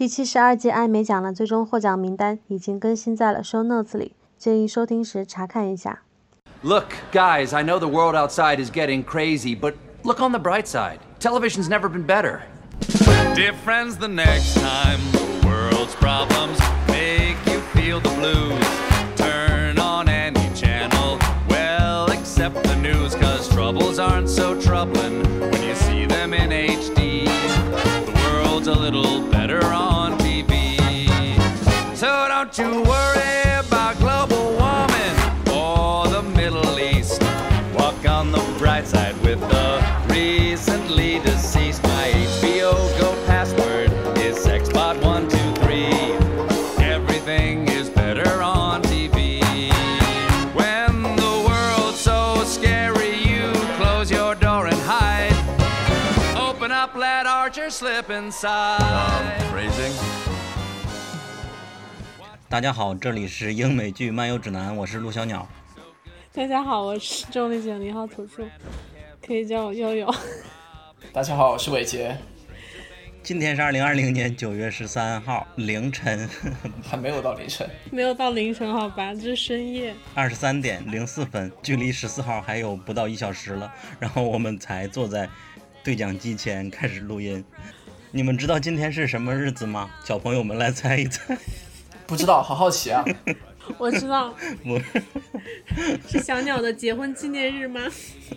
第七十二届艾美奖的最终获奖名单已经更新在了 show notes 里，建议收听时查看一下。Look, guys, I know the world outside is getting crazy, but look on the bright side. Television's never been better. Dear friends, the next time the world's problems make you feel the blues, Don't you worry about global warming or the Middle East. Walk on the bright side with the recently deceased. My HBO Go password is sexbot123. Everything is better on TV. When the world's so scary, you close your door and hide. Open up, let Archer slip inside. Um, Phrasing. 大家好，这里是英美剧漫游指南，我是陆小鸟。大家好，我是重力九零号土著，可以叫我悠悠。大家好，我是伟杰。今天是二零二零年九月十三号凌晨，还没有到凌晨，没有到凌晨好吧，这是深夜。二十三点零四分，距离十四号还有不到一小时了，然后我们才坐在对讲机前开始录音。你们知道今天是什么日子吗？小朋友们来猜一猜。不知道，好好奇啊！我知道，我 是小鸟的结婚纪念日吗？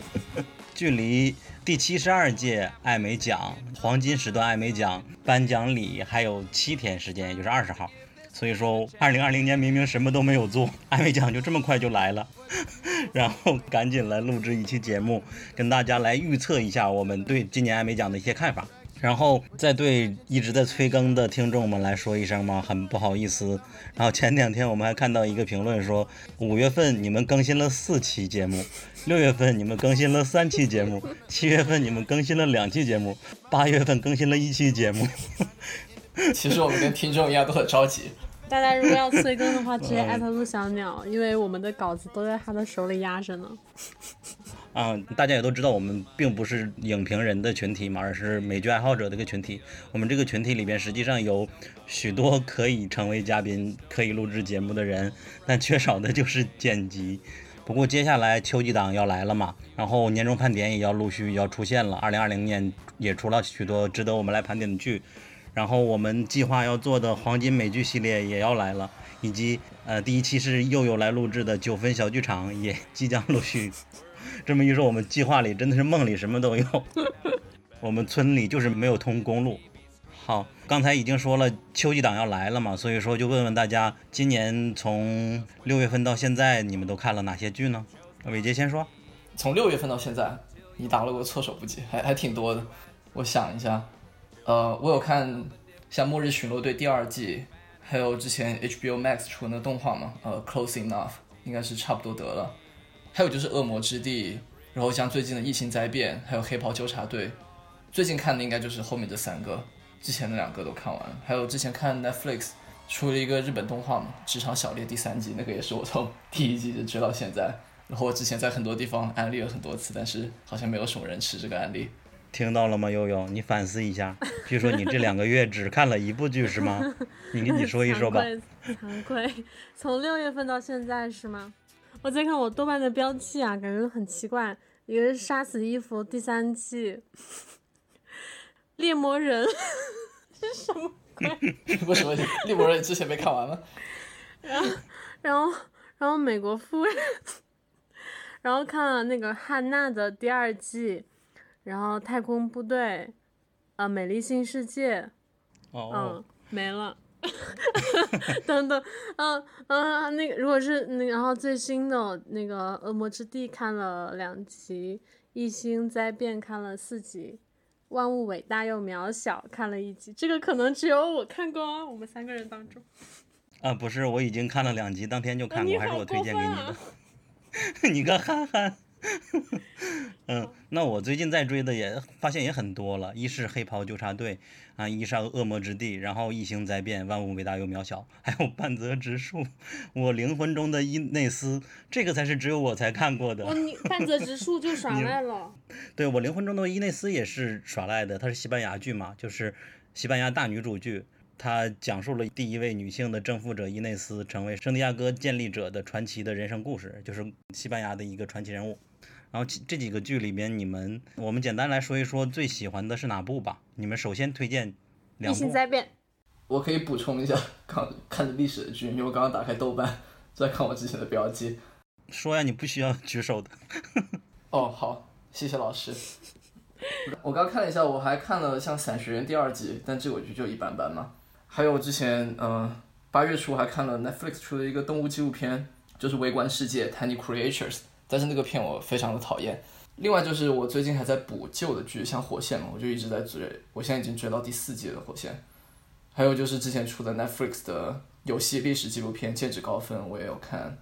距离第七十二届艾美奖黄金时段艾美奖颁奖礼还有七天时间，也就是二十号。所以说，二零二零年明明什么都没有做，艾美奖就这么快就来了，然后赶紧来录制一期节目，跟大家来预测一下我们对今年艾美奖的一些看法。然后再对一直在催更的听众们来说一声嘛，很不好意思。然后前两天我们还看到一个评论说，五月份你们更新了四期节目，六月份你们更新了三期节目，七月份你们更新了两期节目，八月份更新了一期节目。其实我们跟听众一样都很着急。大家如果要催更的话，直接艾特陆小鸟，因为我们的稿子都在他的手里压着呢。啊、大家也都知道，我们并不是影评人的群体嘛，而是美剧爱好者的一个群体。我们这个群体里边，实际上有许多可以成为嘉宾、可以录制节目的人，但缺少的就是剪辑。不过接下来秋季档要来了嘛，然后年终盘点也要陆续要出现了。二零二零年也出了许多值得我们来盘点的剧，然后我们计划要做的黄金美剧系列也要来了，以及呃第一期是佑佑来录制的九分小剧场也即将陆续。这么一说，我们计划里真的是梦里什么都有。我们村里就是没有通公路。好，刚才已经说了秋季档要来了嘛，所以说就问问大家，今年从六月份到现在，你们都看了哪些剧呢？伟杰先说。从六月份到现在，你打了个措手不及，还还挺多的。我想一下，呃，我有看像《末日巡逻队》第二季，还有之前 HBO Max 出的动画嘛，呃，《Close Enough》应该是差不多得了。还有就是《恶魔之地》，然后像最近的《异形灾变》，还有《黑袍纠察队》。最近看的应该就是后面这三个，之前的两个都看完了。还有之前看 Netflix 出了一个日本动画嘛，《职场小猎》第三季，那个也是我从第一季就追到现在。然后我之前在很多地方安利了很多次，但是好像没有什么人吃这个案例。听到了吗，悠悠？你反思一下。据说你这两个月只看了一部剧是吗？你跟你说一说吧。惭愧，惭愧，从六月份到现在是吗？我在看我豆瓣的标记啊，感觉很奇怪。一个是《杀死伊芙》第三季，《猎魔人 》是什么鬼？为什么《猎魔人》之前没看完吗？然后，然后，然后《美国夫人》，然后看了那个汉娜的第二季，然后《太空部队》，呃，《美丽新世界》，哦嗯，没了。等等，嗯嗯，那个如果是那然后最新的那个《恶魔之地》看了两集，《异星灾变》看了四集，《万物伟大又渺小》看了一集，这个可能只有我看过哦，我们三个人当中。啊，不是，我已经看了两集，当天就看过，还是我推荐给你的。你个憨憨。嗯，那我最近在追的也发现也很多了，一是黑袍纠察队啊，一是恶魔之地，然后异形灾变，万物伟大又渺小，还有半泽直树，我灵魂中的伊内斯，这个才是只有我才看过的。哦，你半泽直树就耍 赖了。对我灵魂中的伊内斯也是耍赖的，它是西班牙剧嘛，就是西班牙大女主剧。它讲述了第一位女性的征服者伊内斯成为圣地亚哥建立者的传奇的人生故事，就是西班牙的一个传奇人物。然后其这几个剧里边，你们我们简单来说一说最喜欢的是哪部吧？你们首先推荐异两部。性灾变，我可以补充一下刚看的历史的剧，因为我刚刚打开豆瓣在看我之前的标记。说呀，你不需要举手的。哦，好，谢谢老师。我刚看了一下，我还看了像《伞学院》第二季，但这个我觉得就一般般嘛。还有之前，嗯、八月初还看了 Netflix 出的一个动物纪录片，就是《微观世界 Tiny Creatures》，但是那个片我非常的讨厌。另外就是我最近还在补旧的剧，像《火线》嘛，我就一直在追，我现在已经追到第四季了，《火线》。还有就是之前出的 Netflix 的游戏历史纪录片《剑指高分》，我也有看。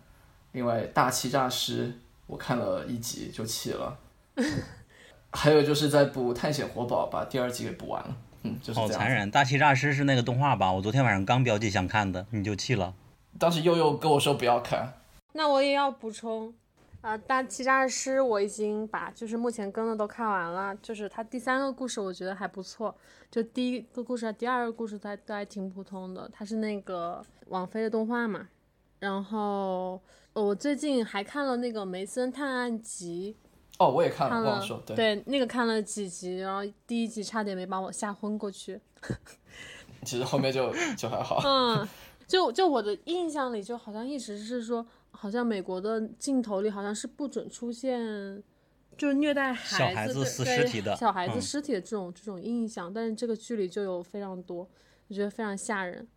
另外，《大欺诈师》我看了一集就弃了。还有就是在补《探险活宝》，把第二季给补完了。嗯，就是。好残忍！大欺诈师是那个动画吧？我昨天晚上刚标记想看的，你就弃了。当时悠悠跟我说不要看，那我也要补充，啊、但欺诈师我已经把就是目前更的都看完了，就是它第三个故事我觉得还不错，就第一个故事、第二个故事它都还挺普通的，它是那个网飞的动画嘛。然后呃我最近还看了那个《梅森探案集哦，我也看》，了，看了忘了说，对，对那个看了几集，然后第一集差点没把我吓昏过去。其实后面就就还好。嗯，就就我的印象里，就好像一直是说，好像美国的镜头里好像是不准出现，就是虐待孩子小孩子对对撕尸体的 小孩子嗯尸体的这种、这种印象，但是这个剧里就有非常多，我觉得非常吓人。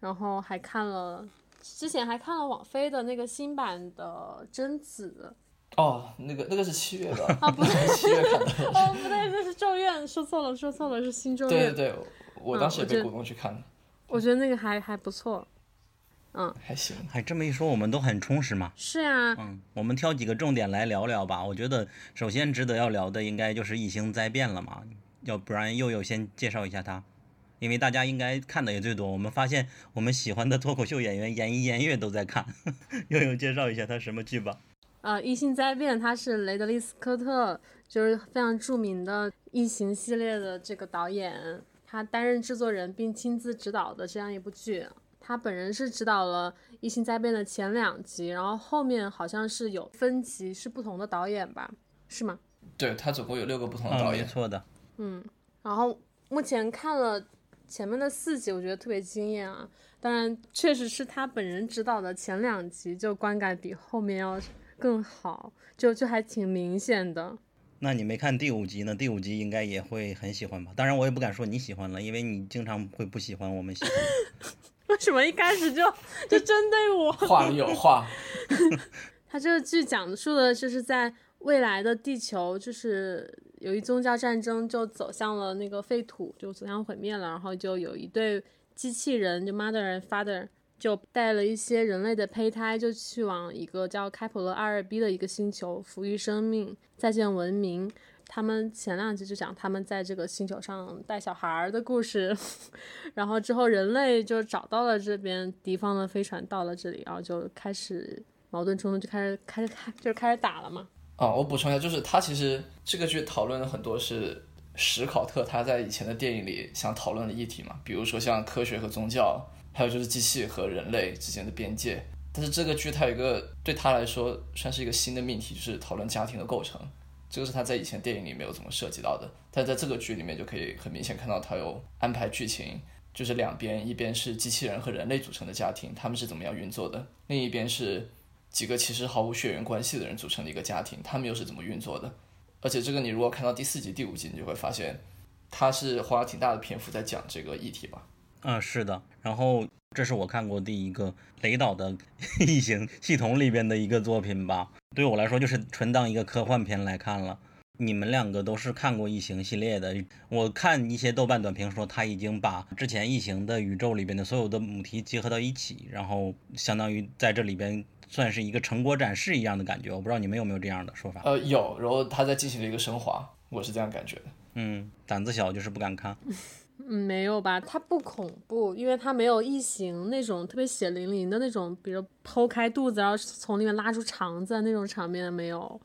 然后还看了，之前还看了网飞的那个新版的贞子，哦，那个那个是七月的，啊不对 七月看的。哦不对，那是咒怨，说错了说错了，是新咒怨。对对对，我当时也被鼓动去看的，我觉得那个还还不错。还行。哎，这么一说，我们都很充实嘛。是呀、嗯，我们挑几个重点来聊聊吧。我觉得首先值得要聊的应该就是《异形灾变》了嘛，要不然佑佑先介绍一下他，因为大家应该看的也最多。我们发现我们喜欢的脱口秀演员言一言月都在看，佑佑介绍一下他什么剧吧。呃，《异形灾变》他是雷德利·斯科特，就是非常著名的异形系列的这个导演，他担任制作人并亲自执导的这样一部剧。他本人是指导了《异星灾变》的前两集，然后后面好像是有分集，是不同的导演吧？是吗？对他总共有六个不同的嗯，导演。没错的。嗯然后目前看了前面的四集，我觉得特别惊艳啊！当然，确实是他本人指导的前两集，就观感比后面要更好，就就还挺明显的。那你没看第五集呢？第五集应该也会很喜欢吧？当然，我也不敢说你喜欢了，因为你经常会不喜欢我们喜欢。为什么一开始就 就针对我？话里有话，他这个剧讲述的就是在未来的地球，就是由于宗教战争就走向了那个废土，就走向毁灭了，然后就有一对机器人，就 mother and father，就带了一些人类的胚胎，就去往一个叫开普勒二二 b 的一个星球，抚育生命，再见文明。他们前两集就讲他们在这个星球上带小孩儿的故事，然后之后人类就找到了这边敌方的飞船到了这里，然后就开始矛盾冲突，就开始开始开 就是开始打了嘛。啊、我补充一下，就是他其实这个剧讨论了很多是史考特他在以前的电影里想讨论的议题嘛，比如说像科学和宗教，还有就是机器和人类之间的边界。但是这个剧它有一个对他来说算是一个新的命题，就是讨论家庭的构成。这个是他在以前电影里没有怎么涉及到的，但在这个剧里面就可以很明显看到他有安排剧情，就是两边，一边是机器人和人类组成的家庭，他们是怎么样运作的，另一边是几个其实毫无血缘关系的人组成的一个家庭，他们又是怎么运作的。而且这个你如果看到第四集、第五集，你就会发现，他是花了挺大的篇幅在讲这个议题吧。嗯，是的。然后这是我看过第一个雷导的 异形系统里边的一个作品吧。对我来说，就是纯当一个科幻片来看了。你们两个都是看过异形系列的，我看一些豆瓣短评说他已经把之前异形的宇宙里边的所有的母题结合到一起，然后相当于在这里边算是一个成果展示一样的感觉。我不知道你们有没有这样的说法？呃，有，然后他在进行了一个升华，我是这样感觉的。嗯，胆子小就是不敢看。嗯，没有吧？它不恐怖，因为它没有异形那种特别血淋淋的那种，比如剖开肚子然后从里面拉出肠子那种场面没有。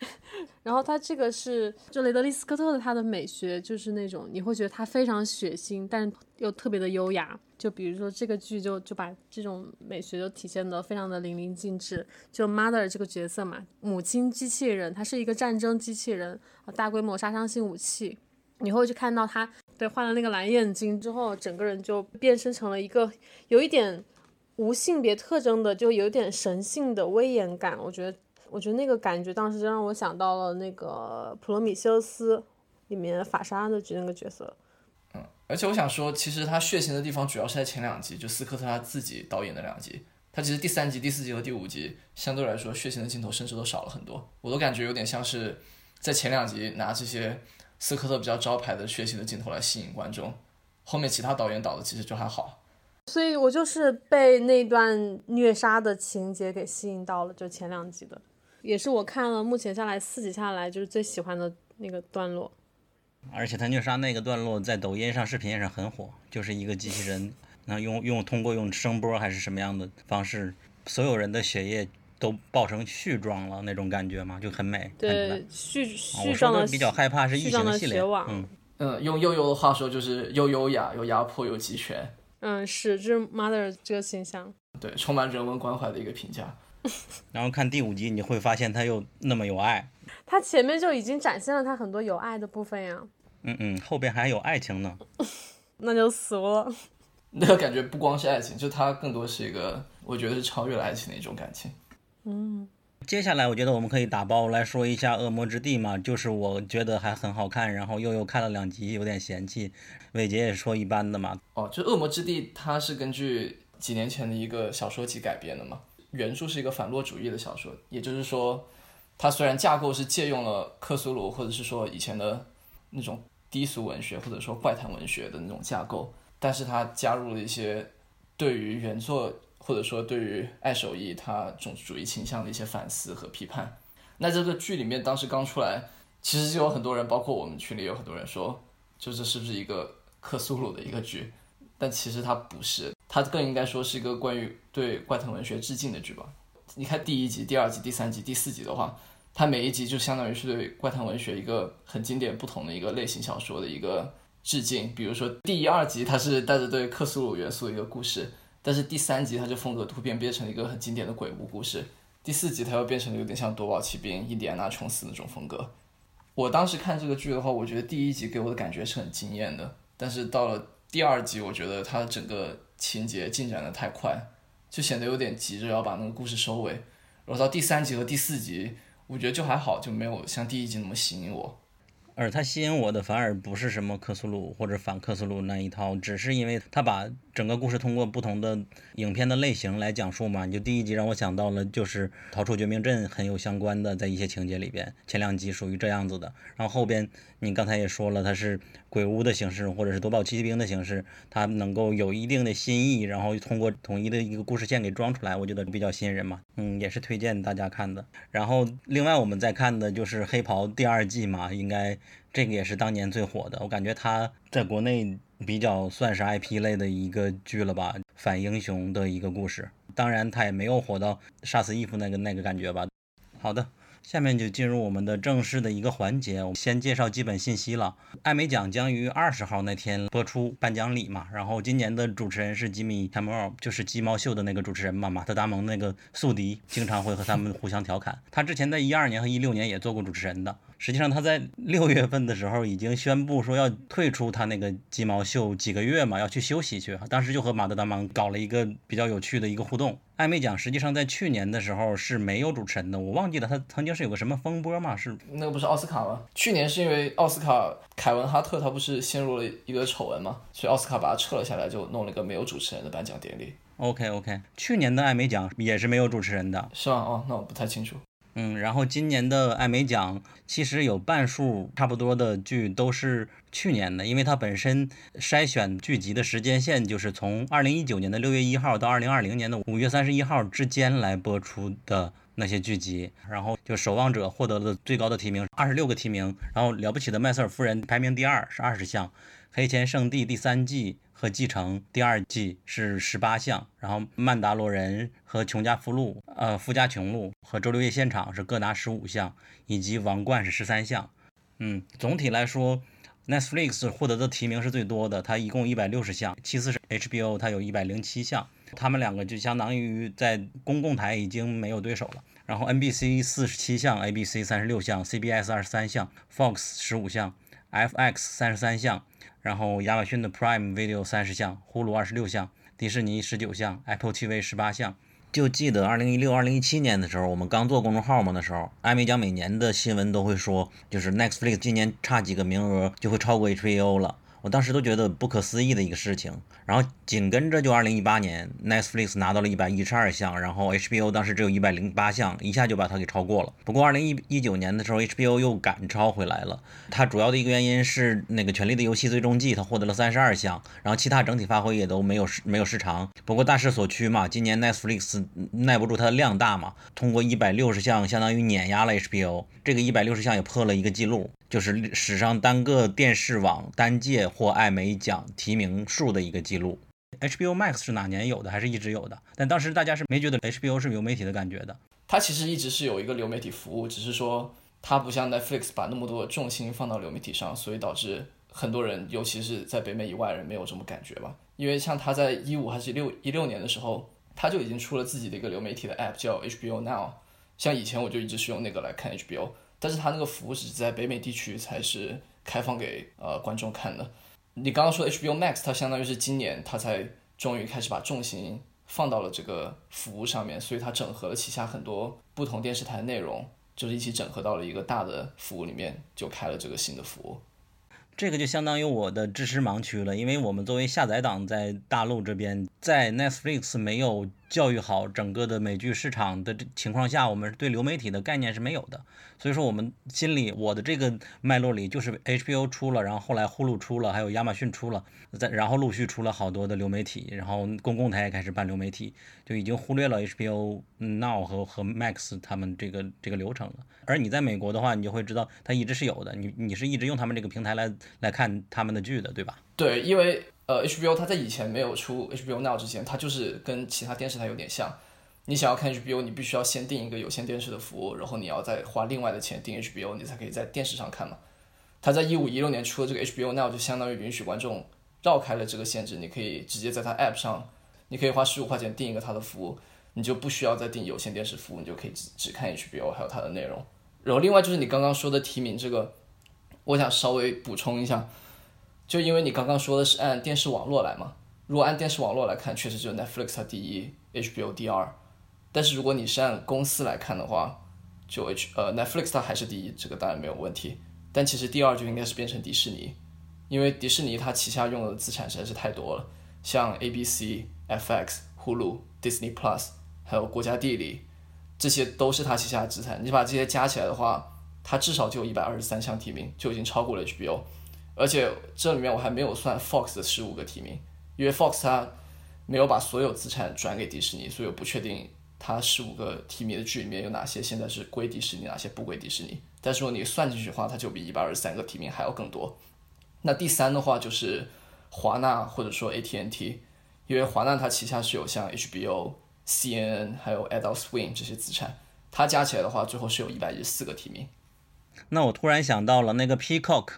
然后他这个是就雷德利·斯科特的他的美学就是那种你会觉得他非常血腥，但又特别的优雅。就比如说这个剧就就把这种美学就体现的非常的淋漓尽致。就 Mother 这个角色嘛，母亲机器人，它是一个战争机器人，大规模杀伤性武器。你会去看到他对换了那个蓝眼睛之后，整个人就变身成了一个有一点无性别特征的，就有点神性的威严感。我觉得。我觉得那个感觉当时就让我想到了那个《普罗米修斯》里面法沙的那个角色。嗯，而且我想说，其实他血腥的地方主要是在前两集，就斯科特他自己导演的两集。他其实第三集、第四集和第五集相对来说血腥的镜头甚至都少了很多。我都感觉有点像是在前两集拿这些斯科特比较招牌的血腥的镜头来吸引观众，后面其他导演导的其实就还好。所以我就是被那段虐杀的情节给吸引到了，就前两集的。也是我看了目前下来四集下来就是最喜欢的那个段落，而且他虐杀那个段落在抖音上视频上很火，就是一个机器人，然后用用通过用声波还是什么样的方式，所有人的血液都爆成絮状了那种感觉嘛，就很美。对，絮絮状的比较害怕是异形系列。嗯嗯，用悠悠的话说就是又优雅又压迫又集权。嗯，是，这是 Mother 这个形象。对，充满人文关怀的一个评价。然后看第五集，你会发现他又那么有爱。他前面就已经展现了他很多有爱的部分呀。嗯嗯，后边还有爱情呢。那就俗了。那个感觉不光是爱情，就他更多是一个，我觉得是超越了爱情的一种感情。嗯。接下来我觉得我们可以打包来说一下《恶魔之地》嘛，就是我觉得还很好看，然后又又看了两集，有点嫌弃。伟杰也说一般的嘛。哦，就《恶魔之地》，它是根据几年前的一个小说集改编的嘛。原著是一个反洛主义的小说，也就是说，它虽然架构是借用了克苏鲁或者是说以前的那种低俗文学或者说怪谈文学的那种架构，但是它加入了一些对于原作或者说对于爱手艺他种族主义倾向的一些反思和批判。那这个剧里面当时刚出来，其实就有很多人，包括我们群里有很多人说，就这是不是一个克苏鲁的一个剧？但其实它不是。它更应该说是一个关于对怪谈文学致敬的剧吧。你看第一集、第二集、第三集、第四集的话，它每一集就相当于是对怪谈文学一个很经典、不同的一个类型小说的一个致敬。比如说第一、二集它是带着对克苏鲁元素一个故事，但是第三集它就风格突变，变成了一个很经典的鬼屋故事。第四集它又变成了有点像夺宝奇兵、印第安纳琼斯那种风格。我当时看这个剧的话，我觉得第一集给我的感觉是很惊艳的，但是到了第二集，我觉得它整个。情节进展的太快，就显得有点急着要把那个故事收尾。然后到第三集和第四集，我觉得就还好，就没有像第一集那么吸引我。而他吸引我的反而不是什么克苏鲁或者反克苏鲁那一套，只是因为他把。整个故事通过不同的影片的类型来讲述嘛，你就第一集让我想到了就是《逃出绝命镇》很有相关的，在一些情节里边，前两集属于这样子的。然后后边你刚才也说了，它是鬼屋的形式或者是夺宝奇兵的形式，它能够有一定的新意，然后通过统一的一个故事线给装出来，我觉得比较吸引人嘛。嗯，也是推荐大家看的。然后另外我们在看的就是《黑袍》第二季嘛，应该这个也是当年最火的，我感觉它在国内。比较算是 IP 类的一个剧了吧，反英雄的一个故事。当然，它也没有火到杀死伊芙那个那个感觉吧。好的，下面就进入我们的正式的一个环节，我们先介绍基本信息了。艾美奖将于二十号那天播出颁奖礼嘛，然后今年的主持人是吉米·坎莫，就是鸡毛秀的那个主持人嘛，马特·达蒙那个宿敌，经常会和他们互相调侃。他之前在一二年和一六年也做过主持人的。实际上，他在六月份的时候已经宣布说要退出他那个鸡毛秀几个月嘛，要去休息去。当时就和马特达蒙搞了一个比较有趣的一个互动。艾美奖实际上在去年的时候是没有主持人的，我忘记了他曾经是有个什么风波嘛？是那个不是奥斯卡吗？去年是因为奥斯卡凯文哈特他不是陷入了一个丑闻嘛，所以奥斯卡把他撤了下来，就弄了一个没有主持人的颁奖典礼。OK OK，去年的艾美奖也是没有主持人的，是吗？哦，那我不太清楚。嗯，然后今年的艾美奖其实有半数差不多的剧都是去年的，因为它本身筛选剧集的时间线就是从二零一九年的六月一号到二零二零年的五月三十一号之间来播出的那些剧集。然后就《守望者》获得了最高的提名，二十六个提名。然后《了不起的麦瑟尔夫人》排名第二，是二十项，《黑钱圣地》第三季。和继承第二季是十八项，然后《曼达罗人》和《穷家富路》呃《富家穷路》和《周六夜现场》是各拿十五项，以及《王冠》是十三项。嗯，总体来说，Netflix 获得的提名是最多的，它一共一百六十项，其次是 HBO，它有一百零七项。他们两个就相当于在公共台已经没有对手了。然后 NBC 四十七项，ABC 三十六项，CBS 二十三项，Fox 十五项，FX 三十三项，然后亚马逊的 Prime Video 三十项，呼噜二十六项，迪士尼十九项，Apple TV 十八项。就记得二零一六、二零一七年的时候，我们刚做公众号嘛，的时候艾美奖每年的新闻都会说，就是 Netflix 今年差几个名额就会超过 HBO 了。我当时都觉得不可思议的一个事情，然后紧跟着就二零一八年，Netflix 拿到了一百一十二项，然后 HBO 当时只有一百零八项，一下就把它给超过了。不过二零一一九年的时候，HBO 又赶超回来了。它主要的一个原因是那个《权力的游戏》最终季，它获得了三十二项，然后其他整体发挥也都没有没有失常。不过大势所趋嘛，今年 Netflix 耐不住它的量大嘛，通过一百六十项相当于碾压了 HBO，这个一百六十项也破了一个记录。就是史上单个电视网单届获艾美奖提名数的一个记录。HBO Max 是哪年有的？还是一直有的？但当时大家是没觉得 HBO 是流媒体的感觉的。它其实一直是有一个流媒体服务，只是说它不像 Netflix 把那么多的重心放到流媒体上，所以导致很多人，尤其是在北美以外人没有这么感觉吧。因为像它在一五还是六一六年的时候，它就已经出了自己的一个流媒体的 App，叫 HBO Now。像以前我就一直是用那个来看 HBO。但是它那个服务只是在北美地区才是开放给呃观众看的。你刚刚说 HBO Max，它相当于是今年它才终于开始把重心放到了这个服务上面，所以它整合了旗下很多不同电视台的内容，就是一起整合到了一个大的服务里面，就开了这个新的服务。这个就相当于我的知识盲区了，因为我们作为下载党在大陆这边，在 Netflix 没有教育好整个的美剧市场的情况下，我们对流媒体的概念是没有的。所以说，我们心里我的这个脉络里，就是 HBO 出了，然后后来呼噜出了，还有亚马逊出了，再然后陆续出了好多的流媒体，然后公共台也开始办流媒体，就已经忽略了 HBO Now 和和 Max 他们这个这个流程了。而你在美国的话，你就会知道它一直是有的，你你是一直用他们这个平台来来看他们的剧的，对吧？对，因为呃 HBO 它在以前没有出 HBO Now 之前，它就是跟其他电视台有点像。你想要看 HBO，你必须要先订一个有线电视的服务，然后你要再花另外的钱订 HBO，你才可以在电视上看嘛。它在一五一六年出的这个 HBO Now 就相当于允许观众绕开了这个限制，你可以直接在它 App 上，你可以花十五块钱订一个它的服务，你就不需要再订有线电视服务，你就可以只只看 HBO 还有它的内容。然后另外就是你刚刚说的提名这个，我想稍微补充一下，就因为你刚刚说的是按电视网络来嘛，如果按电视网络来看，确实就是 Netflix 它第一，HBO 第二。但是如果你是按公司来看的话，就 H 呃 Netflix 它还是第一，这个当然没有问题。但其实第二就应该是变成迪士尼，因为迪士尼它旗下用的资产实在是太多了，像 ABC、FX、Hulu、Disney Plus，还有国家地理，这些都是它旗下的资产。你把这些加起来的话，它至少就有一百二十三项提名，就已经超过了 HBO。而且这里面我还没有算 Fox 的十五个提名，因为 Fox 它没有把所有资产转给迪士尼，所以我不确定。它十五个提名的剧里面有哪些现在是归迪士尼，哪些不归迪士尼？但是如果你算进去的话，它就比一百二十三个提名还要更多。那第三的话就是华纳或者说 ATNT，因为华纳它旗下是有像 HBO、CNN 还有 Adult Swim 这些资产，它加起来的话，最后是有一百一十四个提名。那我突然想到了，那个 Peacock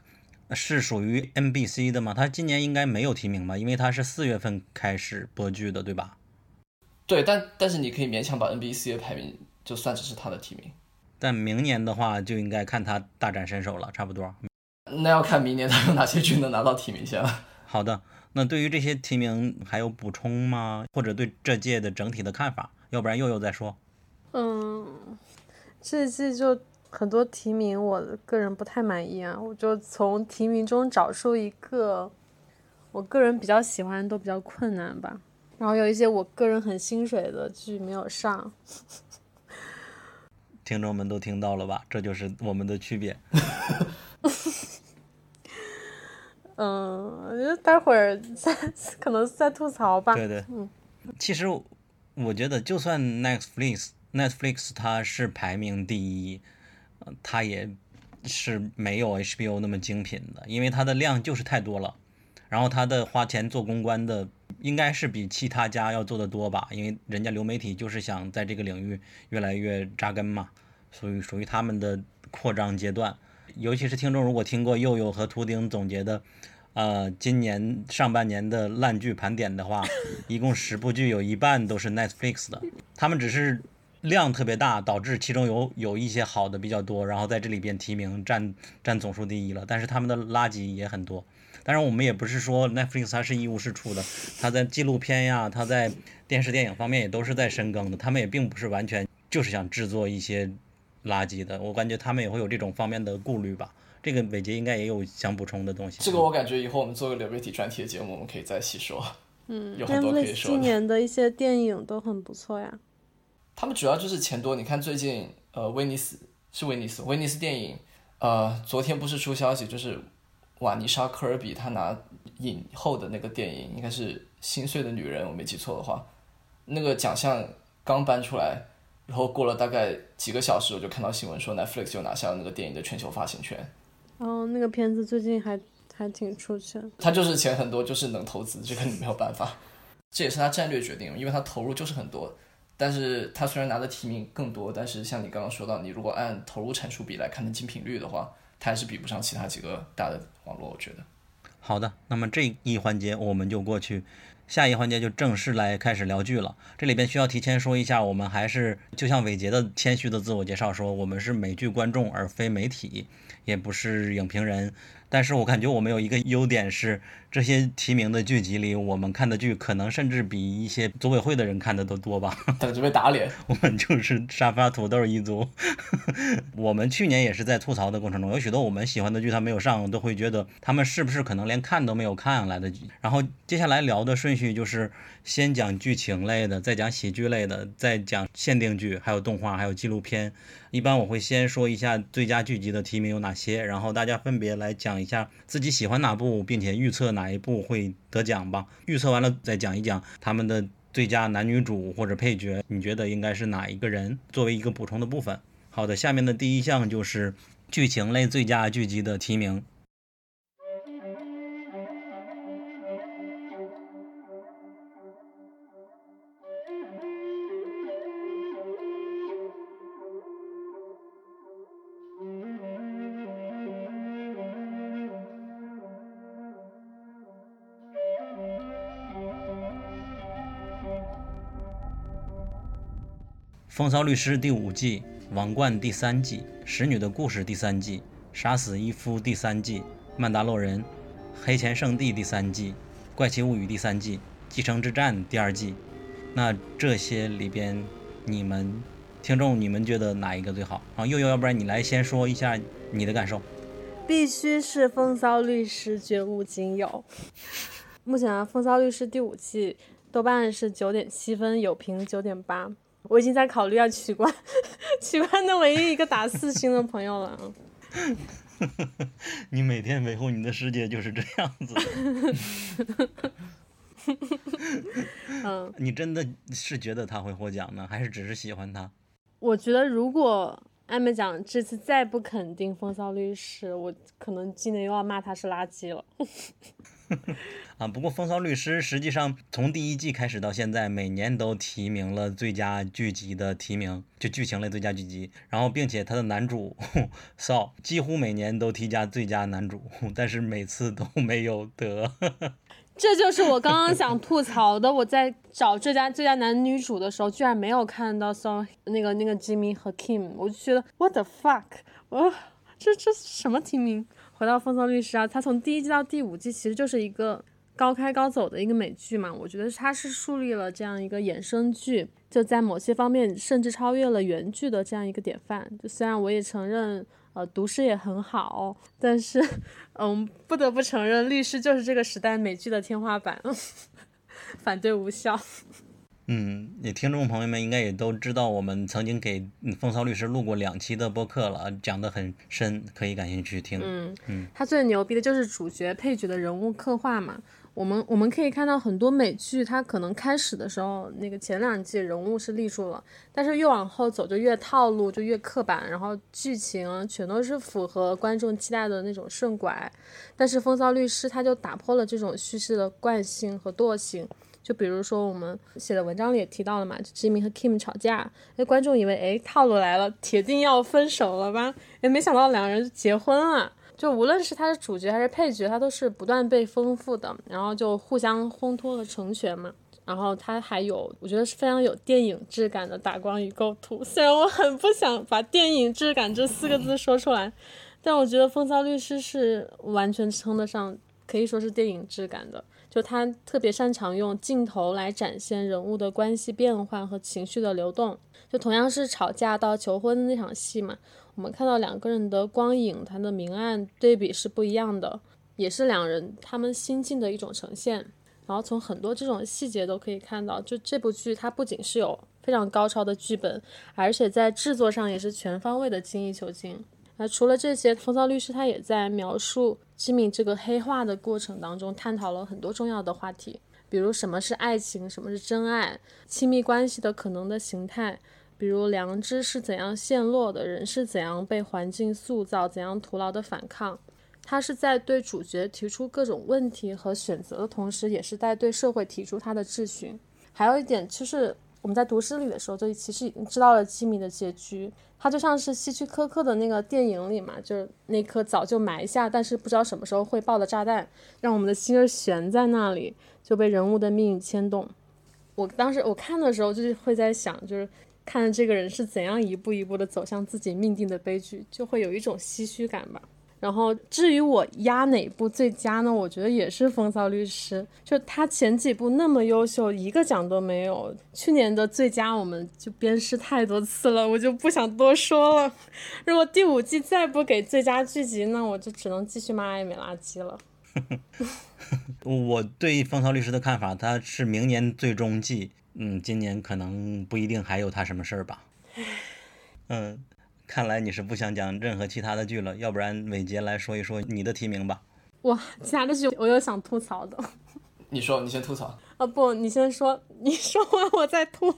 是属于 NBC 的吗？它今年应该没有提名吧？因为它是四月份开始播剧的，对吧？对，但但是你可以勉强把 NBC 的排名就算只是他的提名，但明年的话就应该看他大展身手了，差不多。那要看明年他有哪些剧能拿到提名先了。好的，那对于这些提名还有补充吗？或者对这届的整体的看法？要不然佑佑再说。嗯，这季就很多提名，我个人不太满意啊。我就从提名中找出一个，我个人比较喜欢，都比较困难吧。然后有一些我个人很心水的剧没有上，听众们都听到了吧？这就是我们的区别。嗯，我觉得待会儿再可能再吐槽吧。对对，嗯，其实我觉得就算 Netflix Netflix 它是排名第一，它也是没有 HBO 那么精品的，因为它的量就是太多了。然后他的花钱做公关的，应该是比其他家要做的多吧，因为人家流媒体就是想在这个领域越来越扎根嘛，所以属于他们的扩张阶段。尤其是听众如果听过佑佑和图钉总结的，呃，今年上半年的烂剧盘点的话，一共十部剧有一半都是 Netflix 的，他们只是量特别大，导致其中有有一些好的比较多，然后在这里边提名占占总数第一了，但是他们的垃圾也很多。当然，我们也不是说 Netflix 它是一无是处的，它在纪录片呀，它在电视电影方面也都是在深耕的，他们也并不是完全就是想制作一些垃圾的，我感觉他们也会有这种方面的顾虑吧。这个伟杰应该也有想补充的东西。这个我感觉以后我们做个流媒体专题的节目，我们可以再细说。嗯，有很多可以 Netflix 说的。今年的一些电影都很不错呀。他们主要就是钱多。你看最近，呃，威尼斯是威尼斯，威尼斯电影，呃，昨天不是出消息，就是瓦妮莎·科尔比她拿影后的那个电影，应该是《心碎的女人》，我没记错的话，那个奖项刚颁出来，然后过了大概几个小时，我就看到新闻说 Netflix 就拿下了那个电影的全球发行权。然后那个片子最近还还挺出圈。他就是钱很多，就是能投资，这个你没有办法，这也是他战略决定，因为他投入就是很多。但是他虽然拿的提名更多，但是像你刚刚说到，你如果按投入产出比来看的精品率的话，他还是比不上其他几个大的网络，我觉得。好的，那么这一环节我们就过去，下一环节就正式来开始聊剧了。这里边需要提前说一下，我们还是就像伟杰的谦虚的自我介绍说，我们是美剧观众而非媒体，也不是影评人。但是我感觉我们有一个优点是，这些提名的剧集里，我们看的剧可能甚至比一些组委会的人看的都多吧。等着被打脸。我们就是沙发土豆一族。我们去年也是在吐槽的过程中，有许多我们喜欢的剧它没有上，都会觉得他们是不是可能连看都没有看来的剧。然后接下来聊的顺序就是先讲剧情类的，再讲喜剧类的，再讲限定剧，还有动画，还有纪录片。一般我会先说一下最佳剧集的提名有哪些，然后大家分别来讲一下自己喜欢哪部，并且预测哪一部会得奖吧。预测完了再讲一讲他们的最佳男女主或者配角，你觉得应该是哪一个人？作为一个补充的部分。好的，下面的第一项就是剧情类最佳剧集的提名。《风骚律师》第五季，《王冠》第三季，《使女的故事》第三季，《杀死伊夫》第三季，《曼达洛人》，《黑钱圣地》第三季，《怪奇物语》第三季，《继承之战》第二季。那这些里边，你们听众你们觉得哪一个最好？啊，悠悠，要不然你来先说一下你的感受。必须是《风骚律师》绝无仅有。目前啊，《风骚律师》第五季豆瓣是九点七分，有评九点八。我已经在考虑要取关取关的唯一一个打四星的朋友了啊。你每天维护你的世界就是这样子的。嗯，你真的是觉得他会获奖呢，还是只是喜欢他？我觉得如果艾美奖这次再不肯定《风骚律师》，我可能今年又要骂他是垃圾了。啊，不过《风骚律师》实际上从第一季开始到现在，每年都提名了最佳剧集的提名，就剧情类最佳剧集。然后，并且他的男主 骚几乎每年都提加最佳男主，但是每次都没有得。这就是我刚刚想吐槽的。我在找最佳最佳男女主的时候，居然没有看到 So 那个那个 Jimmy 和 Kim，我就觉得 What the fuck，我这这什么提名？回到《风骚律师》啊，它从第一季到第五季其实就是一个高开高走的一个美剧嘛。我觉得它是树立了这样一个衍生剧，就在某些方面甚至超越了原剧的这样一个典范。就虽然我也承认，呃，读诗也很好，但是，嗯，不得不承认，律师就是这个时代美剧的天花板。反对无效。嗯，你听众朋友们应该也都知道，我们曾经给《风骚律师》录过两期的播客了，讲得很深，可以感兴趣听。嗯嗯，他最牛逼的就是主角配角的人物刻画嘛。我们我们可以看到很多美剧，它可能开始的时候那个前两季人物是立住了，但是越往后走就越套路，就越刻板，然后剧情全都是符合观众期待的那种顺拐。但是《风骚律师》他就打破了这种叙事的惯性和惰性。就比如说我们写的文章里也提到了嘛，就 Jimmy 和 Kim 吵架，那，观众以为哎套路来了，铁定要分手了吧？哎，没想到两个人结婚了。就无论是他是主角还是配角，他都是不断被丰富的，然后就互相烘托和成全嘛。然后他还有，我觉得是非常有电影质感的打光与构图。虽然我很不想把电影质感这四个字说出来，但我觉得《风骚律师》是完全称得上，可以说是电影质感的。就他特别擅长用镜头来展现人物的关系变换和情绪的流动。就同样是吵架到求婚那场戏嘛。我们看到两个人的光影，它的明暗对比是不一样的，也是两人他们心境的一种呈现。然后从很多这种细节都可以看到，就这部剧它不仅是有非常高超的剧本，而且在制作上也是全方位的精益求精。那除了这些，风骚律师他也在描述吉米这个黑化的过程当中，探讨了很多重要的话题，比如什么是爱情，什么是真爱，亲密关系的可能的形态。比如良知是怎样陷落的，人是怎样被环境塑造，怎样徒劳的反抗。他是在对主角提出各种问题和选择的同时，也是在对社会提出他的质询。还有一点就是，我们在读诗里的时候，就其实已经知道了吉米的结局。他就像是希区柯克的那个电影里嘛，就是那颗早就埋下，但是不知道什么时候会爆的炸弹，让我们的心儿悬在那里，就被人物的命运牵动。我当时我看的时候，就是会在想，就是。看这个人是怎样一步一步的走向自己命定的悲剧，就会有一种唏嘘感吧。然后至于我压哪部最佳呢？我觉得也是《风骚律师》，就他前几部那么优秀，一个奖都没有。去年的最佳我们就鞭尸太多次了，我就不想多说了。如果第五季再不给最佳剧集，那我就只能继续骂艾美垃圾了。我对《风骚律师》的看法，他是明年最终季。嗯，今年可能不一定还有他什么事儿吧。嗯，看来你是不想讲任何其他的剧了，要不然伟杰来说一说你的提名吧。哇，其他的剧我有想吐槽的。你说，你先吐槽。啊不，你先说，你说完我再吐。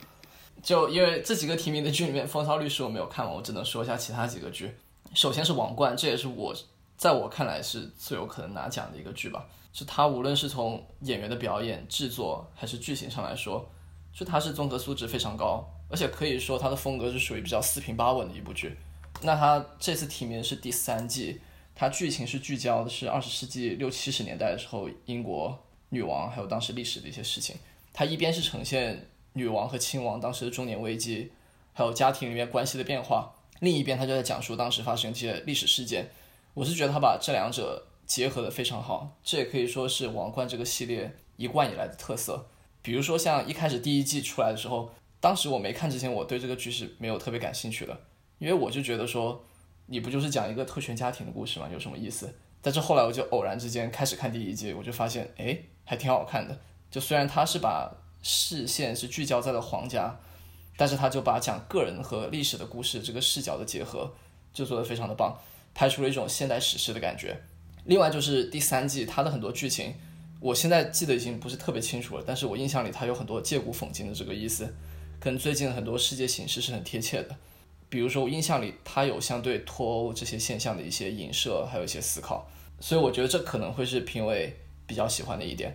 就因为这几个提名的剧里面，《风骚律师》我没有看完，我只能说一下其他几个剧。首先是《王冠》，这也是我在我看来是最有可能拿奖的一个剧吧。就他无论是从演员的表演、制作还是剧情上来说，就他是综合素质非常高，而且可以说他的风格是属于比较四平八稳的一部剧。那他这次提名是第三季，他剧情是聚焦的是二十世纪六七十年代的时候英国女王还有当时历史的一些事情。他一边是呈现女王和亲王当时的中年危机，还有家庭里面关系的变化，另一边他就在讲述当时发生一些历史事件。我是觉得他把这两者。结合的非常好，这也可以说是《王冠》这个系列一贯以来的特色。比如说，像一开始第一季出来的时候，当时我没看之前，我对这个剧是没有特别感兴趣的，因为我就觉得说，你不就是讲一个特权家庭的故事吗？有什么意思？但是后来我就偶然之间开始看第一季，我就发现，哎，还挺好看的。就虽然他是把视线是聚焦在了皇家，但是他就把讲个人和历史的故事这个视角的结合，就做得非常的棒，拍出了一种现代史诗的感觉。另外就是第三季，它的很多剧情，我现在记得已经不是特别清楚了，但是我印象里它有很多借古讽今的这个意思，跟最近很多世界形势是很贴切的。比如说我印象里它有相对脱欧这些现象的一些影射，还有一些思考，所以我觉得这可能会是评委比较喜欢的一点。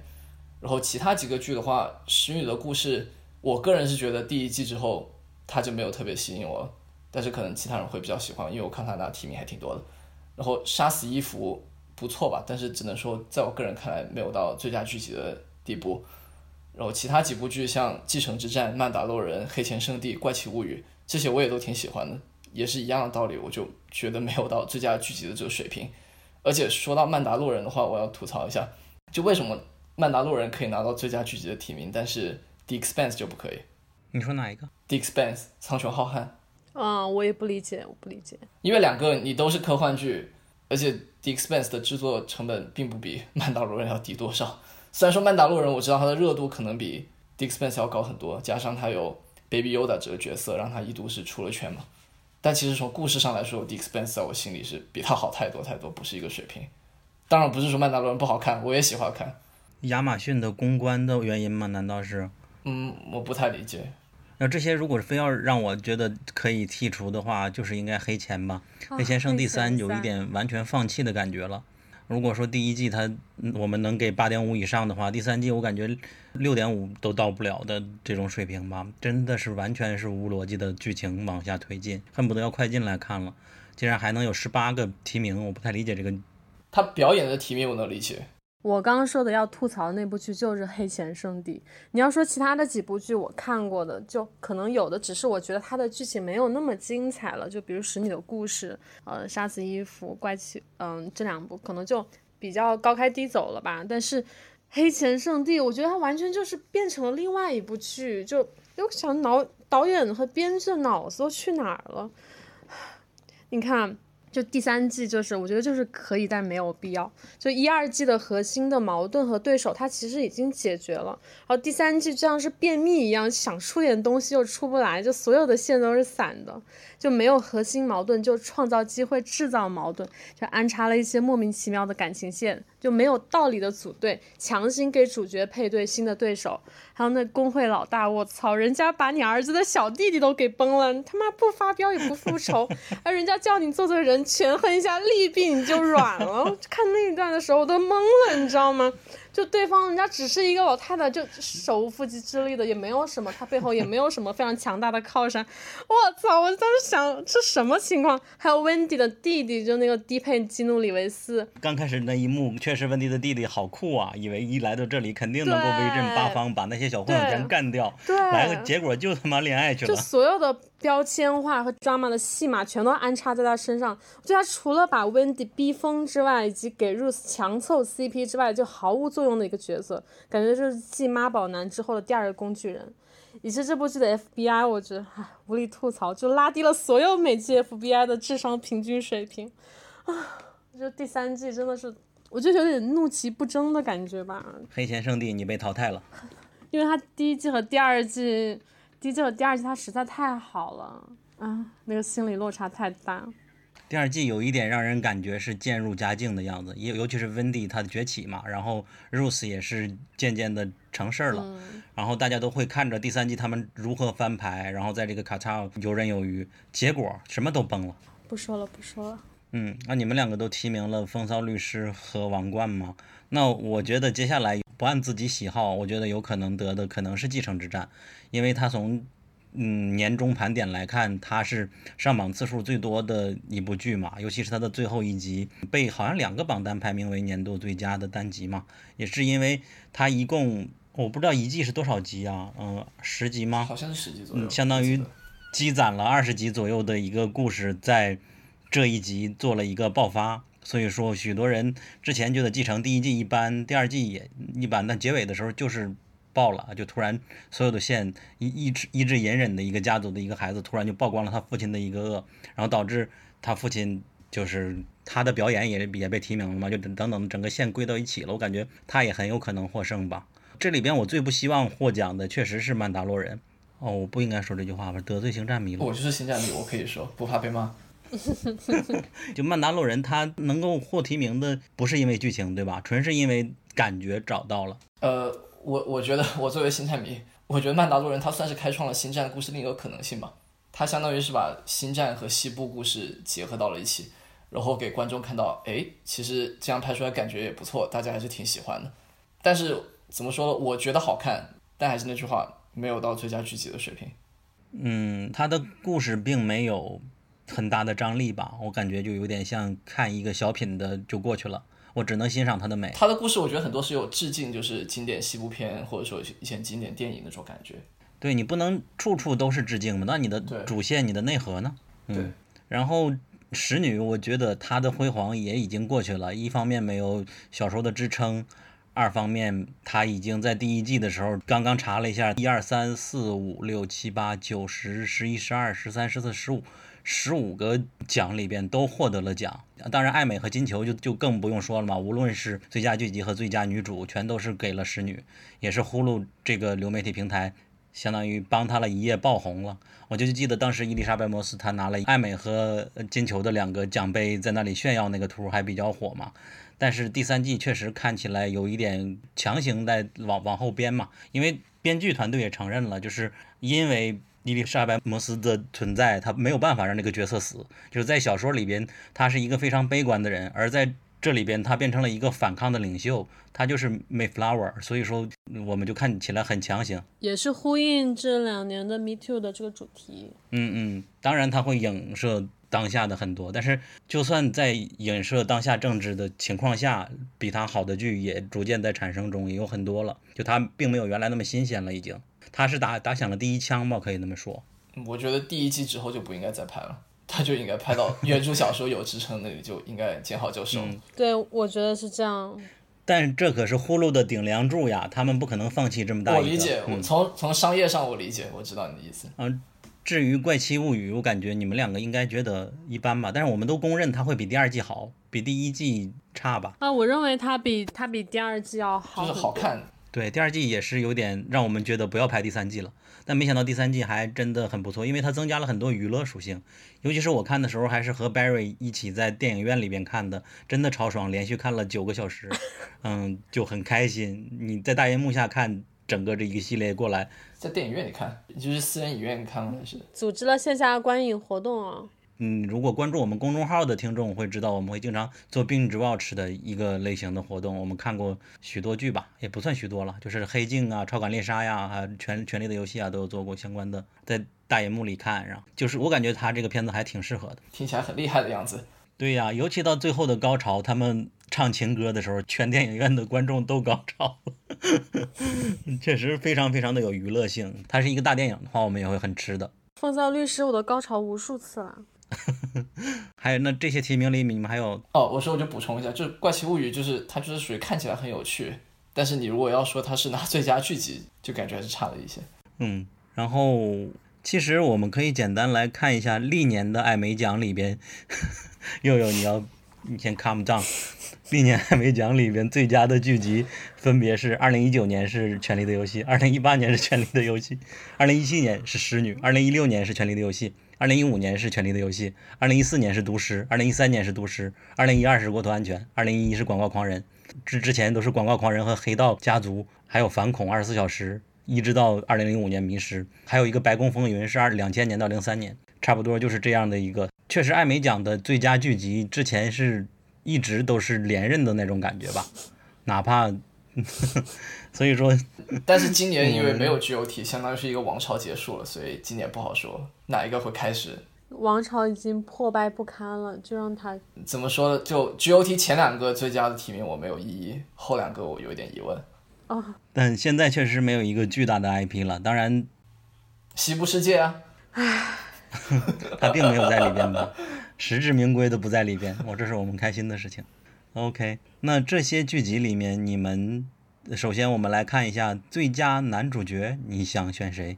然后其他几个剧的话，《使女的故事》，我个人是觉得第一季之后它就没有特别吸引我，但是可能其他人会比较喜欢，因为我看他拿提名还挺多的。然后《杀死伊芙》。不错吧，但是只能说，在我个人看来，没有到最佳剧集的地步。然后其他几部剧，像《继承之战》《曼达洛人》《黑钱圣地》《怪奇物语》这些，我也都挺喜欢的，也是一样的道理，我就觉得没有到最佳剧集的这个水平。而且说到《曼达洛人》的话，我要吐槽一下，就为什么《曼达洛人》可以拿到最佳剧集的提名，但是《The Expanse》就不可以？你说哪一个？《The Expanse》苍穹浩瀚。啊，我也不理解，我不理解。因为两个你都是科幻剧。而且《The Expanse》的制作成本并不比《曼达洛人》要低多少。虽然说《曼达洛人》我知道它的热度可能比《The Expanse》要高很多，加上它有 Baby Yoda 这个角色，让它一度是出了圈嘛。但其实从故事上来说，《The Expanse》在我心里是比它好太多太多，不是一个水平。当然不是说《曼达洛人》不好看，我也喜欢看。亚马逊的公关的原因吗？难道是？嗯，我不太理解。那这些如果是非要让我觉得可以剔除的话，就是应该黑钱吧。啊黑钱剩第三有一点完全放弃的感觉了。如果说第一季它嗯我们能给八点五以上的话，第三季我感觉六点五都到不了的这种水平吧，真的是完全是无逻辑的剧情往下推进，恨不得要快进来看了。竟然还能有十八个提名，我不太理解这个。他表演的提名我能理解，我刚刚说的要吐槽的那部剧就是《黑钱圣地》。你要说其他的几部剧我看过的，就可能有的只是我觉得它的剧情没有那么精彩了，就比如《使女的故事》、呃《杀死伊芙》、怪奇，嗯、这两部可能就比较高开低走了吧。但是《黑钱圣地》，我觉得它完全就是变成了另外一部剧，就就想脑导演和编剧的脑子都去哪儿了？你看，就第三季，就是我觉得就是可以，但没有必要。就一二季的核心的矛盾和对手，它其实已经解决了。然后第三季就像是便秘一样，想出点东西又出不来，就所有的线都是散的，就没有核心矛盾，就创造机会制造矛盾，就安插了一些莫名其妙的感情线，就没有道理的组队，强行给主角配对新的对手。还有那工会老大，我操，人家把你儿子的小弟弟都给崩了，他妈不发飙也不复仇，而人家叫你做做人，权衡一下利弊你就软了。看那一段的时候我都懵了，你知道吗？就对方人家只是一个老太太，就手无缚鸡之力的，也没有什么，她背后也没有什么非常强大的靠山。我操！我当时想这什么情况？还有 Wendy 的弟弟，就那个低配基努里维斯，刚开始那一幕，确实温迪的弟弟好酷啊，以为一来到这里肯定能够威震八方，把那些小混混全干掉。对来个结果就他妈恋爱去了就了。所有的标签化和 drama 的戏码全都安插在他身上。我觉得他除了把 Wendy 逼疯之外，以及给 Ruth 强凑 CP 之外，就毫无作用的一个角色，感觉就是继妈宝男之后的第二个工具人。以及这部剧的 FBI，我觉得唉无力吐槽，就拉低了所有美剧 FBI 的智商平均水平啊！就第三季真的是，我就有点怒其不争的感觉吧。黑钱圣地，你被淘汰了。因为他第一季和第二季，第一季和第二季它实在太好了啊，那个心理落差太大。第二季有一点让人感觉是渐入佳境的样子，尤尤其是温蒂她的崛起嘛，然后 Rose 也是渐渐的成事儿了，然后大家都会看着第三季他们如何翻牌，然后在这个卡塔尔游刃有余，结果什么都崩了。不说了，不说了。嗯，那你们两个都提名了《风骚律师》和《王冠》吗？那我觉得接下来不按自己喜好，我觉得有可能得的可能是《继承之战》，因为他从嗯年终盘点来看，它是上榜次数最多的一部剧嘛，尤其是它的最后一集被好像两个榜单排名为年度最佳的单集嘛，也是因为它一共我不知道一季是多少集啊，嗯，十集吗？好像是十集左右，嗯，相当于积攒了二十集左右的一个故事，在这一集做了一个爆发。所以说，许多人之前觉得《继承》第一季一般，第二季也一般，但结尾的时候就是爆了，就突然所有的线一一直一直隐忍的一个家族的一个孩子，突然就曝光了他父亲的一个恶，然后导致他父亲就是他的表演也也被提名了嘛，就等等等整个线归到一起了，我感觉他也很有可能获胜吧。这里边我最不希望获奖的确实是曼达洛人。哦，我不应该说这句话吧，得罪星战迷了。我就是星战迷，我可以说不怕被骂。就曼达洛人他能够获提名的，不是因为剧情，对吧？纯是因为感觉找到了。呃，我我觉得我作为星战迷，我觉得曼达洛人他算是开创了星战故事另一个可能性吧。他相当于是把星战和西部故事结合到了一起，然后给观众看到，哎，其实这样拍出来感觉也不错，大家还是挺喜欢的。但是怎么说呢？我觉得好看，但还是那句话，没有到最佳剧集的水平。嗯，他的故事并没有很大的张力吧，我感觉就有点像看一个小品的就过去了，我只能欣赏它的美。它的故事我觉得很多是有致敬，就是经典西部片或者说以前经典电影那种感觉。对你不能处处都是致敬嘛，那你的主线、你的内核呢？对嗯，然后使女，我觉得她的辉煌也已经过去了。一方面没有小说的支撑，二方面她已经在第一季的时候，刚刚查了一下，一二三四五六七八九十十一十二十三十四十五十五个奖里边都获得了奖。当然，艾美和金球就就更不用说了嘛，无论是最佳剧集和最佳女主，全都是给了使女，也是呼噜这个流媒体平台。相当于帮她了一夜爆红了。我就记得当时伊丽莎白·摩斯她拿了艾美和金球的两个奖杯在那里炫耀那个图还比较火嘛。但是第三季确实看起来有一点强行在往往后编嘛，因为编剧团队也承认了，就是因为伊丽莎白·摩斯的存在，他没有办法让这个角色死。就是在小说里边，他是一个非常悲观的人，而在这里边，他变成了一个反抗的领袖，他就是 Mayflower，所以说我们就看起来很强行。也是呼应这两年的 Me Too 的这个主题。嗯嗯，当然他会影射当下的很多，但是就算在影射当下政治的情况下，比他好的剧也逐渐在产生中，也有很多了。就他并没有原来那么新鲜了，已经。他是打打响了第一枪吧，可以那么说。我觉得第一季之后就不应该再拍了，他就应该拍到原著小说有支撑那里就应该见好就收。对，我觉得是这样。但这可是呼噜的顶梁柱呀，他们不可能放弃这么大一个。我理解，我从从商业上我理解，我知道你的意思。嗯，至于《怪奇物语》，我感觉你们两个应该觉得一般吧，但是我们都公认它会比第二季好，比第一季差吧？啊，我认为它比它比第二季要好，就是好看。对，第二季也是有点让我们觉得不要拍第三季了，但没想到第三季还真的很不错，因为它增加了很多娱乐属性。尤其是我看的时候，还是和 Barry 一起在电影院里边看的，真的超爽，连续看了九个小时，嗯，就很开心。你在大荧幕下看整个这一个系列过来，在电影院里看，就是私人影院看吗？还是组织了线下观影活动啊？嗯，如果关注我们公众号的听众会知道，我们会经常做 binge watch 的一个类型的活动。我们看过许多剧吧，也不算许多了，就是《黑镜》啊、《超感猎杀》呀、还有《权权力的游戏》啊，都有做过相关的，在大荧幕里看。然后就是我感觉他这个片子还挺适合的，听起来很厉害的样子。对呀，尤其到最后的高潮，他们唱情歌的时候，全电影院的观众都高潮了，确实非常非常的有娱乐性。它是一个大电影的话，我们也会很吃的。风骚律师，我都高潮无数次了。还有那这些提名里，你们还有哦？我说我就补充一下，就是《怪奇物语》，就是它就是属于看起来很有趣，但是你如果要说它是拿最佳剧集，就感觉还是差了一些。嗯，然后其实我们可以简单来看一下历年的艾美奖里边，又有你要你先 calm down。历年艾美奖里边最佳的剧集分别是：二零一九年是《权力的游戏》，二零一八年是《权力的游戏》，二零一七年是《使女》，二零一六年是《权力的游戏》。二零一五年是《权力的游戏》，二零一四年是《毒师》，二零一三年是《毒师》，二零一二是《国土安全》，二零一一是《广告狂人》。之之前都是《广告狂人》和《黑道家族》，还有《反恐》二十四小时，一直到二零零五年《迷失》，还有一个《白宫风云》是二两千年到零三年，差不多就是这样的一个。确实，艾美奖的最佳剧集之前是一直都是连任的那种感觉吧，哪怕，所以说。但是今年因为没有 GOT，相当于是一个王朝结束了，所以今年不好说哪一个会开始。王朝已经破败不堪了，就让他怎么说？就 GOT 前两个最佳的提名我没有异议，后两个我有一点疑问。哦，但现在确实没有一个巨大的 IP 了。当然，西部世界啊，唉，他并没有在里边吧？实至名归的不在里边，我这是我们开心的事情。OK，那这些剧集里面，你们。首先，我们来看一下最佳男主角，你想选谁？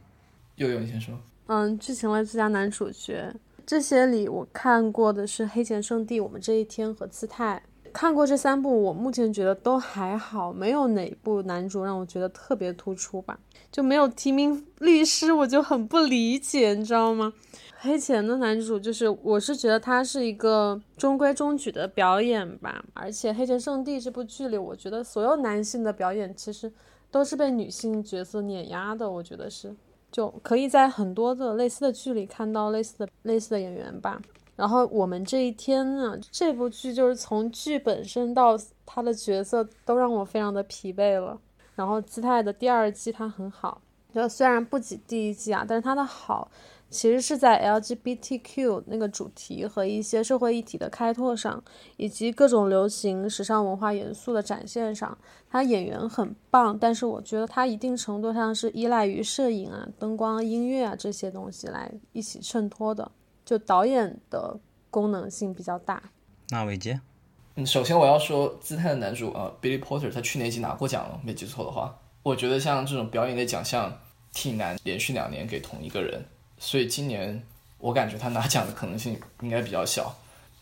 悠悠，你先说。嗯，剧情类最佳男主角，这些里我看过的是《黑钱圣地》、《我们这一天》和《姿态》。看过这三部，我目前觉得都还好，没有哪部男主让我觉得特别突出吧。就没有提名律师，我就很不理解，你知道吗？黑钱的男主就是，我是觉得他是一个中规中矩的表演吧，而且《黑钱圣地》这部剧里，我觉得所有男性的表演其实都是被女性角色碾压的，我觉得是，就可以在很多的类似的剧里看到类似的类似的演员吧。然后我们这一天呢，这部剧就是从剧本身到他的角色都让我非常的疲惫了。然后姿态的第二季它很好，就虽然不及第一季啊，但是它的好。其实是在 LGBTQ 那个主题和一些社会议题的开拓上，以及各种流行时尚文化元素的展现上，他演员很棒，但是我觉得他一定程度上是依赖于摄影啊、灯光、音乐啊这些东西来一起衬托的，就导演的功能性比较大。那伟杰，嗯，首先我要说姿态的男主啊，Billy Porter，他去年已经拿过奖了，没记错的话。我觉得像这种表演类奖项挺难连续两年给同一个人。所以今年我感觉他拿奖的可能性应该比较小。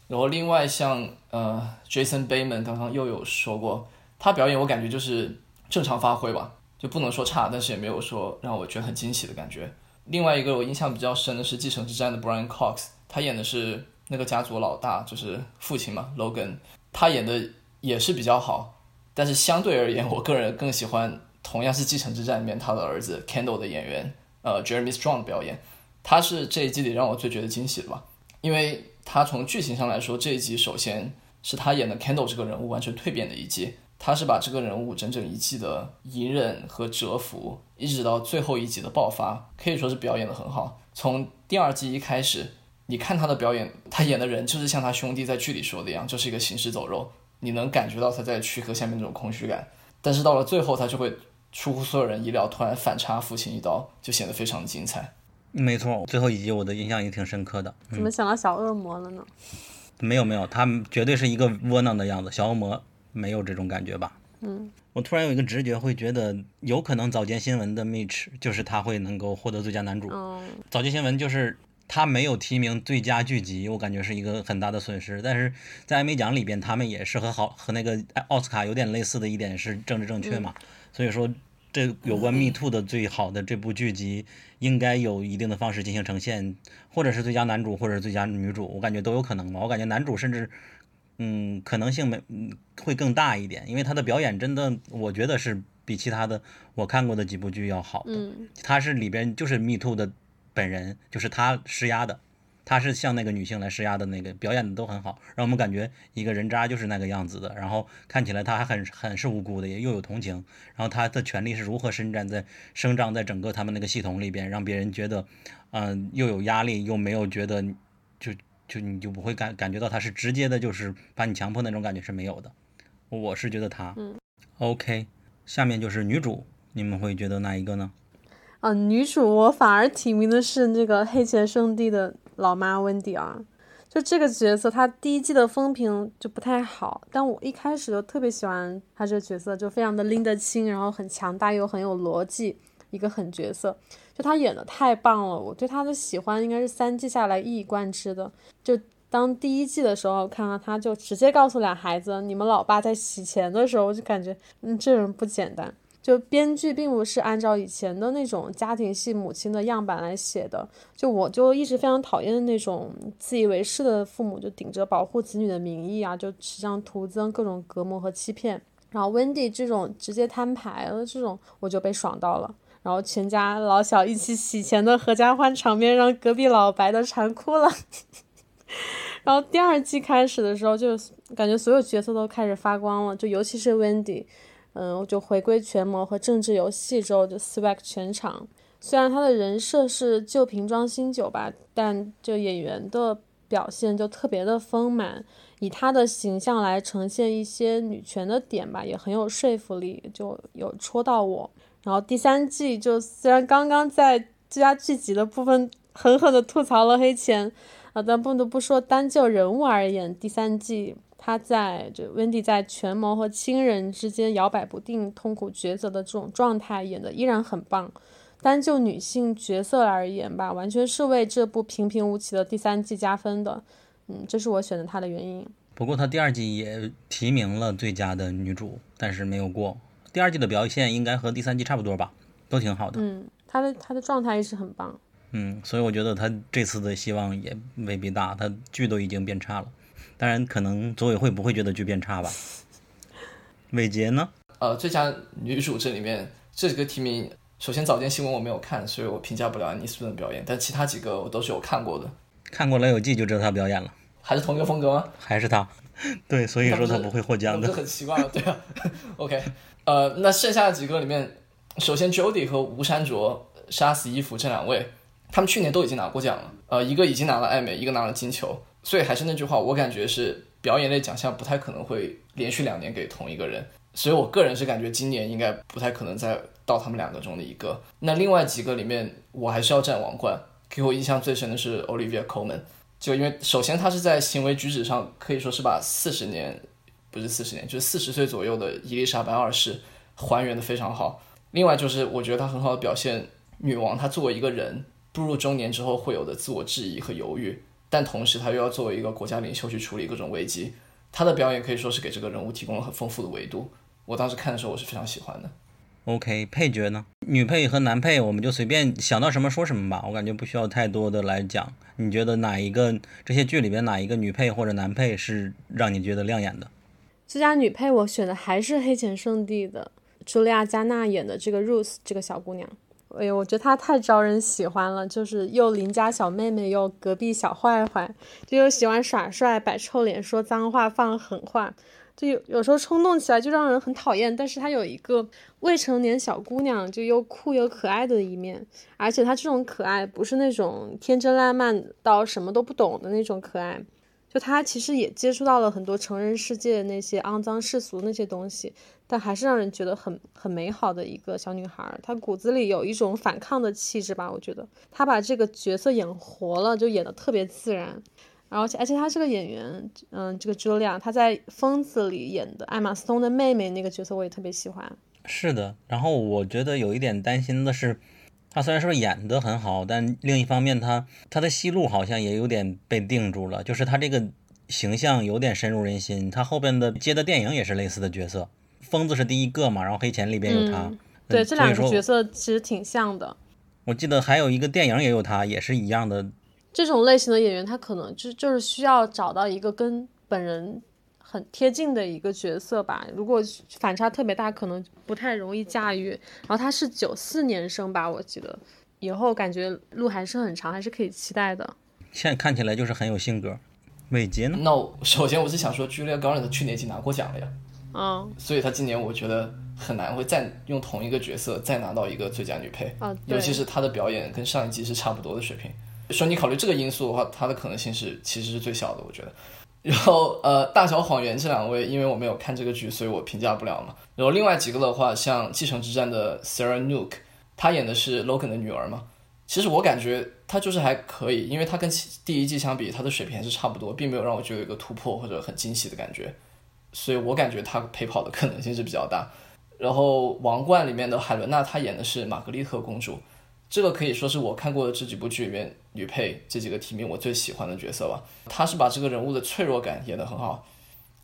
然后另外像呃 Jason Bateman 刚刚又有说过，他表演我感觉就是正常发挥吧，就不能说差，但是也没有说让我觉得很惊喜的感觉。另外一个我印象比较深的是《继承之战》的 Brian Cox，他演的是那个家族老大，就是父亲嘛 Logan，他演的也是比较好，但是相对而言，我个人更喜欢同样是《继承之战》里面他的儿子 Kendall 的演员，呃，Jeremy Strong 的表演，他是这一季里让我最觉得惊喜的吧，因为他从剧情上来说，这一集首先是他演的 Kendall 这个人物完全蜕变的一季，他是把这个人物整整一季的隐忍和蛰伏，一直到最后一集的爆发，可以说是表演的很好。从第二季一开始，你看他的表演，他演的人就是像他兄弟在剧里说的一样，就是一个行尸走肉。你能感觉到他在躯壳下面那种空虚感，但是到了最后，他就会出乎所有人意料，突然反插父亲一刀，就显得非常精彩。没错，最后一集我的印象也挺深刻的。怎么想到小恶魔了呢？没有没有，他绝对是一个窝囊的样子。小恶魔没有这种感觉吧？嗯，我突然有一个直觉，会觉得有可能早间新闻的 Mitch 就是他会能够获得最佳男主。嗯，早间新闻就是他没有提名最佳剧集，我感觉是一个很大的损失。但是在艾美奖里边，他们也是和好和那个奥斯卡有点类似的一点是政治正确嘛，所以说这有关 Me Too 的最好的这部剧集应该有一定的方式进行呈现，或者是最佳男主，或者是最佳女主，我感觉都有可能吧。我感觉男主甚至。嗯，可能性没嗯会更大一点，因为他的表演真的，我觉得是比其他的我看过的几部剧要好的。嗯，他是里边就是 Me Too 的本人，就是他施压的，他是向那个女性来施压的那个，表演的都很好，让我们感觉一个人渣就是那个样子的，然后看起来他还很很是无辜的，也又有同情，然后他的权利是如何伸展在生长在整个他们那个系统里边，让别人觉得，嗯、又有压力又没有觉得就。就你就不会感感觉到他是直接的，就是把你强迫那种感觉是没有的。我是觉得他，嗯，OK。下面就是女主，你们会觉得哪一个呢？啊，女主我反而提名的是那个黑钱圣地的老妈温迪啊，就这个角色，她第一季的风评就不太好，但我一开始就特别喜欢她这个角色，就非常的拎得清，然后很强大又很有逻辑，一个狠角色。就她演的太棒了，我对她的喜欢应该是三季下来一以贯之的。就当第一季的时候看到她，就直接告诉俩孩子，你们老爸在洗钱的时候，我就感觉，嗯，这人不简单。就编剧并不是按照以前的那种家庭系母亲的样板来写的，就我就一直非常讨厌那种自以为是的父母，就顶着保护子女的名义啊，就实际上徒增各种隔膜和欺骗。然后温蒂这种直接摊牌的这种，我就被爽到了。然后全家老小一起洗钱的合家欢场面，让隔壁老白都馋哭了。然后第二季开始的时候，就感觉所有角色都开始发光了，就尤其是 Wendy，嗯，就回归权谋和政治游戏之后就 swag 全场。虽然他的人设是旧瓶装新酒吧，但就演员的表现就特别的丰满，以他的形象来呈现一些女权的点吧，也很有说服力，就有戳到我。然后第三季就虽然刚刚在最佳剧集的部分狠狠的吐槽了黑钱，啊，但不得不说单就人物而言，第三季他在就温蒂在权谋和亲人之间摇摆不定、痛苦抉择的这种状态演的依然很棒。单就女性角色而言吧，完全是为这部平平无奇的第三季加分的。嗯，这是我选择她的原因。不过她第二季也提名了最佳的女主，但是没有过。第二季的表现应该和第三季差不多吧，都挺好的。嗯，她的她的状态一直很棒。嗯，所以我觉得她这次的希望也未必大，她剧都已经变差了。当然，可能组委会不会觉得剧变差吧。伟杰呢？呃，最佳女主这里面这几个提名，首先早间新闻我没有看，所以我评价不了安妮斯顿的表演，但其他几个我都是有看过的。看过《老友记》就知道她表演了，还是同一个风格吗？还是她。对，所以说她不会获奖的。这很奇怪了，对啊。OK，呃，那剩下的几个里面，首先 Jody 和吴珊卓杀死伊芙这两位，他们去年都已经拿过奖了，呃，一个已经拿了艾美，一个拿了金球，所以还是那句话，我感觉是表演类奖项不太可能会连续两年给同一个人，所以我个人是感觉今年应该不太可能再到他们两个中的一个。那另外几个里面，我还是要占王冠。给我印象最深的是 Olivia Colman，就因为首先她是在行为举止上可以说是把四十年，不是四十年，就是四十岁左右的伊丽莎白二世还原的非常好。另外就是我觉得她很好的表现女王她作为一个人步入中年之后会有的自我质疑和犹豫，但同时他又要作为一个国家领袖去处理各种危机，他的表演可以说是给这个人物提供了很丰富的维度。我当时看的时候我是非常喜欢的。OK，配角呢？女配和男配，我们就随便想到什么说什么吧。我感觉不需要太多的来讲。你觉得哪一个这些剧里边哪一个女配或者男配是让你觉得亮眼的？最佳女配我选的还是《黑钱圣地》的茱莉亚·加纳演的这个 Rose 这个小姑娘。哎呦，我觉得她太招人喜欢了，就是又邻家小妹妹，又隔壁小坏坏，就又喜欢耍帅、摆臭脸、说脏话、放狠话，就有有时候冲动起来就让人很讨厌。但是她有一个未成年小姑娘，就又酷又可爱的一面，而且她这种可爱不是那种天真烂漫到什么都不懂的那种可爱。就她其实也接触到了很多成人世界那些肮脏世俗那些东西，但还是让人觉得很很美好的一个小女孩。她骨子里有一种反抗的气质吧，我觉得她把这个角色演活了，就演得特别自然。然后而且她这个演员，嗯，这个茱莉亚，她在《疯子》里演的艾玛斯通的妹妹那个角色，我也特别喜欢。是的，然后我觉得有一点担心的是。他虽然说演得很好，但另一方面，他他的戏路好像也有点被定住了，就是他这个形象有点深入人心。他后边的接的电影也是类似的角色，疯子是第一个嘛，然后黑钱里边有他，对这两个角色其实挺像的。我记得还有一个电影也有他，也是一样的。这种类型的演员，他可能就就是需要找到一个跟本人。很贴近的一个角色吧，如果反差特别大，可能不太容易驾驭。然后他是九四年生吧，我记得，以后感觉路还是很长，还是可以期待的。现在看起来就是很有性格。美杰呢？那 首先我是想说，Julia Garner 去年已经拿过奖了呀，嗯，所以他今年我觉得很难会再用同一个角色再拿到一个最佳女配，啊，尤其是她的表演跟上一季是差不多的水平。说你考虑这个因素的话，她的可能性是其实是最小的，我觉得。然后呃，大小谎言这两位，因为我没有看这个剧，所以我评价不了嘛。然后另外几个的话，像继承之战的 Sarah Nook，她演的是 Logan 的女儿嘛。其实我感觉她就是还可以，因为她跟第一季相比，她的水平还是差不多，并没有让我觉得有一个突破或者很惊喜的感觉。所以我感觉她陪跑的可能性是比较大。然后王冠里面的海伦娜，她演的是玛格丽特公主。这个可以说是我看过的这几部剧里面女配这几个提名我最喜欢的角色吧。她是把这个人物的脆弱感演得很好。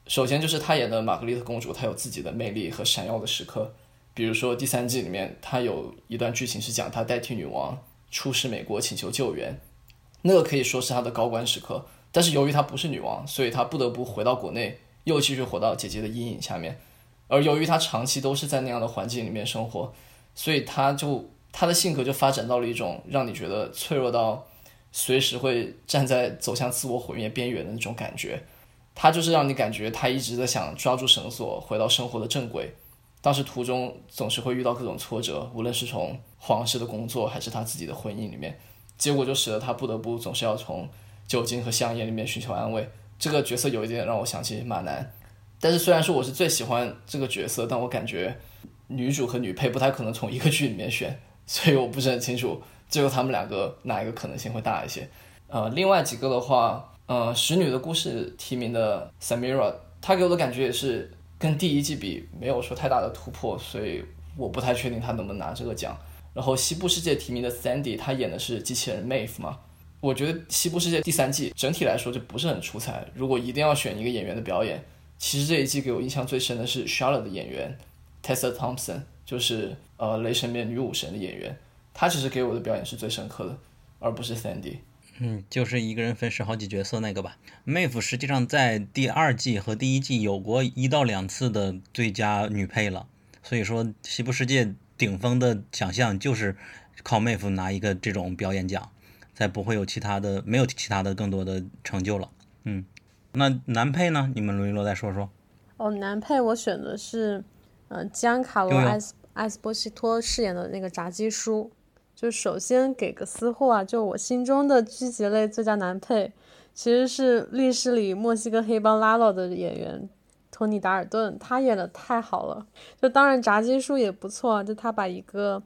首先就是她演的玛格丽特公主，她有自己的魅力和闪耀的时刻。比如说第三季里面，她有一段剧情是讲她代替女王出使美国请求救援，那个可以说是她的高光时刻。但是由于她不是女王，所以她不得不回到国内，又继续活到姐姐的阴影下面。而由于她长期都是在那样的环境里面生活，所以她就。他的性格就发展到了一种让你觉得脆弱到随时会站在走向自我毁灭边缘的那种感觉。他就是让你感觉他一直在想抓住绳索，回到生活的正轨。当时途中总是会遇到各种挫折，无论是从皇室的工作，还是他自己的婚姻里面，结果就使得他不得不总是要从酒精和香烟里面寻求安慰。这个角色有一点让我想起马南，但是虽然说我是最喜欢这个角色，但我感觉女主和女配不太可能从一个剧里面选。所以我不是很清楚，最后他们两个哪一个可能性会大一些？呃，另外几个的话，呃，《使女的故事》提名的 Samira，她给我的感觉也是跟第一季比没有说太大的突破，所以我不太确定她能不能拿这个奖。然后《西部世界》提名的 Sandy，她演的是机器人 Maeve 嘛，我觉得《西部世界》第三季整体来说就不是很出彩。如果一定要选一个演员的表演，其实这一季给我印象最深的是 Charlotte 的演员 Tessa Thompson。就是呃，雷神面女武神的演员，她其实给我的表演是最深刻的，而不是 Sandy。嗯，就是一个人分饰好几角色那个吧。Maeve 实际上在第二季和第一季有过一到两次的最佳女配了，所以说西部世界顶峰的奖项就是靠 Maeve 拿一个这种表演奖，再不会有其他的，没有其他的更多的成就了。嗯，那男配呢？你们罗一罗再说说。哦，男配我选的是，嗯，吉安卡罗埃斯。艾斯波西托饰演的那个炸鸡叔，就首先给个私货啊，就我心中的剧集类最佳男配，其实是《历史里墨西哥黑帮拉洛》的演员托尼·达尔顿，他演的太好了。就当然炸鸡叔也不错，就他把一个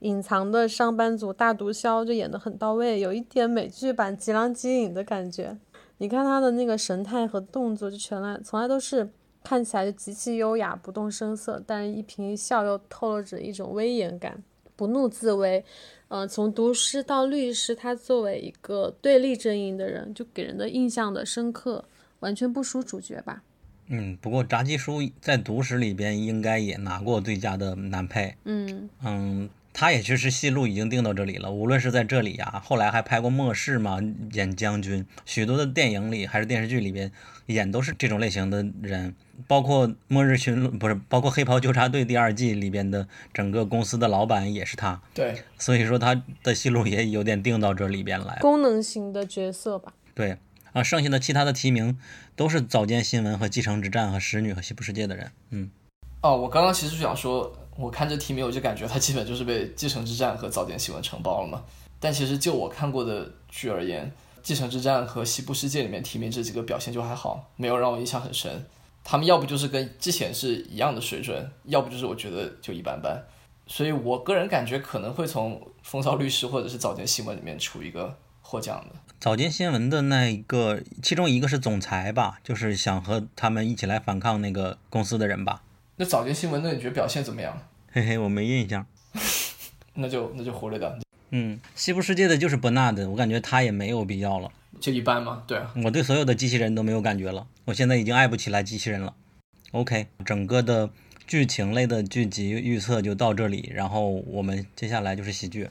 隐藏的上班族大毒枭就演得很到位，有一点美剧版吉良吉影的感觉。你看他的那个神态和动作，就全来从来都是。看起来就极其优雅，不动声色，但是一颦一笑又透露着一种威严感，不怒自威。嗯，从读诗到律师，他作为一个对立阵营的人，就给人的印象的深刻，完全不输主角吧。嗯，不过炸鸡叔在读史里边应该也拿过最佳的男配。嗯嗯，他也确实戏路已经定到这里了，无论是在这里呀，后来还拍过《末世》嘛，演将军，许多的电影里还是电视剧里边演都是这种类型的人，包括《末日巡逻》不是，包括《黑袍纠察队》第二季里边的整个公司的老板也是他，对，所以说他的戏路也有点定到这里边来。功能型的角色吧。对啊，剩下的其他的提名都是早间新闻和继承之战和使女和西部世界的人，嗯，哦，我刚刚其实想说，我看这提名我就感觉他基本就是被《继承之战》和《早间新闻》承包了嘛。但其实就我看过的剧而言，《继承之战》和《西部世界》里面提名这几个表现就还好，没有让我印象很深。他们要不就是跟之前是一样的水准，要不就是我觉得就一般般。所以我个人感觉可能会从《风骚律师》或者是《早间新闻》里面出一个获奖的。早间新闻的那一个，其中一个是总裁吧，就是想和他们一起来反抗那个公司的人吧。那早间新闻，那你觉得表现怎么样？嘿嘿，我没印象。那就那就忽略掉，嗯，西部世界的就是伯纳的，我感觉他也没有必要了。就一般嘛。对啊，我对所有的机器人都没有感觉了，我现在已经爱不起来机器人了。OK，整个的剧情类的剧集预测就到这里，然后我们接下来就是喜剧。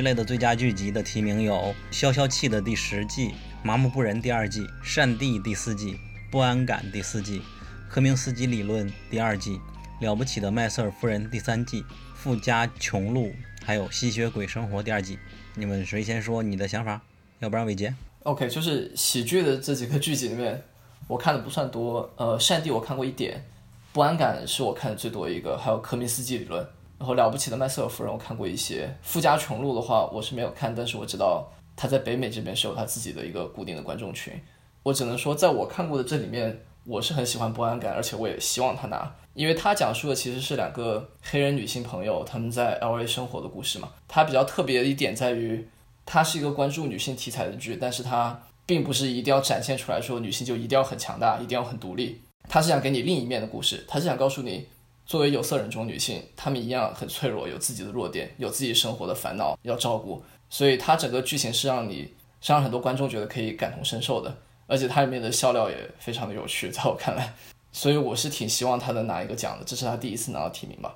剧类的最佳剧集的提名有《消消气》的第十季、《麻木不仁》第二季、《善地》第四季、《不安感》第四季、《科明斯基理论》第二季、《了不起的麦瑟尔夫人》第三季、《富家穷路》，还有《吸血鬼生活》第二季。你们谁先说你的想法？要不然伟杰。OK，就是喜剧的这几个剧集里面，我看的不算多。呃，善地我看过一点，不安感是我看的最多一个，还有科明斯基理论，然后了不起的麦瑟尔夫人我看过一些。富家穷路的话我是没有看，但是我知道他在北美这边是有他自己的一个固定的观众群。我只能说，在我看过的这里面，我是很喜欢不安感，而且我也希望他拿，因为他讲述的其实是两个黑人女性朋友他们在 LA 生活的故事嘛。它比较特别的一点在于。它是一个关注女性题材的剧，但是它并不是一定要展现出来说女性就一定要很强大，一定要很独立。它是想给你另一面的故事，它是想告诉你，作为有色人种女性，她们一样很脆弱，有自己的弱点，有自己生活的烦恼要照顾。所以它整个剧情是让你，是让很多观众觉得可以感同身受的，而且它里面的笑料也非常的有趣，在我看来，所以我是挺希望他能拿一个奖的，这是他第一次拿到提名吧。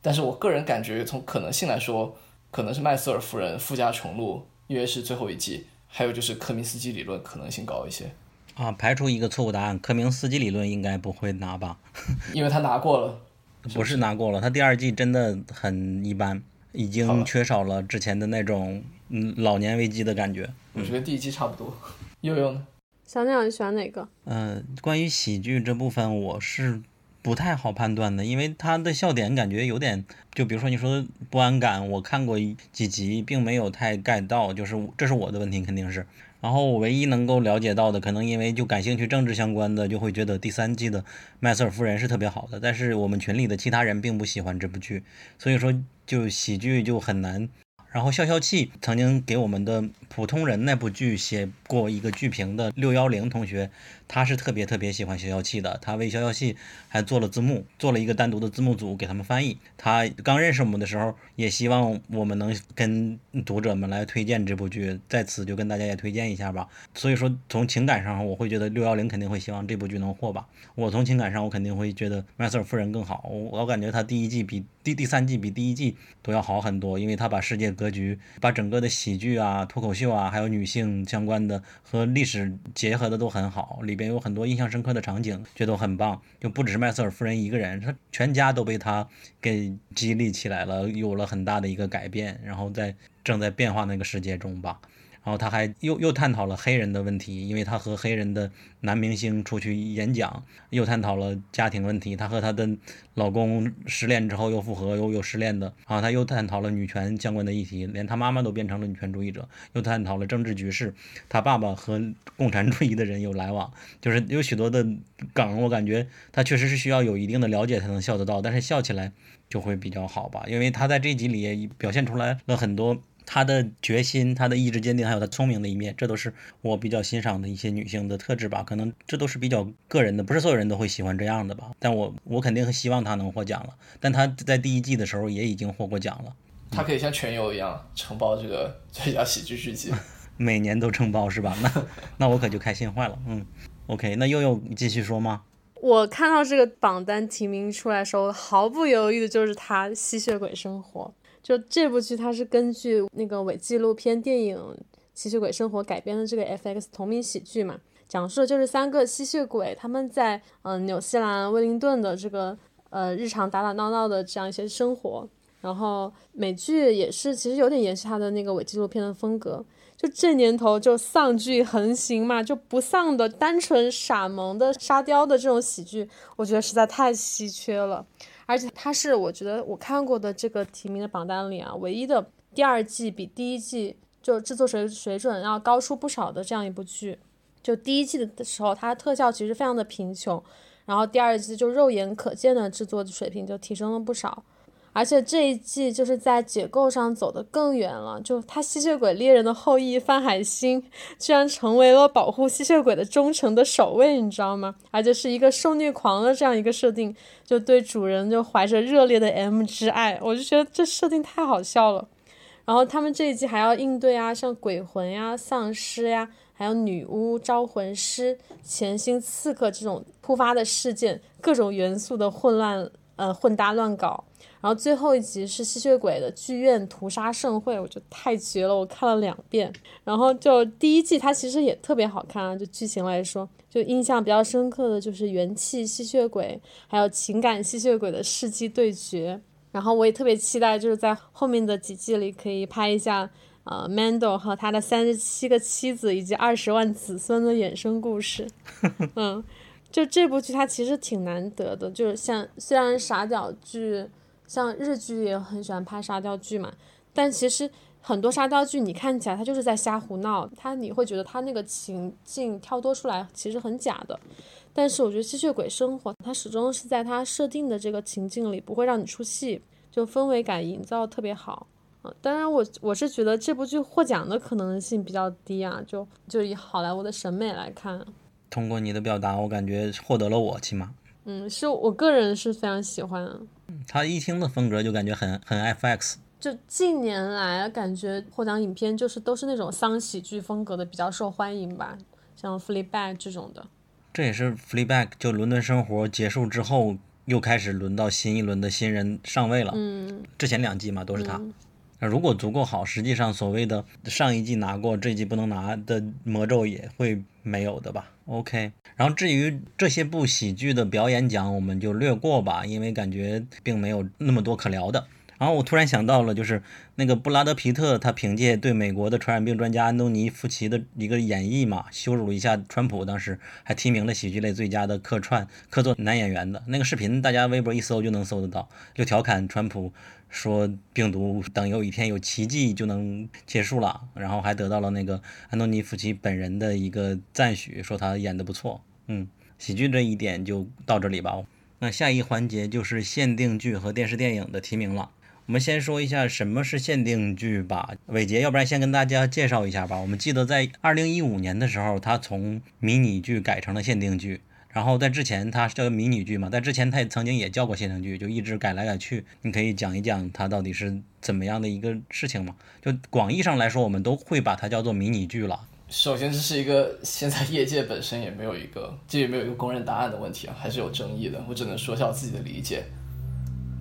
但是我个人感觉，从可能性来说，可能是麦瑟尔夫人、富家穷路，因为是最后一季，还有就是科明斯基理论可能性高一些，啊，排除一个错误答案，科明斯基理论应该不会拿吧？因为他拿过了。不是拿过了，他第二季真的很一般，已经缺少了之前的那种嗯老年危机的感觉。我觉得第一季差不多。悠悠呢？小鸟，你喜欢哪个？呃，关于喜剧这部分，我是不太好判断的，因为他的笑点感觉有点，就比如说你说不安感，我看过几集，并没有太 get 到，就是这是我的问题，肯定是。然后我唯一能够了解到的，可能因为就感兴趣政治相关的，就会觉得第三季的麦瑟尔夫人是特别好的，但是我们群里的其他人并不喜欢这部剧，所以说就喜剧就很难。然后消消气曾经给我们的普通人那部剧写过一个剧评的六幺零同学，他是特别特别喜欢消消气的，他为消消气还做了字幕，做了一个单独的字幕组给他们翻译。他刚认识我们的时候，也希望我们能跟读者们来推荐这部剧，在此就跟大家也推荐一下吧。所以说从情感上，我会觉得六幺零肯定会希望这部剧能获吧。我从情感上，我肯定会觉得麦瑟尔夫人更好。我我感觉他第一季比第第三季比第一季都要好很多，因为他把世界格局、把整个的喜剧啊、脱口秀。秀啊，还有女性相关的和历史结合的都很好，里边有很多印象深刻的场景，觉得很棒。就不只是麦瑟尔夫人一个人，她全家都被她给激励起来了，有了很大的一个改变，然后在正在变化那个世界中吧。然后他还又又探讨了黑人的问题，因为他和黑人的男明星出去演讲，又探讨了家庭问题。他和他的老公失恋之后又复合，又又失恋的。然后他又探讨了女权相关的议题，连他妈妈都变成了女权主义者。又探讨了政治局势，他爸爸和共产主义的人有来往，就是有许多的梗。我感觉他确实是需要有一定的了解才能笑得到，但是笑起来就会比较好吧，因为他在这集里也表现出来了很多。她的决心，她的意志坚定，还有她聪明的一面，这都是我比较欣赏的一些女性的特质吧。可能这都是比较个人的，不是所有人都会喜欢这样的吧。但我我肯定希望她能获奖了。但她在第一季的时候也已经获过奖了。她可以像全游一样承包这个最佳喜剧剧集，每年都承包是吧？那 那我可就开心坏了。嗯，OK，那悠悠继续说吗？我看到这个榜单提名出来的时候，毫不犹豫的就是他《吸血鬼生活》。就这部剧，它是根据那个伪纪录片电影《吸血鬼生活》改编的这个 FX 同名喜剧嘛，讲述的就是三个吸血鬼他们在嗯纽西兰威灵顿的这个呃日常打打闹闹的这样一些生活。然后美剧也是其实有点延续它的那个伪纪录片的风格。就这年头就丧剧横行嘛，就不丧的单纯傻萌的沙雕的这种喜剧，我觉得实在太稀缺了。而且它是我觉得我看过的这个提名的榜单里啊，唯一的第二季比第一季就制作水水准要高出不少的这样一部剧。就第一季的时候，它特效其实非常的贫穷，然后第二季就肉眼可见的制作的水平就提升了不少。而且这一季就是在解构上走得更远了，就他吸血鬼猎人的后裔范海辛居然成为了保护吸血鬼的忠诚的守卫，你知道吗？而且是一个受虐狂的这样一个设定，就对主人就怀着热烈的 M 之爱，我就觉得这设定太好笑了。然后他们这一季还要应对啊，像鬼魂呀、丧尸呀，还有女巫、招魂师、潜心刺客这种突发的事件，各种元素的混乱，呃，混搭乱搞。然后最后一集是吸血鬼的剧院屠杀盛会，我觉得太绝了，我看了两遍。然后就第一季它其实也特别好看啊，就剧情来说，就印象比较深刻的就是元气吸血鬼还有情感吸血鬼的世纪对决。然后我也特别期待，就是在后面的几季里可以拍一下，呃，Mando 和他的三十七个妻子以及二十万子孙的衍生故事。嗯，就这部剧它其实挺难得的，就是像虽然傻屌剧。像日剧也很喜欢拍沙雕剧嘛，但其实很多沙雕剧你看起来它就是在瞎胡闹，它你会觉得它那个情境跳脱出来其实很假的。但是我觉得吸血鬼生活它始终是在它设定的这个情境里，不会让你出戏，就氛围感营造特别好。啊，当然我我是觉得这部剧获奖的可能性比较低啊，就就以好莱坞的审美来看。通过你的表达，我感觉获得了我起码。嗯，是我个人是非常喜欢。他一听的风格就感觉很很 FX。就近年来感觉获奖影片就是都是那种丧喜剧风格的比较受欢迎吧，像《Fleabag》这种的。这也是《Fleabag》就伦敦生活结束之后又开始轮到新一轮的新人上位了。嗯。之前两季嘛都是他。那如果足够好，实际上所谓的上一季拿过，这季不能拿的魔咒也会没有的吧？OK。然后至于这些部喜剧的表演奖，我们就略过吧，因为感觉并没有那么多可聊的。然后我突然想到了，就是那个布拉德皮特，他凭借对美国的传染病专家安东尼福奇的一个演绎嘛，羞辱一下川普，当时还提名了喜剧类最佳的客串客座男演员的那个视频，大家微博一搜就能搜得到，就调侃川普。说病毒等有一天有奇迹就能结束了，然后还得到了那个安东尼·福奇本人的一个赞许，说他演的不错。嗯，喜剧这一点就到这里吧。那下一环节就是限定剧和电视电影的提名了。我们先说一下什么是限定剧吧。伟杰，要不然先跟大家介绍一下吧。我们记得在二零一五年的时候，他从迷你剧改成了限定剧。然后在之前，它叫迷你剧嘛，在之前它也曾经也叫过限定剧，就一直改来改去。你可以讲一讲它到底是怎么样的一个事情吗？就广义上来说，我们都会把它叫做迷你剧了。首先，这是一个现在业界本身也没有一个，这也没有一个公认答案的问题啊，还是有争议的。我只能说一下我自己的理解。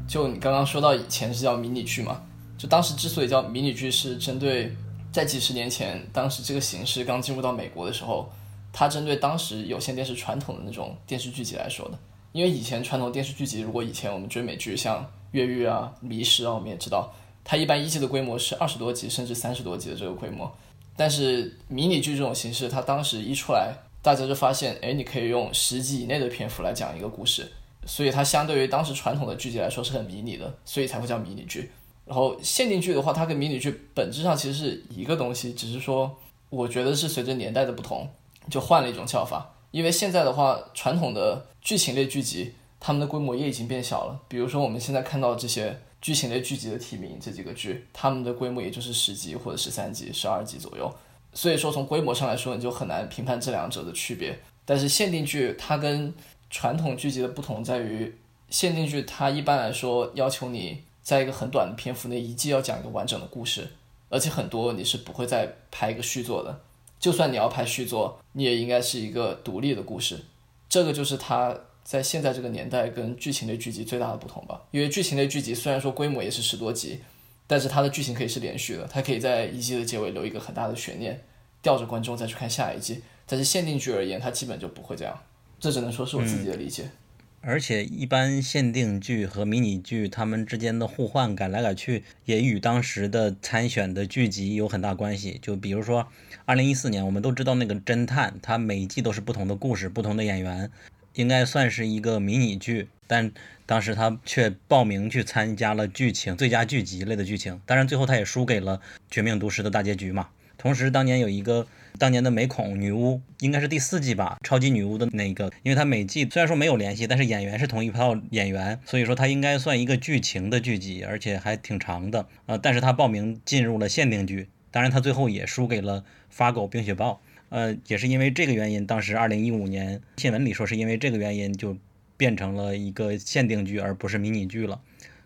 就你刚刚说到以前是叫迷你剧嘛，就当时之所以叫迷你剧，是针对在几十年前，当时这个形式刚进入到美国的时候，它针对当时有线电视传统的那种电视剧集来说的。因为以前传统电视剧集，如果以前我们追美剧，像《越狱》啊、《迷失》啊，我们也知道，它一般一季的规模是二十多集甚至三十多集的这个规模。但是迷你剧这种形式，它当时一出来，大家就发现，哎，你可以用十集以内的篇幅来讲一个故事，所以它相对于当时传统的剧集来说是很迷你的，所以才会叫迷你剧。然后限定剧的话，它跟迷你剧本质上其实是一个东西，只是说，我觉得是随着年代的不同，就换了一种叫法。因为现在的话，传统的剧情类剧集，他们的规模也已经变小了。比如说我们现在看到这些剧情类剧集的提名这几个剧，他们的规模也就是十集或者十三集、十二集左右。所以说从规模上来说，你就很难评判这两者的区别。但是限定剧它跟传统剧集的不同在于，限定剧它一般来说要求你在一个很短的篇幅内一季要讲一个完整的故事，而且很多你是不会再拍一个续作的。就算你要拍续作，你也应该是一个独立的故事。这个就是它在现在这个年代跟剧情类剧集最大的不同吧。因为剧情类剧集虽然说规模也是十多集，但是它的剧情可以是连续的，它可以在一季的结尾留一个很大的悬念，吊着观众再去看下一季。但是限定剧而言，它基本就不会这样。这只能说是我自己的理解。而且一般限定剧和迷你剧它们之间的互换改来改去，也与当时的参选的剧集有很大关系。就比如说，二零一四年我们都知道那个侦探，它每一季都是不同的故事，不同的演员，应该算是一个迷你剧，但当时他却报名去参加了剧情最佳剧集类的剧情，当然最后他也输给了《绝命毒师》的大结局嘛。同时，当年有一个。当年的美恐女巫应该是第四季吧，超级女巫的那个，因为它每季虽然说没有联系，但是演员是同一套演员，所以说它应该算一个剧情的剧集，而且还挺长的。呃，但是他报名进入了限定剧，当然他最后也输给了《发狗冰雪豹》。呃，也是因为这个原因，当时二零一五年新闻里说是因为这个原因就变成了一个限定剧，而不是迷你剧了。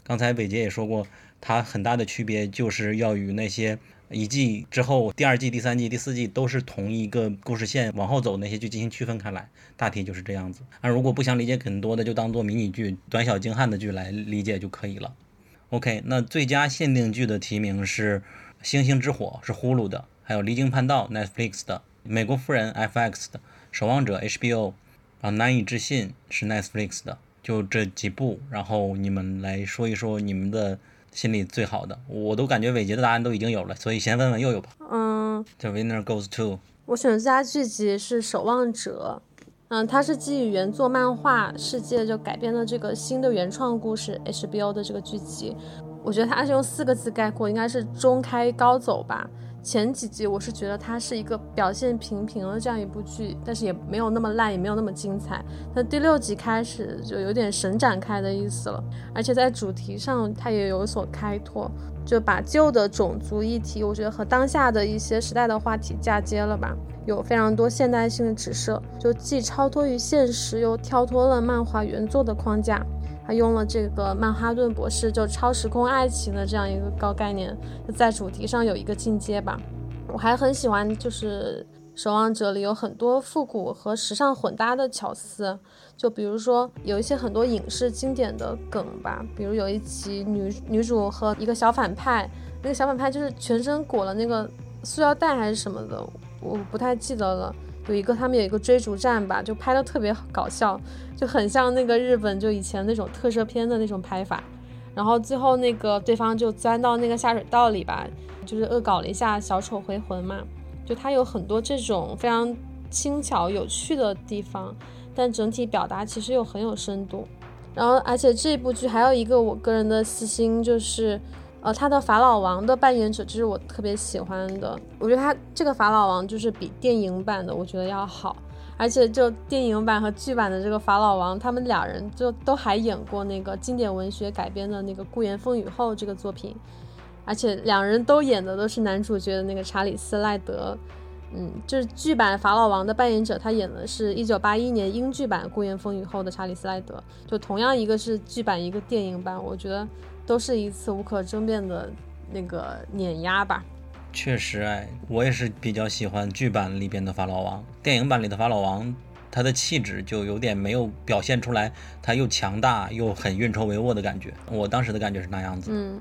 刚才伟杰也说过，它很大的区别就是要与那些。一季之后，第二季、第三季、第四季都是同一个故事线往后走，那些剧进行区分开来，大体就是这样子。那如果不想理解很多的，就当做迷你剧、短小精悍的剧来理解就可以了。OK，那最佳限定剧的提名是《星星之火》是 Hulu 的，还有《离经叛道》Netflix 的，《美国夫人》FX 的，《守望者》HBO，啊，《难以置信》是 Netflix 的，就这几部，然后你们来说一说你们的。心里最好的，我都感觉伟杰的答案都已经有了，所以先问问佑佑吧。嗯，这 winner goes to 我选的最佳剧集是《守望者》，嗯，它是基于原作漫画世界就改编的这个新的原创故事 HBO 的这个剧集，我觉得它是用四个字概括，应该是中开高走吧。前几集我是觉得它是一个表现平平的这样一部剧，但是也没有那么烂，也没有那么精彩。那第六集开始就有点神展开的意思了，而且在主题上它也有所开拓，就把旧的种族议题，我觉得和当下的一些时代的话题嫁接了吧，有非常多现代性的指涉，就既超脱于现实，又跳脱了漫画原作的框架。他用了这个曼哈顿博士就超时空爱情的这样一个高概念，在主题上有一个进阶吧。我还很喜欢，就是《守望者》里有很多复古和时尚混搭的巧思，就比如说有一些很多影视经典的梗吧，比如有一集女女主和一个小反派，那个小反派就是全身裹了那个塑料袋还是什么的，我不太记得了。有一个他们有一个追逐战吧，就拍的特别搞笑，就很像那个日本就以前那种特摄片的那种拍法。然后最后那个对方就钻到那个下水道里吧，就是恶搞了一下小丑回魂嘛。就它有很多这种非常轻巧有趣的地方，但整体表达其实又很有深度。然后而且这部剧还有一个我个人的私心就是。呃，他的法老王的扮演者就是我特别喜欢的，我觉得他这个法老王就是比电影版的我觉得要好，而且就电影版和剧版的这个法老王，他们俩人就都还演过那个经典文学改编的那个《顾言风雨后》这个作品，而且两人都演的都是男主角的那个查理斯赖德，嗯，就是剧版法老王的扮演者，他演的是一九八一年英剧版《顾言风雨后》的查理斯赖德，就同样一个是剧版，一个电影版，我觉得。都是一次无可争辩的那个碾压吧。确实，哎，我也是比较喜欢剧版里边的法老王。电影版里的法老王，他的气质就有点没有表现出来，他又强大又很运筹帷幄的感觉。我当时的感觉是那样子。嗯。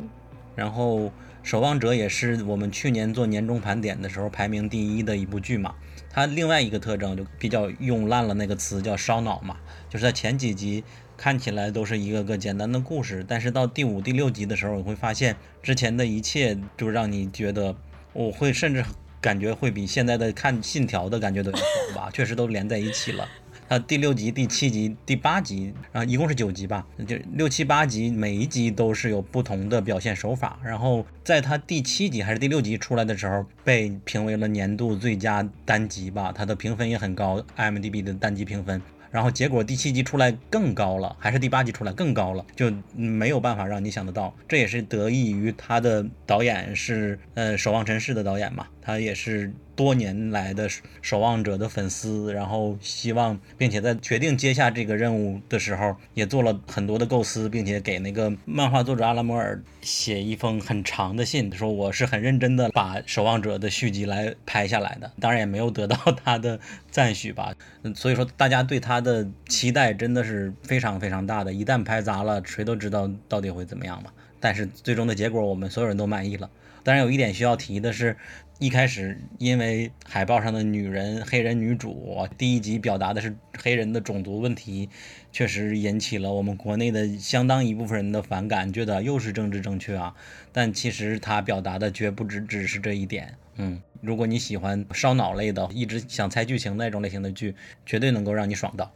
然后守望者》也是我们去年做年终盘点的时候排名第一的一部剧嘛。它另外一个特征就比较用烂了那个词叫烧脑嘛，就是在前几集看起来都是一个个简单的故事，但是到第五、第六集的时候，你会发现之前的一切就让你觉得，我会甚至感觉会比现在的看《信条》的感觉都要好吧，确实都连在一起了。它第六集、第七集、第八集，然后一共是九集吧，就六七八集，每一集都是有不同的表现手法。然后在它第七集还是第六集出来的时候，被评为了年度最佳单集吧，它的评分也很高，IMDB 的单集评分。然后结果第七集出来更高了，还是第八集出来更高了，就没有办法让你想得到。这也是得益于他的导演是呃《守望尘世》的导演嘛，他也是多年来的守望者的粉丝，然后希望并且在决定接下这个任务的时候，也做了很多的构思，并且给那个漫画作者阿拉摩尔写一封很长的信，说我是很认真的把《守望者》的续集来拍下来的，当然也没有得到他的赞许吧。嗯，所以说大家对他的期待真的是非常非常大的，一旦拍砸了，谁都知道到底会怎么样嘛。但是最终的结果，我们所有人都满意了。当然有一点需要提的是，一开始因为海报上的女人黑人女主第一集表达的是黑人的种族问题，确实引起了我们国内的相当一部分人的反感，觉得又是政治正确啊。但其实他表达的绝不只只是这一点。嗯，如果你喜欢烧脑类的，一直想猜剧情那种类型的剧，绝对能够让你爽到。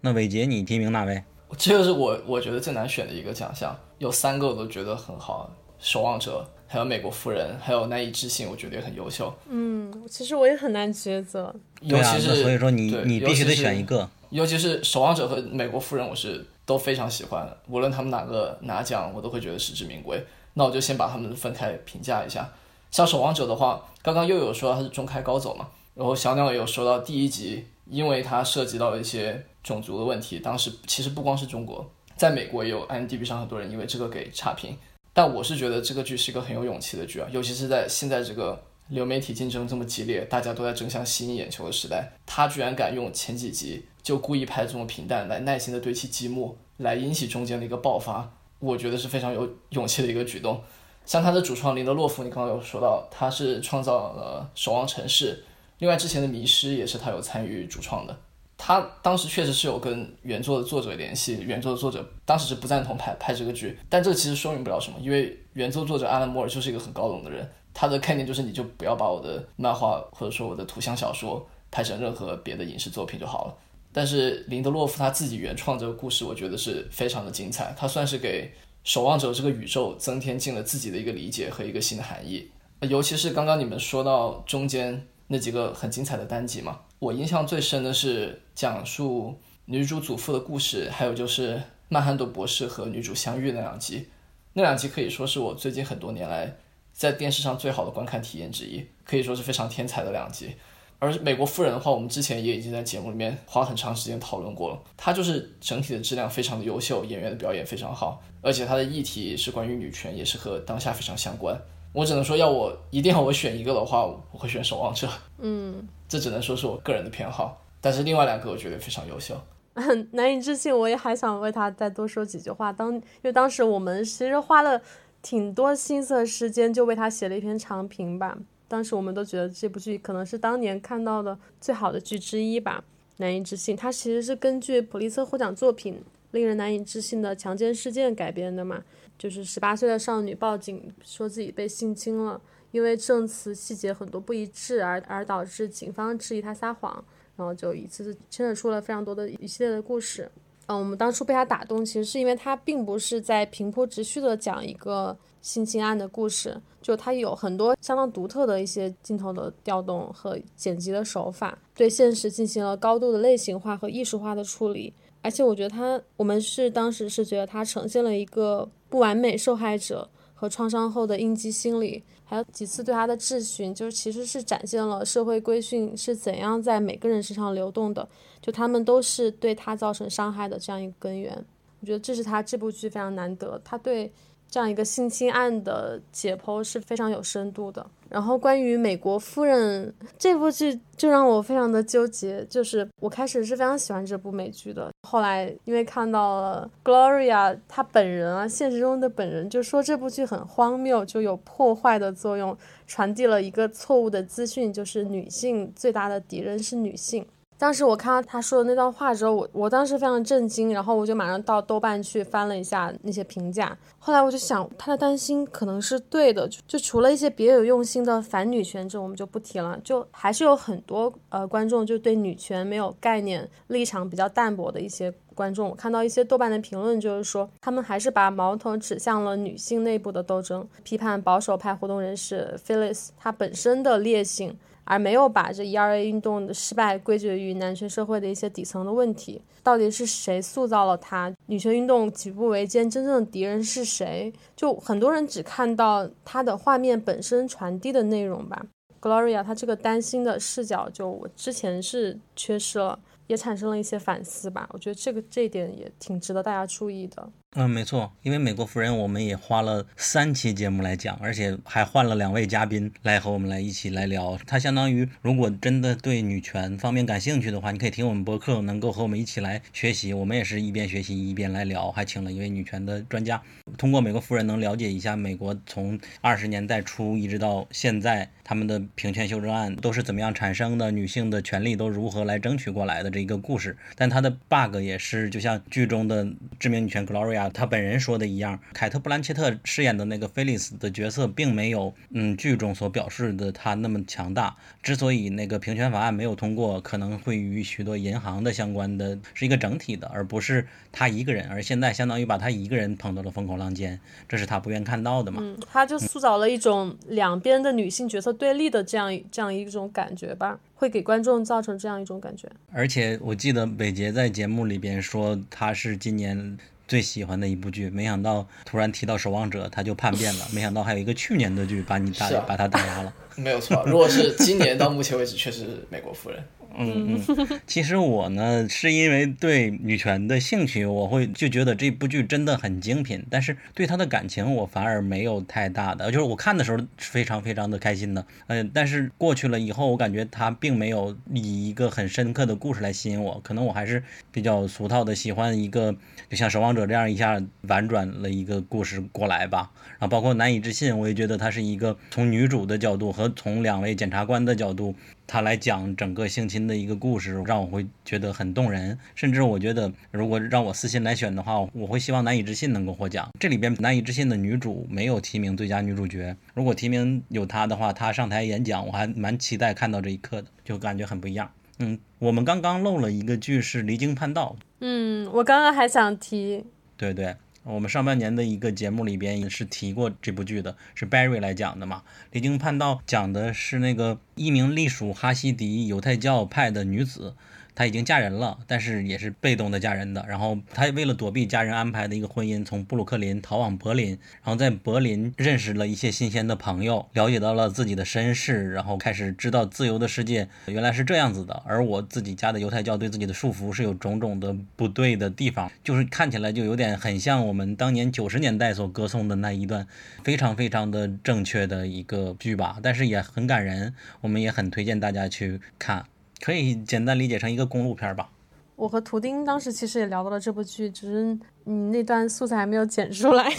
那伟杰，你提名哪位？这个是我我觉得最难选的一个奖项，有三个我都觉得很好，《守望者》，还有《美国夫人》，还有《难以置信》，我觉得也很优秀。嗯，其实我也很难抉择。尤对啊，其是、那所以说你你必须得尤其是选一个。尤其是《守望者》和《美国夫人》，我是都非常喜欢，无论他们哪个拿奖，我都会觉得实至名归。那我就先把他们分开评价一下。像《守望者》的话，刚刚又有说它是中开高走嘛，然后小鸟也有说到第一集，因为它涉及到一些种族的问题，当时其实不光是中国，在美国也有 IMDB 上很多人因为这个给差评。但我是觉得这个剧是一个很有勇气的剧啊，尤其是在现在这个流媒体竞争这么激烈，大家都在争相吸引眼球的时代，他居然敢用前几集就故意拍这么平淡，来耐心的堆砌积木，来引起中间的一个爆发，我觉得是非常有勇气的一个举动。像他的主创林德洛夫，你刚刚有说到，他是创造了《守望城市》，另外之前的《迷失》也是他有参与主创的。他当时确实是有跟原作的作者联系，原作的作者当时是不赞同拍拍这个剧，但这个其实说明不了什么，因为原作作者阿兰·摩尔就是一个很高冷的人，他的概念就是你就不要把我的漫画或者说我的图像小说拍成任何别的影视作品就好了。但是林德洛夫他自己原创这个故事，我觉得是非常的精彩，他算是给守望者这个宇宙增添进了自己的一个理解和一个新的含义。尤其是刚刚你们说到中间那几个很精彩的单集嘛，我印象最深的是讲述女主祖父的故事，还有就是曼汉顿博士和女主相遇那两集，那两集可以说是我最近很多年来在电视上最好的观看体验之一，可以说是非常天才的两集。而美国夫人的话，我们之前也已经在节目里面花很长时间讨论过了。它就是整体的质量非常的优秀，演员的表演非常好，而且它的议题是关于女权，也是和当下非常相关。我只能说，要我一定要我选一个的话，我会选《守望者》。嗯，这只能说是我个人的偏好，但是另外两个我觉得非常优秀。难以置信，我也还想为他再多说几句话。当因为当时我们其实花了挺多心思和时间，就为他写了一篇长评吧。当时我们都觉得这部剧可能是当年看到的最好的剧之一吧。难以置信，它其实是根据普利策获奖作品《令人难以置信的强奸事件》改编的嘛，就是十八岁的少女报警说自己被性侵了，因为证词细节很多不一致而而导致警方质疑他撒谎。然后就一次次牵扯出了非常多的一系列的故事。嗯，我们当初被他打动，其实是因为他并不是在平铺直叙的讲一个性侵案的故事，就他有很多相当独特的一些镜头的调动和剪辑的手法，对现实进行了高度的类型化和艺术化的处理。而且我觉得他，我们是当时是觉得他呈现了一个不完美受害者和创伤后的应激心理。还有几次对他的质询，就是其实是展现了社会规训是怎样在每个人身上流动的，就他们都是对他造成伤害的这样一个根源。我觉得这是他这部剧非常难得，他对这样一个性侵案的解剖是非常有深度的。然后关于美国夫人这部剧，就让我非常的纠结。就是我开始是非常喜欢这部美剧的，后来因为看到了 Gloria 她本人啊，现实中的本人，就说这部剧很荒谬，就有破坏的作用，传递了一个错误的资讯，就是女性最大的敌人是女性。当时我看到他说的那段话之后，我我当时非常震惊，然后我就马上到豆瓣去翻了一下那些评价。后来我就想，他的担心可能是对的，就就除了一些别有用心的反女权，这我们就不提了，就还是有很多呃观众就对女权没有概念、立场比较淡薄的一些观众。我看到一些豆瓣的评论，就是说他们还是把矛头指向了女性内部的斗争，批判保守派活动人士 Phyllis 她本身的劣性。而没有把这 ERA 运动的失败归结于男权社会的一些底层的问题，到底是谁塑造了它？女权运动举步维艰，真正的敌人是谁？就很多人只看到它的画面本身传递的内容吧。Gloria 她这个担心的视角，就我之前是缺失了，也产生了一些反思吧。我觉得这个这一点也挺值得大家注意的。嗯，没错，因为美国夫人我们也花了三期节目来讲，而且还换了两位嘉宾来和我们来一起来聊。它相当于，如果真的对女权方面感兴趣的话，你可以听我们博客，能够和我们一起来学习。我们也是一边学习一边来聊，还请了一位女权的专家，通过美国夫人能了解一下美国从二十年代初一直到现在他们的平权修正案都是怎么样产生的，女性的权利都如何来争取过来的这一个故事。但它的 bug 也是，就像剧中的知名女权 Gloria。她本人说的一样，凯特·布兰切特饰演的那个菲利斯的角色，并没有嗯剧中所表示的他那么强大。之所以那个平权法案没有通过，可能会与许多银行的相关的是一个整体的，而不是他一个人。而现在相当于把他一个人捧到了风口浪尖，这是他不愿看到的嘛？嗯，他就塑造了一种两边的女性角色对立的这样这样一种感觉吧，会给观众造成这样一种感觉。而且我记得北杰在节目里边说，他是今年。最喜欢的一部剧，没想到突然提到《守望者》，他就叛变了。没想到还有一个去年的剧把你打，把他打压了。没有错，如果是今年到目前为止，确实是《美国夫人》。嗯嗯，其实我呢是因为对女权的兴趣，我会就觉得这部剧真的很精品。但是对他的感情，我反而没有太大的，就是我看的时候是非常非常的开心的。嗯，但是过去了以后，我感觉他并没有以一个很深刻的故事来吸引我。可能我还是比较俗套的，喜欢一个就像《守望者》这样一下婉转了一个故事过来吧。然后包括《难以置信》，我也觉得它是一个从女主的角度和从两位检察官的角度。他来讲整个性侵的一个故事，让我会觉得很动人。甚至我觉得，如果让我私信来选的话，我会希望《难以置信》能够获奖。这里边《难以置信》的女主没有提名最佳女主角，如果提名有她的话，她上台演讲，我还蛮期待看到这一刻的，就感觉很不一样。嗯，我们刚刚漏了一个剧是《离经叛道》。嗯，我刚刚还想提。对对。我们上半年的一个节目里边也是提过这部剧的，是 Barry 来讲的嘛，《离经叛道》讲的是那个一名隶属哈希迪犹太教派的女子。她已经嫁人了，但是也是被动的嫁人的。然后她为了躲避家人安排的一个婚姻，从布鲁克林逃往柏林，然后在柏林认识了一些新鲜的朋友，了解到了自己的身世，然后开始知道自由的世界原来是这样子的。而我自己家的犹太教对自己的束缚是有种种的不对的地方，就是看起来就有点很像我们当年九十年代所歌颂的那一段非常非常的正确的一个剧吧，但是也很感人，我们也很推荐大家去看。可以简单理解成一个公路片吧。我和图丁当时其实也聊到了这部剧，只是你那段素材还没有剪出来。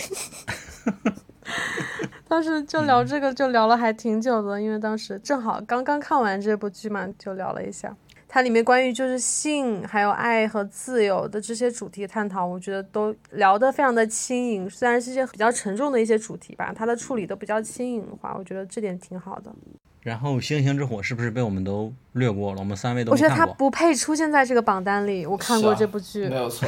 当时就聊这个，就聊了还挺久的，因为当时正好刚刚看完这部剧嘛，就聊了一下。它里面关于就是性、还有爱和自由的这些主题探讨，我觉得都聊得非常的轻盈。虽然是一些比较沉重的一些主题吧，它的处理都比较轻盈的话，我觉得这点挺好的。然后《星星之火》是不是被我们都略过了？我们三位都我觉得他不配出现在这个榜单里。我看过这部剧，没有错，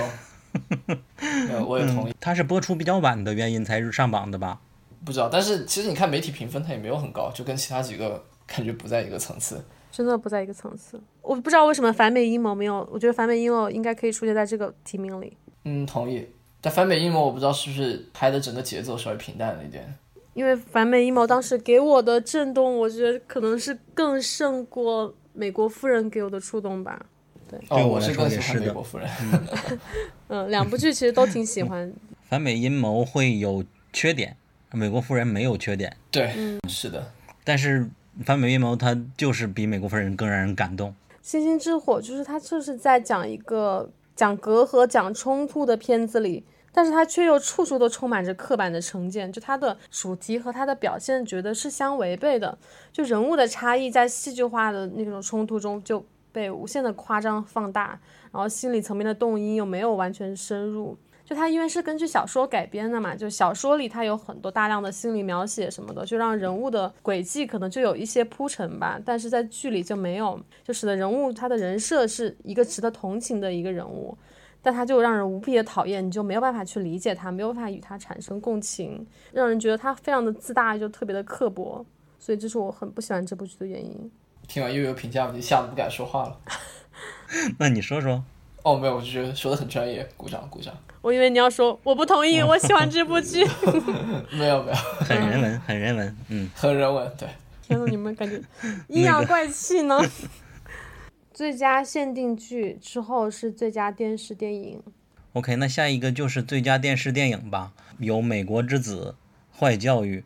我也同意。它是播出比较晚的原因才上榜的吧？不知道，但是其实你看媒体评分，它也没有很高，就跟其他几个感觉不在一个层次。真的不在一个层次。我不知道为什么反美阴谋没有，我觉得反美阴谋应该可以出现在这个提名里。嗯，同意。但反美阴谋我不知道是不是拍的整个节奏稍微平淡了一点。因为反美阴谋当时给我的震动，我觉得可能是更胜过美国夫人给我的触动吧。对，哦，我是更喜欢美国夫人。嗯，两部剧其实都挺喜欢。反美阴谋会有缺点，美国夫人没有缺点，对，是的，但是反美阴谋它就是比美国夫人更让人感动。星星之火就是它就是在讲一个讲隔阂、讲冲突的片子里，但是它却又处处都充满着刻板的成见，就它的主题和它的表现觉得是相违背的，就人物的差异在戏剧化的那种冲突中就被无限的夸张放大，然后心理层面的动因又没有完全深入。就它因为是根据小说改编的嘛，就小说里它有很多大量的心理描写什么的，就让人物的轨迹可能就有一些铺陈吧，但是在剧里就没有，就使得人物他的人设是一个值得同情的一个人物，但他就让人无比的讨厌，你就没有办法去理解他，没有办法与他产生共情，让人觉得他非常的自大，就特别的刻薄，所以这是我很不喜欢这部剧的原因。听完悠悠评价，我就吓得不敢说话了。那你说说，哦，没有，我就觉得说的很专业，鼓掌鼓掌。我以为你要说我不同意，我喜欢这部剧。没 有没有，很人文，很人文，嗯，很人文，对。天呐，你们感觉阴阳怪气呢？最佳限定剧之后是最佳电视电影，OK，那下一个就是最佳电视电影吧，有《美国之子》《坏教育》《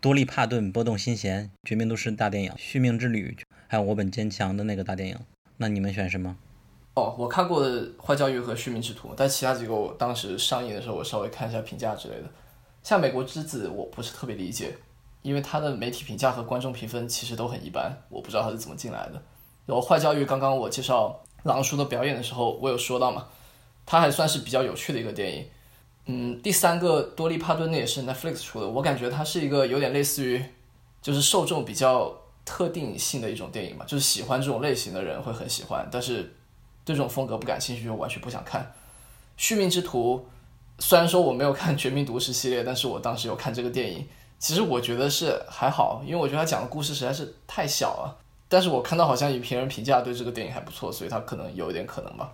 多利帕顿拨动心弦》《绝命毒师》大电影《续命之旅》，还有《我本坚强》的那个大电影。那你们选什么？哦，我看过的《坏教育》和《续命之徒》，但其他几个我当时上映的时候，我稍微看一下评价之类的。像《美国之子》，我不是特别理解，因为它的媒体评价和观众评分其实都很一般，我不知道它是怎么进来的。然后《坏教育》，刚刚我介绍狼叔的表演的时候，我有说到嘛，它还算是比较有趣的一个电影。嗯，第三个多利帕顿那也是 Netflix 出的，我感觉它是一个有点类似于，就是受众比较特定性的一种电影嘛，就是喜欢这种类型的人会很喜欢，但是对这种风格不感兴趣就完全不想看。《续命之徒》虽然说我没有看《绝命毒师》系列，但是我当时有看这个电影，其实我觉得是还好，因为我觉得他讲的故事实在是太小了。但是我看到好像影评人评价对这个电影还不错，所以他可能有一点可能吧。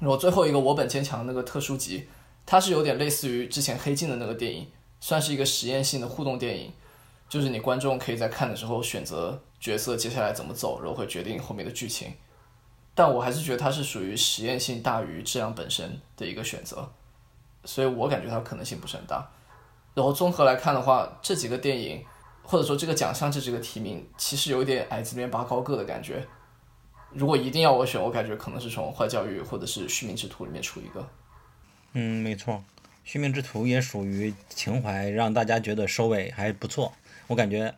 然后最后一个《我本坚强》那个特殊集，它是有点类似于之前黑镜的那个电影，算是一个实验性的互动电影，就是你观众可以在看的时候选择角色接下来怎么走，然后会决定后面的剧情。但我还是觉得它是属于实验性大于质量本身的一个选择，所以我感觉它可能性不是很大。然后综合来看的话，这几个电影或者说这个奖项这几个提名，其实有点矮子里面拔高个的感觉。如果一定要我选，我感觉可能是从坏教育或者是续命之徒里面出一个。嗯，没错，《续命之徒》也属于情怀，让大家觉得收尾还不错。我感觉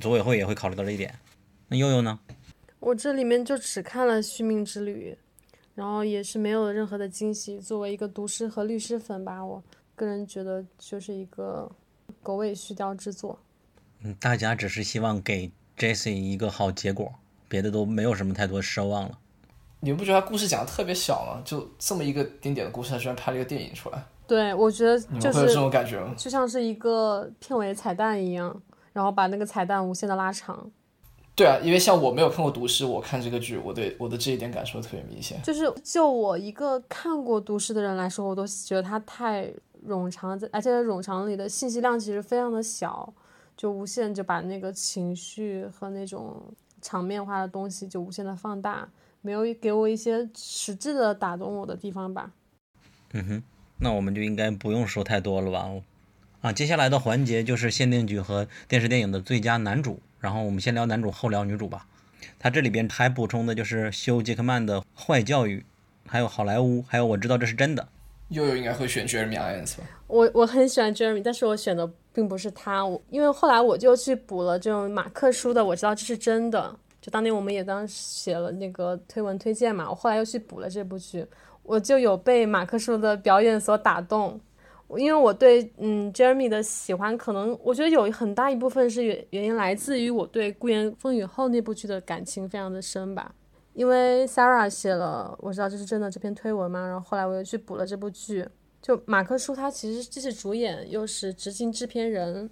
组委会也会考虑到这一点。那悠悠呢？我这里面就只看了《续命之旅》，然后也是没有任何的惊喜。作为一个毒师和律师粉吧，我个人觉得就是一个狗尾续貂之作。嗯，大家只是希望给 Jesse 一个好结果，别的都没有什么太多奢望了。你们不觉得他故事讲的特别小吗？就这么一个丁点的故事，他居然拍了一个电影出来，对，我觉得就是这种感觉吗？就像是一个片尾彩蛋一样，然后把那个彩蛋无限的拉长。对啊，因为像我没有看过《毒师》，我看这个剧，我对我的这一点感受特别明显。就是就我一个看过《毒师》的人来说，我都觉得它太冗长，而且冗长里的信息量其实非常的小，就无限就把那个情绪和那种场面化的东西就无限的放大，没有给我一些实质的打动我的地方吧。嗯哼，那我们就应该不用说太多了吧？啊，接下来的环节就是限定剧和电视电影的最佳男主。然后我们先聊男主，后聊女主吧。他这里边还补充的就是休·杰克曼的《坏教育》，还有好莱坞，还有我知道这是真的。悠悠应该会选 Jeremy Irons 吧？我我很喜欢 Jeremy，但是我选的并不是他，我因为后来我就去补了这种马克书的，我知道这是真的。就当年我们也当写了那个推文推荐嘛，我后来又去补了这部剧，我就有被马克书的表演所打动。因为我对嗯 Jeremy 的喜欢，可能我觉得有很大一部分是原原因来自于我对《孤言风雨后》那部剧的感情非常的深吧。因为 Sarah 写了我知道这是真的这篇推文嘛，然后后来我又去补了这部剧。就马克叔他其实既是主演又是执行制片人。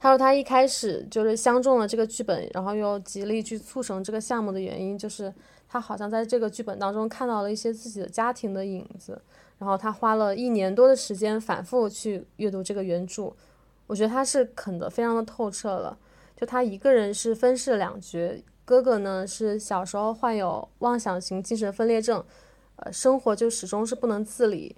他说他一开始就是相中了这个剧本，然后又极力去促成这个项目的原因，就是他好像在这个剧本当中看到了一些自己的家庭的影子。然后他花了一年多的时间反复去阅读这个原著，我觉得他是啃得非常的透彻了。就他一个人是分饰两角，哥哥呢是小时候患有妄想型精神分裂症，呃，生活就始终是不能自理。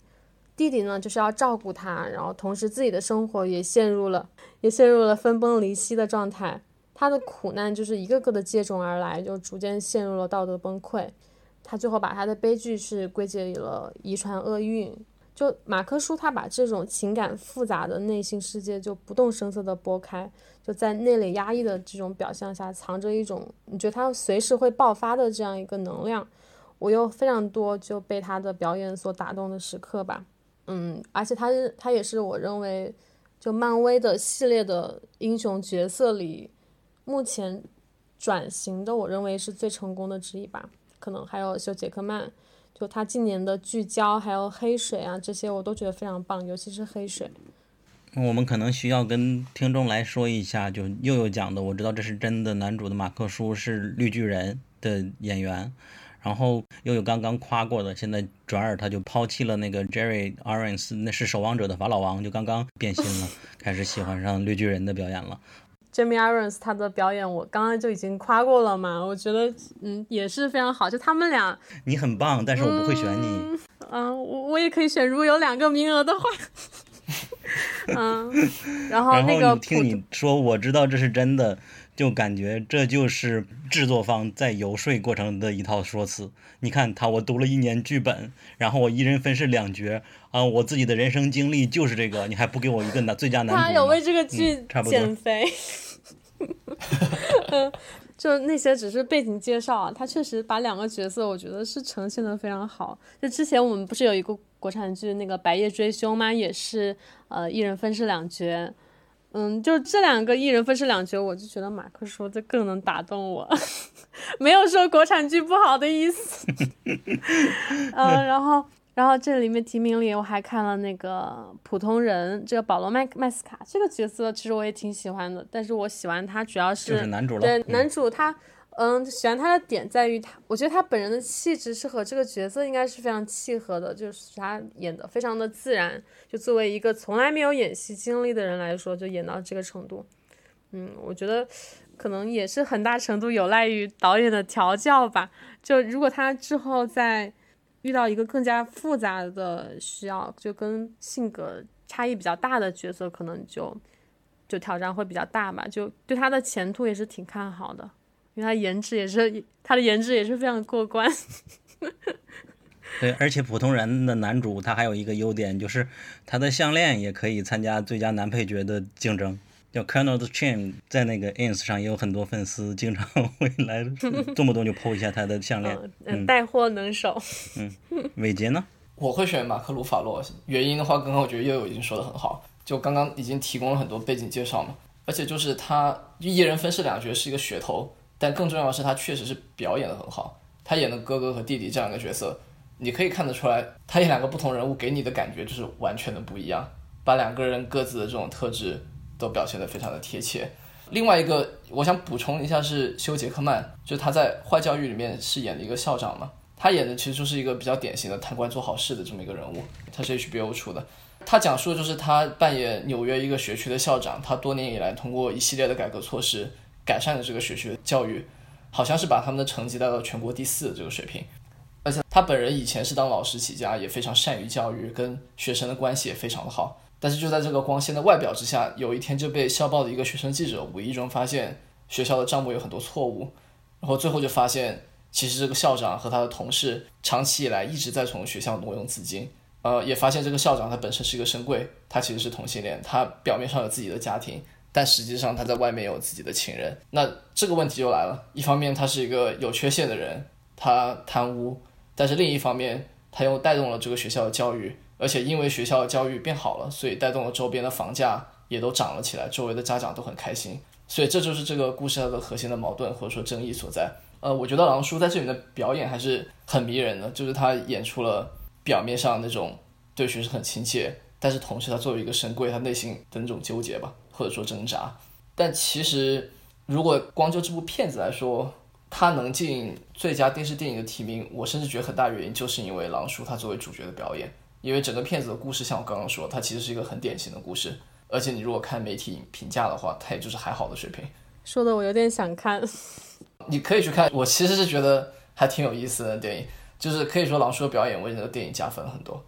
弟弟呢就是要照顾他，然后同时自己的生活也陷入了也陷入了分崩离析的状态。他的苦难就是一个个的接踵而来，就逐渐陷入了道德崩溃。他最后把他的悲剧是归结于了遗传厄运。就马克书，他把这种情感复杂的内心世界就不动声色地拨开，就在内敛压抑的这种表象下，藏着一种你觉得他随时会爆发的这样一个能量。我有非常多就被他的表演所打动的时刻吧。嗯，而且他他也是我认为就漫威的系列的英雄角色里。目前转型的，我认为是最成功的之一吧。可能还有修杰克曼，就他近年的聚焦，还有黑水啊这些，我都觉得非常棒，尤其是黑水。我们可能需要跟听众来说一下，就又有讲的，我知道这是真的。男主的马克叔是绿巨人的演员，然后又有刚刚夸过的，现在转而他就抛弃了那个 Jerry Irons，那是守望者的法老王，就刚刚变心了，开始喜欢上绿巨人的表演了。Jamie Irons 他的表演我刚刚就已经夸过了嘛，我觉得嗯也是非常好，就他们俩你很棒，但是我不会选你。嗯，我我也可以选，如果有两个名额的话。嗯，然后那个听你说，我知道这是真的。就感觉这就是制作方在游说过程的一套说辞。你看他，我读了一年剧本，然后我一人分饰两角啊，我自己的人生经历就是这个，你还不给我一个男最佳男主？他有为这个剧减肥。就那些只是背景介绍啊，他确实把两个角色，我觉得是呈现的非常好。就之前我们不是有一个国产剧那个《白夜追凶》吗？也是呃一人分饰两角。嗯，就这两个艺人分饰两角，我就觉得马克说的更能打动我，没有说国产剧不好的意思。嗯，然后，然后这里面提名里我还看了那个普通人，这个保罗麦麦斯卡这个角色，其实我也挺喜欢的，但是我喜欢他主要是就是男主了，对男主他。嗯，喜欢他的点在于他，我觉得他本人的气质是和这个角色应该是非常契合的，就是他演的非常的自然。就作为一个从来没有演戏经历的人来说，就演到这个程度，嗯，我觉得可能也是很大程度有赖于导演的调教吧。就如果他之后再遇到一个更加复杂的需要，就跟性格差异比较大的角色，可能就就挑战会比较大吧。就对他的前途也是挺看好的。因为他颜值也是，他的颜值也是非常过关。对，而且普通人的男主他还有一个优点，就是他的项链也可以参加最佳男配角的竞争。叫 Colonel Chain，在那个 Ins 上也有很多粉丝，经常会来动不动就 PO 一下他的项链。嗯，带货能手。嗯，伟杰呢？我会选马克·鲁法洛。原因的话，刚刚我觉得悠悠已经说的很好，就刚刚已经提供了很多背景介绍嘛。而且就是他一人分饰两角是一个噱头。但更重要的是，他确实是表演的很好。他演的哥哥和弟弟这样一个角色，你可以看得出来，他演两个不同人物给你的感觉就是完全的不一样，把两个人各自的这种特质都表现得非常的贴切。另外一个，我想补充一下是休·杰克曼，就他在《坏教育》里面饰演的一个校长嘛，他演的其实就是一个比较典型的贪官做好事的这么一个人物。他是 HBO 出的，他讲述的就是他扮演纽约一个学区的校长，他多年以来通过一系列的改革措施。改善了这个学区教育，好像是把他们的成绩带到全国第四的这个水平。而且他本人以前是当老师起家，也非常善于教育，跟学生的关系也非常的好。但是就在这个光鲜的外表之下，有一天就被校报的一个学生记者无意中发现学校的账目有很多错误，然后最后就发现其实这个校长和他的同事长期以来一直在从学校挪用资金。呃，也发现这个校长他本身是一个深柜，他其实是同性恋，他表面上有自己的家庭。但实际上他在外面有自己的情人，那这个问题就来了。一方面他是一个有缺陷的人，他贪污，但是另一方面他又带动了这个学校的教育，而且因为学校的教育变好了，所以带动了周边的房价也都涨了起来，周围的家长都很开心。所以这就是这个故事它的核心的矛盾或者说争议所在。呃，我觉得狼叔在这里的表演还是很迷人的，就是他演出了表面上那种对学生很亲切，但是同时他作为一个神贵，他内心的那种纠结吧。或者说挣扎，但其实如果光就这部片子来说，它能进最佳电视电影的提名，我甚至觉得很大原因就是因为狼叔他作为主角的表演，因为整个片子的故事像我刚刚说，它其实是一个很典型的故事，而且你如果看媒体评价的话，它也就是还好的水平。说的我有点想看，你可以去看，我其实是觉得还挺有意思的电影，就是可以说狼叔的表演为这个电影加分了很多。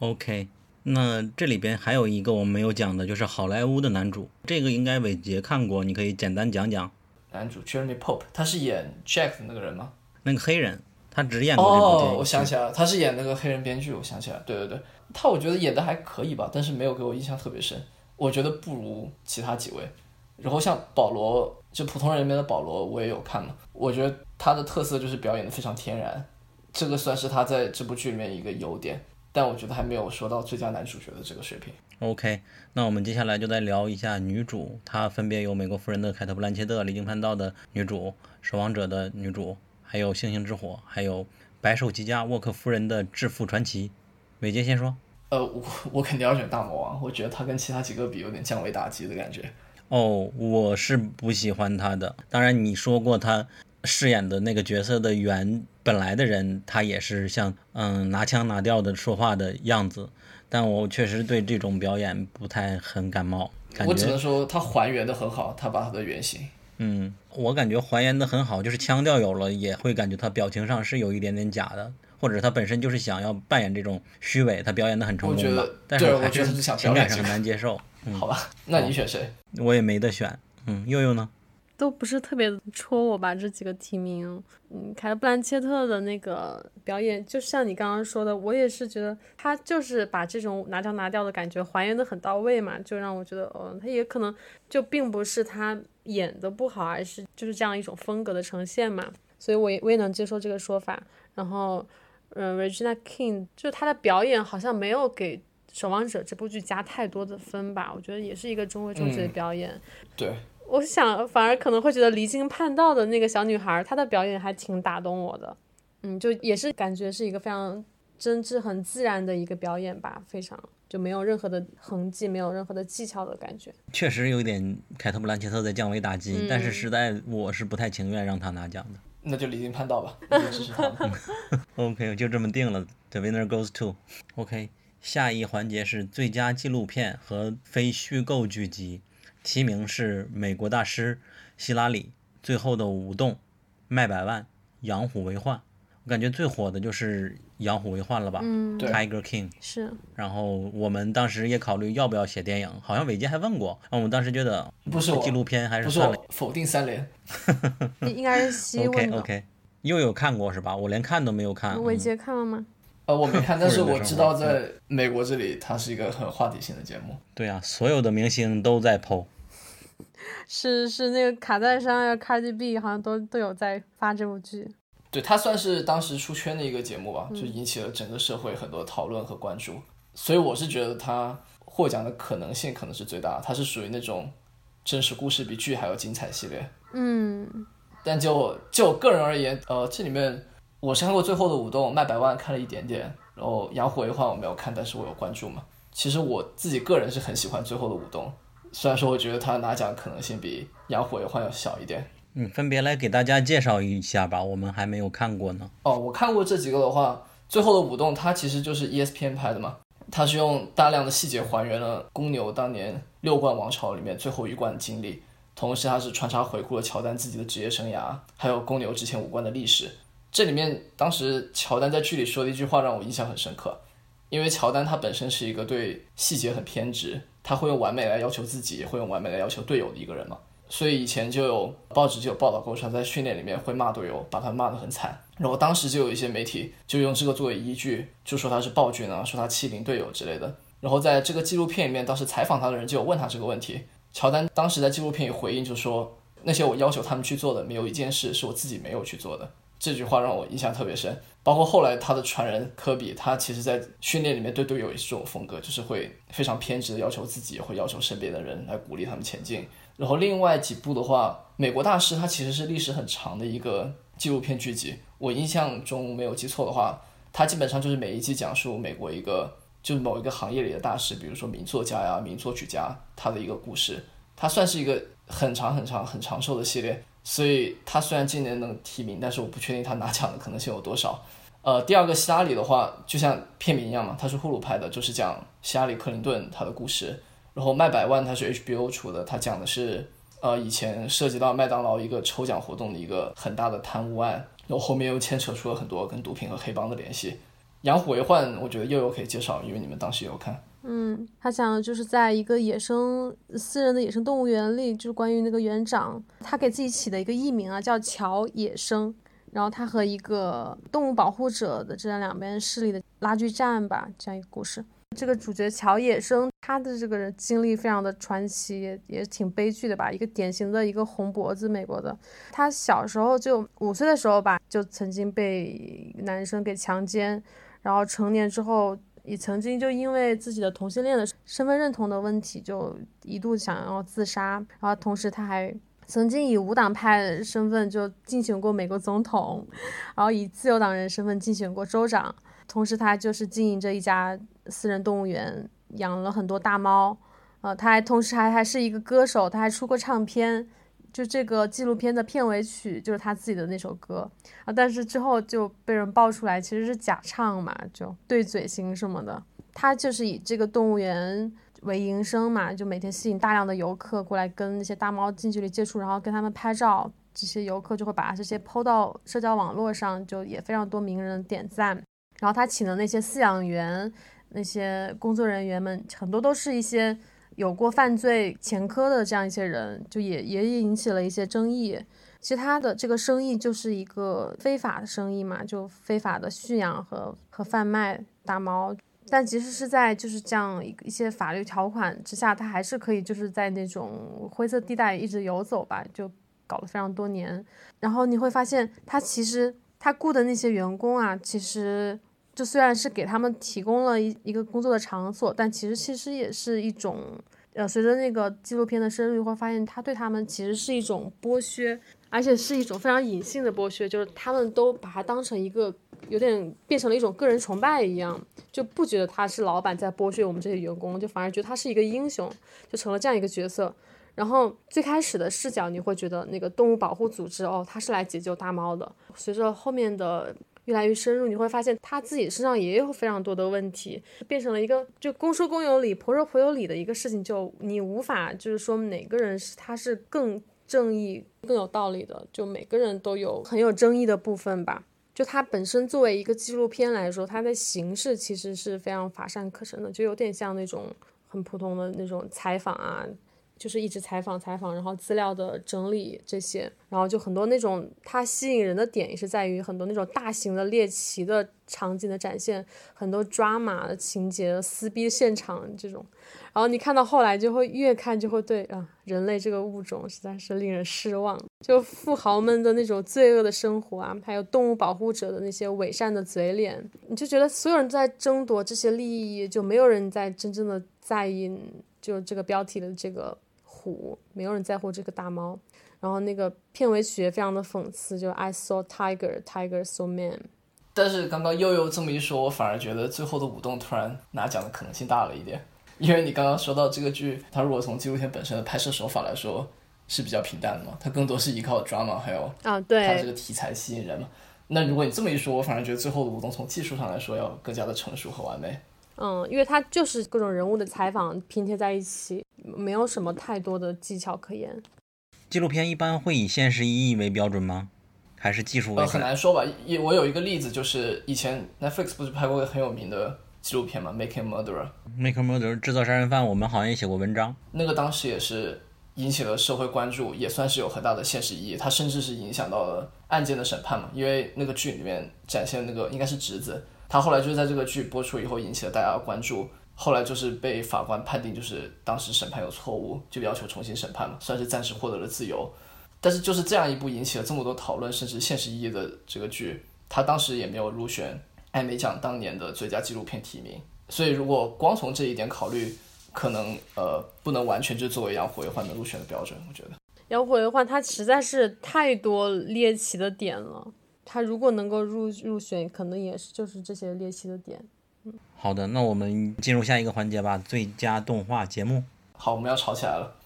OK。那这里边还有一个我们没有讲的，就是好莱坞的男主，这个应该伟杰看过，你可以简单讲讲。男主 Jeremy Pope，他是演 Jack 的那个人吗？那个黑人，他只演过这部电哦影。，我想起来了，他是演那个黑人编剧，我想起来，对对对，他我觉得演的还可以吧，但是没有给我印象特别深，我觉得不如其他几位。然后像保罗，就普通人里面的保罗，我也有看嘛，我觉得他的特色就是表演的非常天然，这个算是他在这部剧里面一个优点，但我觉得还没有说到最佳男主角的这个水平。OK，那我们接下来就再聊一下女主，她分别有《美国夫人》的凯特·布兰切特、离经叛道的女主，《守望者》的女主，还有《星星之火》，还有《白手起家》沃克夫人的致富传奇。伟杰先说。呃，我我肯定要选大魔王，我觉得他跟其他几个比有点降维打击的感觉。哦，我是不喜欢他的。当然，你说过他饰演的那个角色的原本来的人，他也是像嗯拿腔拿调的说话的样子，但我确实对这种表演不太很感冒，感我只能说他还原的很好，他把他的原型。嗯，我感觉还原的很好，就是腔调有了，也会感觉他表情上是有一点点假的。或者他本身就是想要扮演这种虚伪，他表演的很成我觉功吧得，对但是还我觉得是想情感上很难接受。嗯，好吧，那你选谁？我也没得选。嗯，佑佑呢？都不是特别戳我吧，这几个提名。嗯，凯特·布兰切特的那个表演，就像你刚刚说的，我也是觉得他就是把这种拿掉拿掉的感觉还原的很到位嘛，就让我觉得，哦，他也可能就并不是他演的不好，而是就是这样一种风格的呈现嘛，所以我也我也能接受这个说法。然后，嗯，Regina King 就是她的表演好像没有给《守望者》这部剧加太多的分吧，我觉得也是一个中规中矩的嗯表演。对，我想反而可能会觉得离经叛道的那个小女孩，她的表演还挺打动我的。嗯，就也是感觉是一个非常真挚、很自然的一个表演吧，非常就没有任何的痕迹，没有任何的技巧的感觉。确实有一点凯特·布兰切特在降维打击，但是嗯实在我是不太情愿让她拿奖的。那就离经叛道吧，支持他们。OK，就这么定了，The winner goes to。OK，下一环节是最佳纪录片和非虚构剧集，提名是《美国大师》、希拉里、《最后的舞动》、卖百万、养虎为患。我感觉最火的就是养虎为患了吧？嗯，对，Tiger King。是然后我们当时也考虑要不要写电影，好像伟杰还问过，我们当时觉得不是纪录片还是是算了。否定三连，应 应该是西 OK 问的。OK，又有看过是吧？我连看都没有看。嗯伟杰看了吗？呃，我没看，但是我知道在美国这里，它是一个很话题性的节目。对啊，所有的明星都在 PO。是是那个卡戴珊呀、Cardi B 好像都都有在发这部剧。对，它算是当时出圈的一个节目吧，就引起了整个社会很多讨论和关注。所以我是觉得它获奖的可能性可能是最大的，它是属于那种真实故事比剧还要精彩系列。嗯，但就就我个人而言，呃，这里面我是看过《最后的舞动》，卖百万看了一点点，然后《养虎为患》我没有看，但是我有关注嘛。其实我自己个人是很喜欢《最后的舞动》，虽然说我觉得他拿奖可能性比《养虎为患》要小一点。嗯，分别来给大家介绍一下吧，我们还没有看过呢。哦，我看过这几个的话，《最后的舞动》它其实就是 E ESPN 拍的嘛，它是用大量的细节还原了公牛当年六冠王朝里面最后一冠的经历，同时它是穿插回顾了乔丹自己的职业生涯，还有公牛之前五冠的历史。这里面当时乔丹在剧里说的一句话让我印象很深刻，因为乔丹他本身是一个对细节很偏执，他会用完美来要求自己，也会用完美来要求队友的一个人嘛。所以以前就有报纸就有报道过，他在训练里面会骂队友，把他骂得很惨。然后当时就有一些媒体就用这个作为依据，就说他是暴君啊，说他欺凌队友之类的。然后在这个纪录片里面，当时采访他的人就有问他这个问题。乔丹当时在纪录片里回应就说，那些我要求他们去做的，没有一件事是我自己没有去做的。这句话让我印象特别深。包括后来他的传人科比，他其实在训练里面对队友也是这种风格，就是会非常偏执的要求自己，也会要求身边的人来鼓励他们前进。然后另外几部的话，《美国大师》它其实是历史很长的一个纪录片剧集。我印象中没有记错的话，它基本上就是每一季讲述美国一个就是某一个行业里的大师，比如说名作家呀、名作曲家，他的一个故事。它算是一个很长很长很长寿的系列，所以他虽然今年能提名，但是我不确定他拿奖的可能性有多少。呃，第二个希拉里的话，就像片名一样嘛，它是呼噜拍的，就是讲希拉里克林顿他的故事。然后卖百万它是 HBO 出的，它讲的是呃以前涉及到麦当劳一个抽奖活动的一个很大的贪污案，然后后面又牵扯出了很多跟毒品和黑帮的联系。养虎为患，我觉得又有可以介绍，因为你们当时也有看。嗯，他讲的就是在一个野生私人的野生动物园里，就是关于那个园长，他给自己起的一个艺名啊，叫乔野生。然后他和一个动物保护者的这样两边势力的拉锯战吧，这样一个故事。这个主角乔野生，他的这个经历非常的传奇，也也挺悲剧的吧。一个典型的一个红脖子美国的，他小时候就五岁的时候吧，就曾经被男生给强奸，然后成年之后也曾经就因为自己的同性恋的身份认同的问题，就一度想要自杀。然后同时他还。曾经以无党派身份就竞选过美国总统，然后以自由党人身份竞选过州长，同时他就是经营着一家私人动物园，养了很多大猫，呃，他还同时还还是一个歌手，他还出过唱片，就这个纪录片的片尾曲就是他自己的那首歌啊，但是之后就被人爆出来其实是假唱嘛，就对嘴型什么的，他就是以这个动物园。为营生嘛，就每天吸引大量的游客过来跟那些大猫近距离接触，然后跟他们拍照。这些游客就会把这些抛到社交网络上，就也非常多名人点赞。然后他请的那些饲养员、那些工作人员们，很多都是一些有过犯罪前科的这样一些人，就也也引起了一些争议。其他的这个生意就是一个非法的生意嘛，就非法的驯养和和贩卖大猫。但其实是在就是这样一一些法律条款之下，他还是可以就是在那种灰色地带一直游走吧，就搞了非常多年。然后你会发现，他其实他雇的那些员工啊，其实就虽然是给他们提供了一一个工作的场所，但其实其实也是一种，呃，随着那个纪录片的深入，会发现他对他们其实是一种剥削，而且是一种非常隐性的剥削，就是他们都把它当成一个。有点变成了一种个人崇拜一样，就不觉得他是老板在剥削我们这些员工，就反而觉得他是一个英雄，就成了这样一个角色。然后最开始的视角，你会觉得那个动物保护组织哦，他是来解救大猫的。随着后面的越来越深入，你会发现他自己身上也有非常多的问题，变成了一个就公说公有理，婆说婆有理的一个事情。就你无法就是说哪个人是他是更正义、更有道理的，就每个人都有很有争议的部分吧。就它本身作为一个纪录片来说，它的形式其实是非常乏善可陈的，就有点像那种很普通的那种采访啊。就是一直采访采访，然后资料的整理这些，然后就很多那种它吸引人的点也是在于很多那种大型的猎奇的场景的展现，很多抓马的情节、撕逼现场这种，然后你看到后来就会越看就会对啊，人类这个物种实在是令人失望。就富豪们的那种罪恶的生活啊，还有动物保护者的那些伪善的嘴脸，你就觉得所有人在争夺这些利益，就没有人在真正的在意就这个标题的这个。虎，没有人在乎这个大猫。然后那个片尾曲也非常的讽刺，就 I saw tiger, tiger saw man。但是刚刚悠悠这么一说，我反而觉得最后的舞动突然拿奖的可能性大了一点。因为你刚刚说到这个剧，它如果从纪录片本身的拍摄手法来说是比较平淡的嘛，它更多是依靠 drama 还有啊，对，它这个题材吸引人嘛。那如果你这么一说，我反而觉得最后的舞动从技术上来说要更加的成熟和完美。嗯，因为它就是各种人物的采访拼贴在一起，没有什么太多的技巧可言。纪录片一般会以现实意义为标准吗？还是技术？呃，很难说吧。也我有一个例子，就是以前 Netflix 不是拍过个很有名的纪录片嘛，《Making Murderer》。Making Murderer 制造杀人犯，我们好像也写过文章。那个当时也是引起了社会关注，也算是有很大的现实意义。它甚至是影响到了案件的审判嘛，因为那个剧里面展现那个应该是侄子。他后来就是在这个剧播出以后引起了大家的关注，后来就是被法官判定就是当时审判有错误，就要求重新审判嘛，算是暂时获得了自由。但是就是这样一部引起了这么多讨论甚至现实意义的这个剧，他当时也没有入选艾美奖当年的最佳纪录片提名。所以如果光从这一点考虑，可能呃不能完全就作为杨虎为患的入选的标准。我觉得杨虎为患他实在是太多猎奇的点了。他如果能够入入选，可能也是就是这些猎奇的点。嗯，好的，那我们进入下一个环节吧，最佳动画节目。好，我们要吵起来了。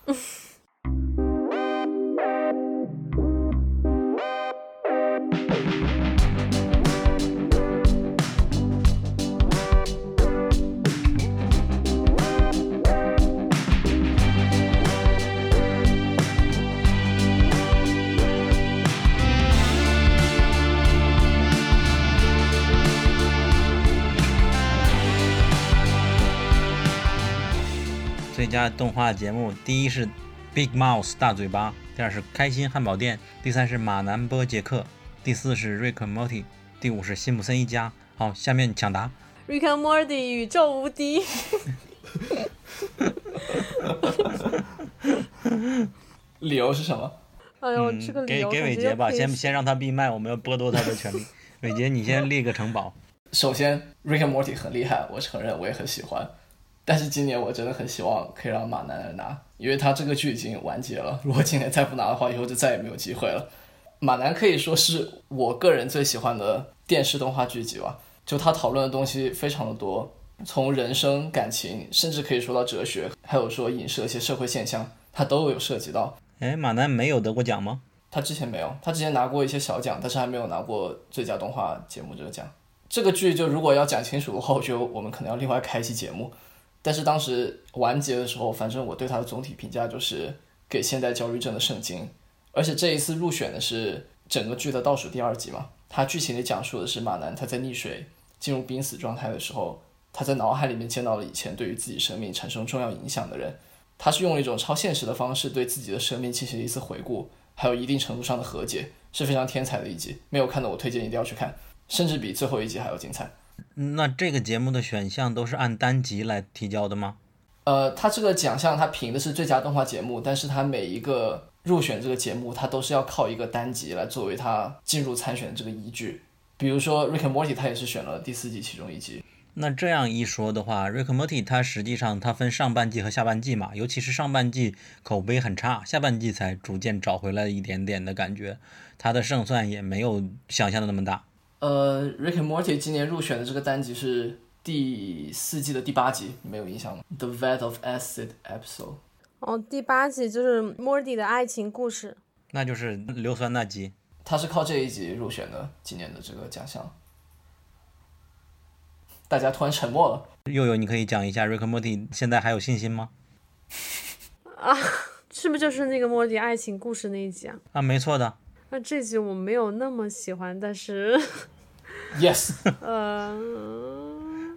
动画节目，第一是 Big Mouse 大嘴巴，第二是开心汉堡店，第三是马南波杰克，第四是瑞克 Morty，第五是辛普森一家。好，下面抢答。Rick and Morty 宇宙无敌。理由是什么？哎呦，这个嗯，给给伟杰吧，先先让他闭麦，我们要剥夺他的权利。伟杰，你先立个城堡。首先，Rick and Morty 很厉害，我承认，我也很喜欢。但是今年我真的很希望可以让马南来拿，因为他这个剧已经完结了。如果今年再不拿的话，以后就再也没有机会了。马南可以说是我个人最喜欢的电视动画剧集吧，就他讨论的东西非常的多，从人生、感情，甚至可以说到哲学，还有说影射一些社会现象，他都有涉及到。哎，马南没有得过奖吗？他之前没有，他之前拿过一些小奖，但是还没有拿过最佳动画节目这个奖。这个剧就如果要讲清楚的话，我觉得我们可能要另外开一期节目。但是当时完结的时候，反正我对它的总体评价就是给现代焦虑症的圣经。而且这一次入选的是整个剧的倒数第二集嘛，它剧情里讲述的是马南他在溺水进入濒死状态的时候，他在脑海里面见到了以前对于自己生命产生重要影响的人，他是用了一种超现实的方式对自己的生命进行了一次回顾，还有一定程度上的和解，是非常天才的一集。没有看的我推荐一定要去看，甚至比最后一集还要精彩。那这个节目的选项都是按单集来提交的吗？呃，它这个奖项它评的是最佳动画节目，但是它每一个入选这个节目，它都是要靠一个单集来作为它进入参选的这个依据。比如说《Rick and Morty》，他也是选了第四季其中一集。那这样一说的话，《Rick and Morty》它实际上它分上半季和下半季嘛，尤其是上半季口碑很差，下半季才逐渐找回来一点点的感觉，它的胜算也没有想象的那么大。呃，《Rick and Morty》今年入选的这个单集是第四季的第八集，你没有印象吗？The Vat of Acid Episode。哦，第八集就是 Morty 的爱情故事。那就是硫酸那集。他是靠这一集入选的今年的这个奖项。大家突然沉默了。佑佑，你可以讲一下《Rick and Morty》现在还有信心吗？啊是不是就是那个 Morty 爱情故事那一集啊？啊，没错的。那这集我没有那么喜欢，但是 Yes，呃，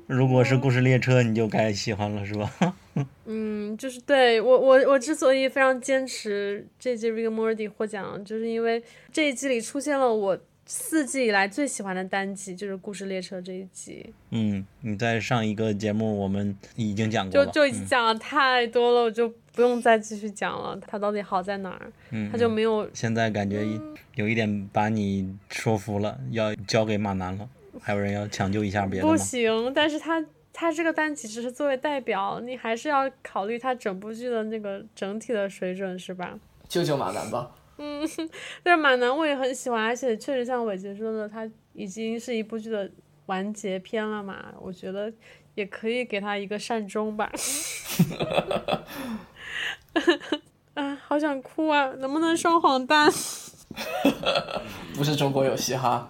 如果是故事列车，你就该喜欢了，是吧？嗯，就是对我我我之所以非常坚持这季《Rick Morty》获奖，就是因为这一季里出现了我四季以来最喜欢的单集，就是故事列车这一集，嗯，你在上一个节目我们已经讲过了，就就已经讲了太多了，我就不用再继续讲了。他到底好在哪儿？嗯，它就没有现在感觉有一点把你说服了，要交给马南了。还有人要抢救一下别的吗不？行，但是他他这个单集只是作为代表，你还是要考虑他整部剧的那个整体的水准，是吧？救救马南吧。嗯 但是马南我也很喜欢，而且确实像伟杰说的，他已经是一部剧的完结篇了嘛，我觉得也可以给他一个善终吧。啊，好想哭啊！能不能双黄蛋？不是中国有嘻哈，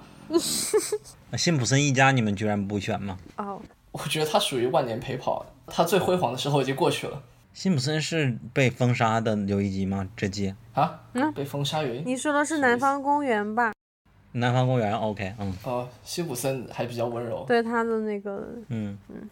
那 辛普森一家你们居然不选吗？哦，我觉得他属于万年陪跑，他最辉煌的时候已经过去了辛普森是被封杀的有一集吗？这季啊。嗯被封杀原因？你说的是南方公园吧？南方公园 OK，嗯哦，辛普森还比较温柔。对他的那个，嗯嗯。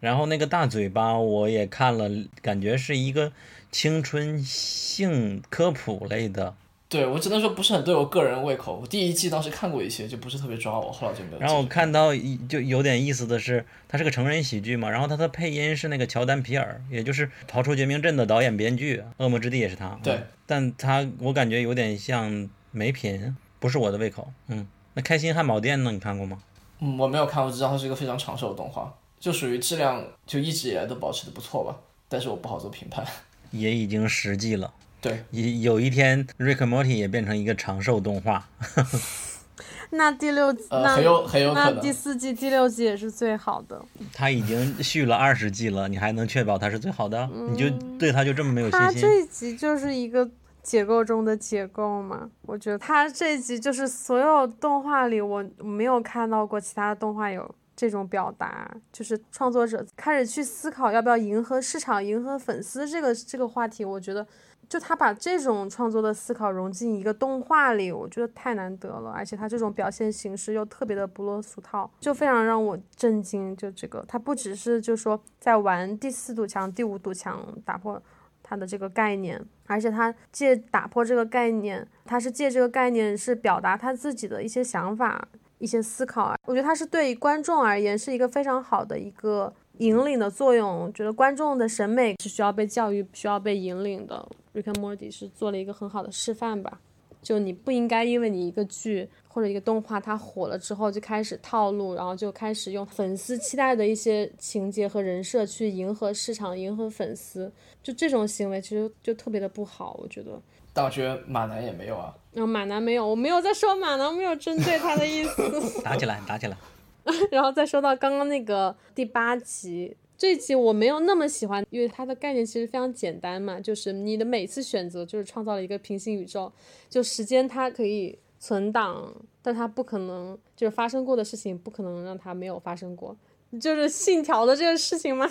然后那个大嘴巴我也看了，感觉是一个青春性科普类的。对我只能说不是很对我个人胃口。我第一季当时看过一些，就不是特别抓我，后来就没有。然后我看到一就有点意思的是，它是个成人喜剧嘛，然后它的配音是那个乔丹皮尔，也就是《逃出绝命镇》的导演编剧，《恶魔之地》也是他。对嗯但他我感觉有点像没品，不是我的胃口。嗯，那开心汉堡店呢？你看过吗？嗯，我没有看，我只知道它是一个非常长寿的动画，就属于质量就一直以来都保持的不错吧，但是我不好做评判。也已经十季了。对，有有一天，Rick and Morty 也变成一个长寿动画。那第六呃，那很有很有可那能。第四季、第六季也是最好的。他已经续了二十季了，你还能确保它是最好的？你就对他就这么没有信心？他这一集就是一个结构中的结构嘛。我觉得他这一集就是所有动画里我没有看到过其他的动画有这种表达，就是创作者开始去思考要不要迎合市场、迎合粉丝这个这个话题，我觉得就他把这种创作的思考融进一个动画里，我觉得太难得了，而且他这种表现形式又特别的不落俗套，就非常让我震惊。就这个，他不只是就说在玩第四堵墙、第五堵墙，打破他的这个概念，而且他借打破这个概念，他是借这个概念是表达他自己的一些想法、一些思考。我觉得他是对观众而言是一个非常好的一个。引领的作用，觉得观众的审美是需要被教育、需要被引领的。Rick and Morty 是做了一个很好的示范吧？就你不应该因为你一个剧或者一个动画它火了之后就开始套路，然后就开始用粉丝期待的一些情节和人设去迎合市场、迎合粉丝。就这种行为其实就特别的不好，我觉得。但我觉得马南也没有啊。然后马南没有，我没有在说马南，没有针对他的意思。打起来，打起来。然后再说到刚刚那个第八集，这集我没有那么喜欢，因为它的概念其实非常简单嘛，就是你的每次选择就是创造了一个平行宇宙，就时间它可以存档，但它不可能就是发生过的事情不可能让它没有发生过，就是信条的这个事情吗？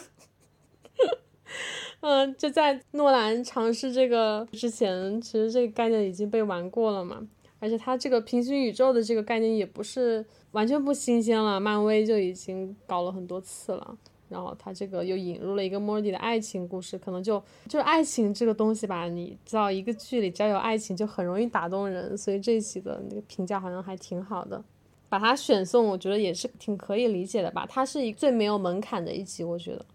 嗯，就在诺兰尝试这个之前，其实这个概念已经被玩过了嘛，而且它这个平行宇宙的这个概念也不是。完全不新鲜了，漫威就已经搞了很多次了。然后他这个又引入了一个莫蒂的爱情故事，可能就就爱情这个东西吧。你知道，一个剧里只要有爱情，就很容易打动人。所以这一期的那个评价好像还挺好的，把它选送，我觉得也是挺可以理解的吧。它是一最没有门槛的一集，我觉得。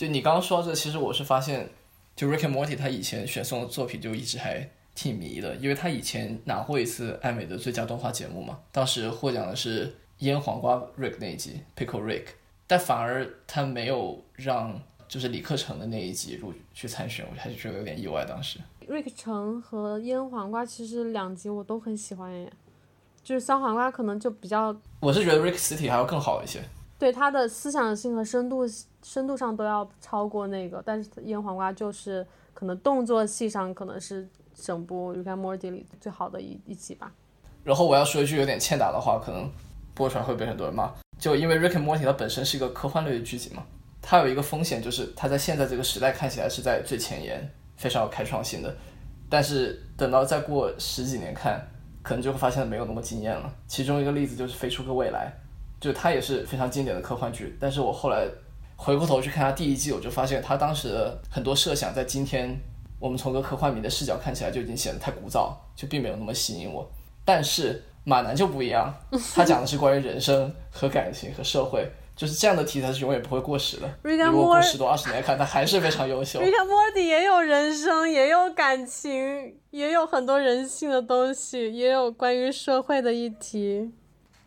就你刚刚说这，其实我是发现，就 Rick and Morty 他以前选送的作品就一直还挺迷的，因为他以前拿过一次艾美的最佳动画节目嘛，当时获奖的是。腌黄瓜 Rick 那一集 Pickle Rick，但反而他没有让就是李克成的那一集入去参选，我还是觉得有点意外。当时 Rick 成和腌黄瓜其实两集我都很喜欢耶，就是酸黄瓜可能就比较，我是觉得 Rick City 还要更好一些，对他的思想性和深度深度上都要超过那个，但是腌黄瓜就是可能动作戏上可能是整部 Rick and Morty 里最好的一一集吧。然后我要说一句有点欠打的话，可能。播出来会被很多人骂，就因为 Rick and Morty 它本身是一个科幻类的剧集嘛，它有一个风险就是它在现在这个时代看起来是在最前沿，非常有开创性的，但是等到再过十几年看，可能就会发现没有那么惊艳了。其中一个例子就是《飞出个未来》，就它也是非常经典的科幻剧，但是我后来回过头去看它第一季，我就发现它当时的很多设想在今天我们从个科幻迷的视角看起来就已经显得太古早，就并没有那么吸引我，但是。马南就不一样，他讲的是关于人生和感情和社会，就是这样的题材是永远不会过时的。如果过十多二十年看，他还是非常优秀。Rick and Morty 也有人生，也有感情，也有很多人性的东西，也有关于社会的议题。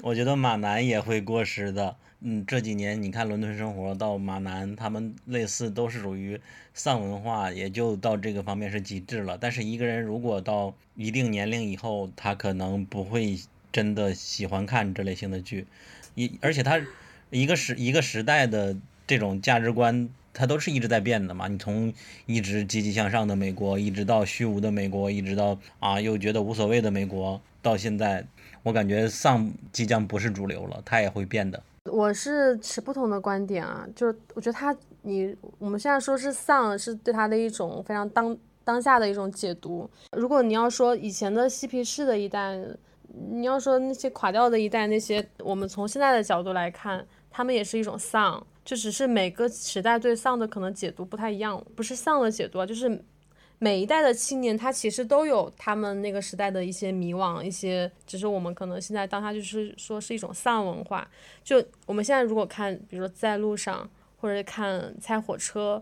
我觉得马南也会过时的。嗯，这几年你看《伦敦生活》到马南，他们类似都是属于丧文化，也就到这个方面是极致了。但是一个人如果到一定年龄以后，他可能不会真的喜欢看这类型的剧，一而且他一个时一个时代的这种价值观，它都是一直在变的嘛。你从一直积极向上的美国，一直到虚无的美国，一直到啊又觉得无所谓的美国，到现在，我感觉丧即将不是主流了，它也会变的。我是持不同的观点啊，就是我觉得他，你我们现在说是丧，是对他的一种非常当当下的一种解读。如果你要说以前的嬉皮士的一代，你要说那些垮掉的一代，那些我们从现在的角度来看，他们也是一种丧，就只是每个时代对丧的可能解读不太一样，不是丧的解读啊，就是。每一代的青年，他其实都有他们那个时代的一些迷惘，一些只是我们可能现在当他就是说是一种丧文化。就我们现在如果看，比如说在路上，或者看猜火车，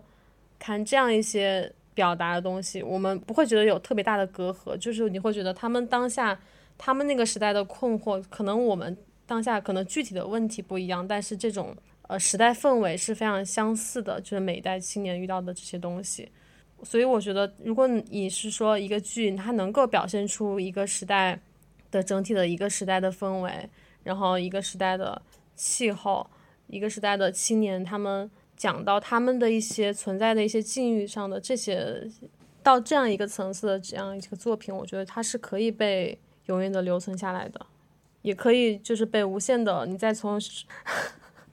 看这样一些表达的东西，我们不会觉得有特别大的隔阂，就是你会觉得他们当下他们那个时代的困惑，可能我们当下可能具体的问题不一样，但是这种呃时代氛围是非常相似的，就是每一代青年遇到的这些东西。所以我觉得，如果你是说一个剧，它能够表现出一个时代的整体的一个时代的氛围，然后一个时代的气候，一个时代的青年，他们讲到他们的一些存在的一些境遇上的这些，到这样一个层次的这样一个作品，我觉得它是可以被永远的留存下来的，也可以就是被无限的你再从，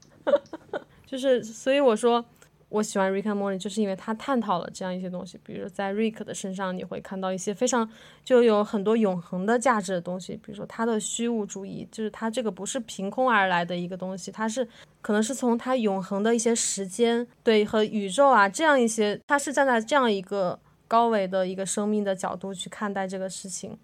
就是所以我说。我喜欢 Rick and Morty，就是因为他探讨了这样一些东西，比如在 Rick 的身上，你会看到一些非常就有很多永恒的价值的东西，比如说他的虚无主义，就是他这个不是凭空而来的一个东西，它是可能是从他永恒的一些时间对和宇宙啊这样一些，他是站在这样一个高维的一个生命的角度去看待这个事情。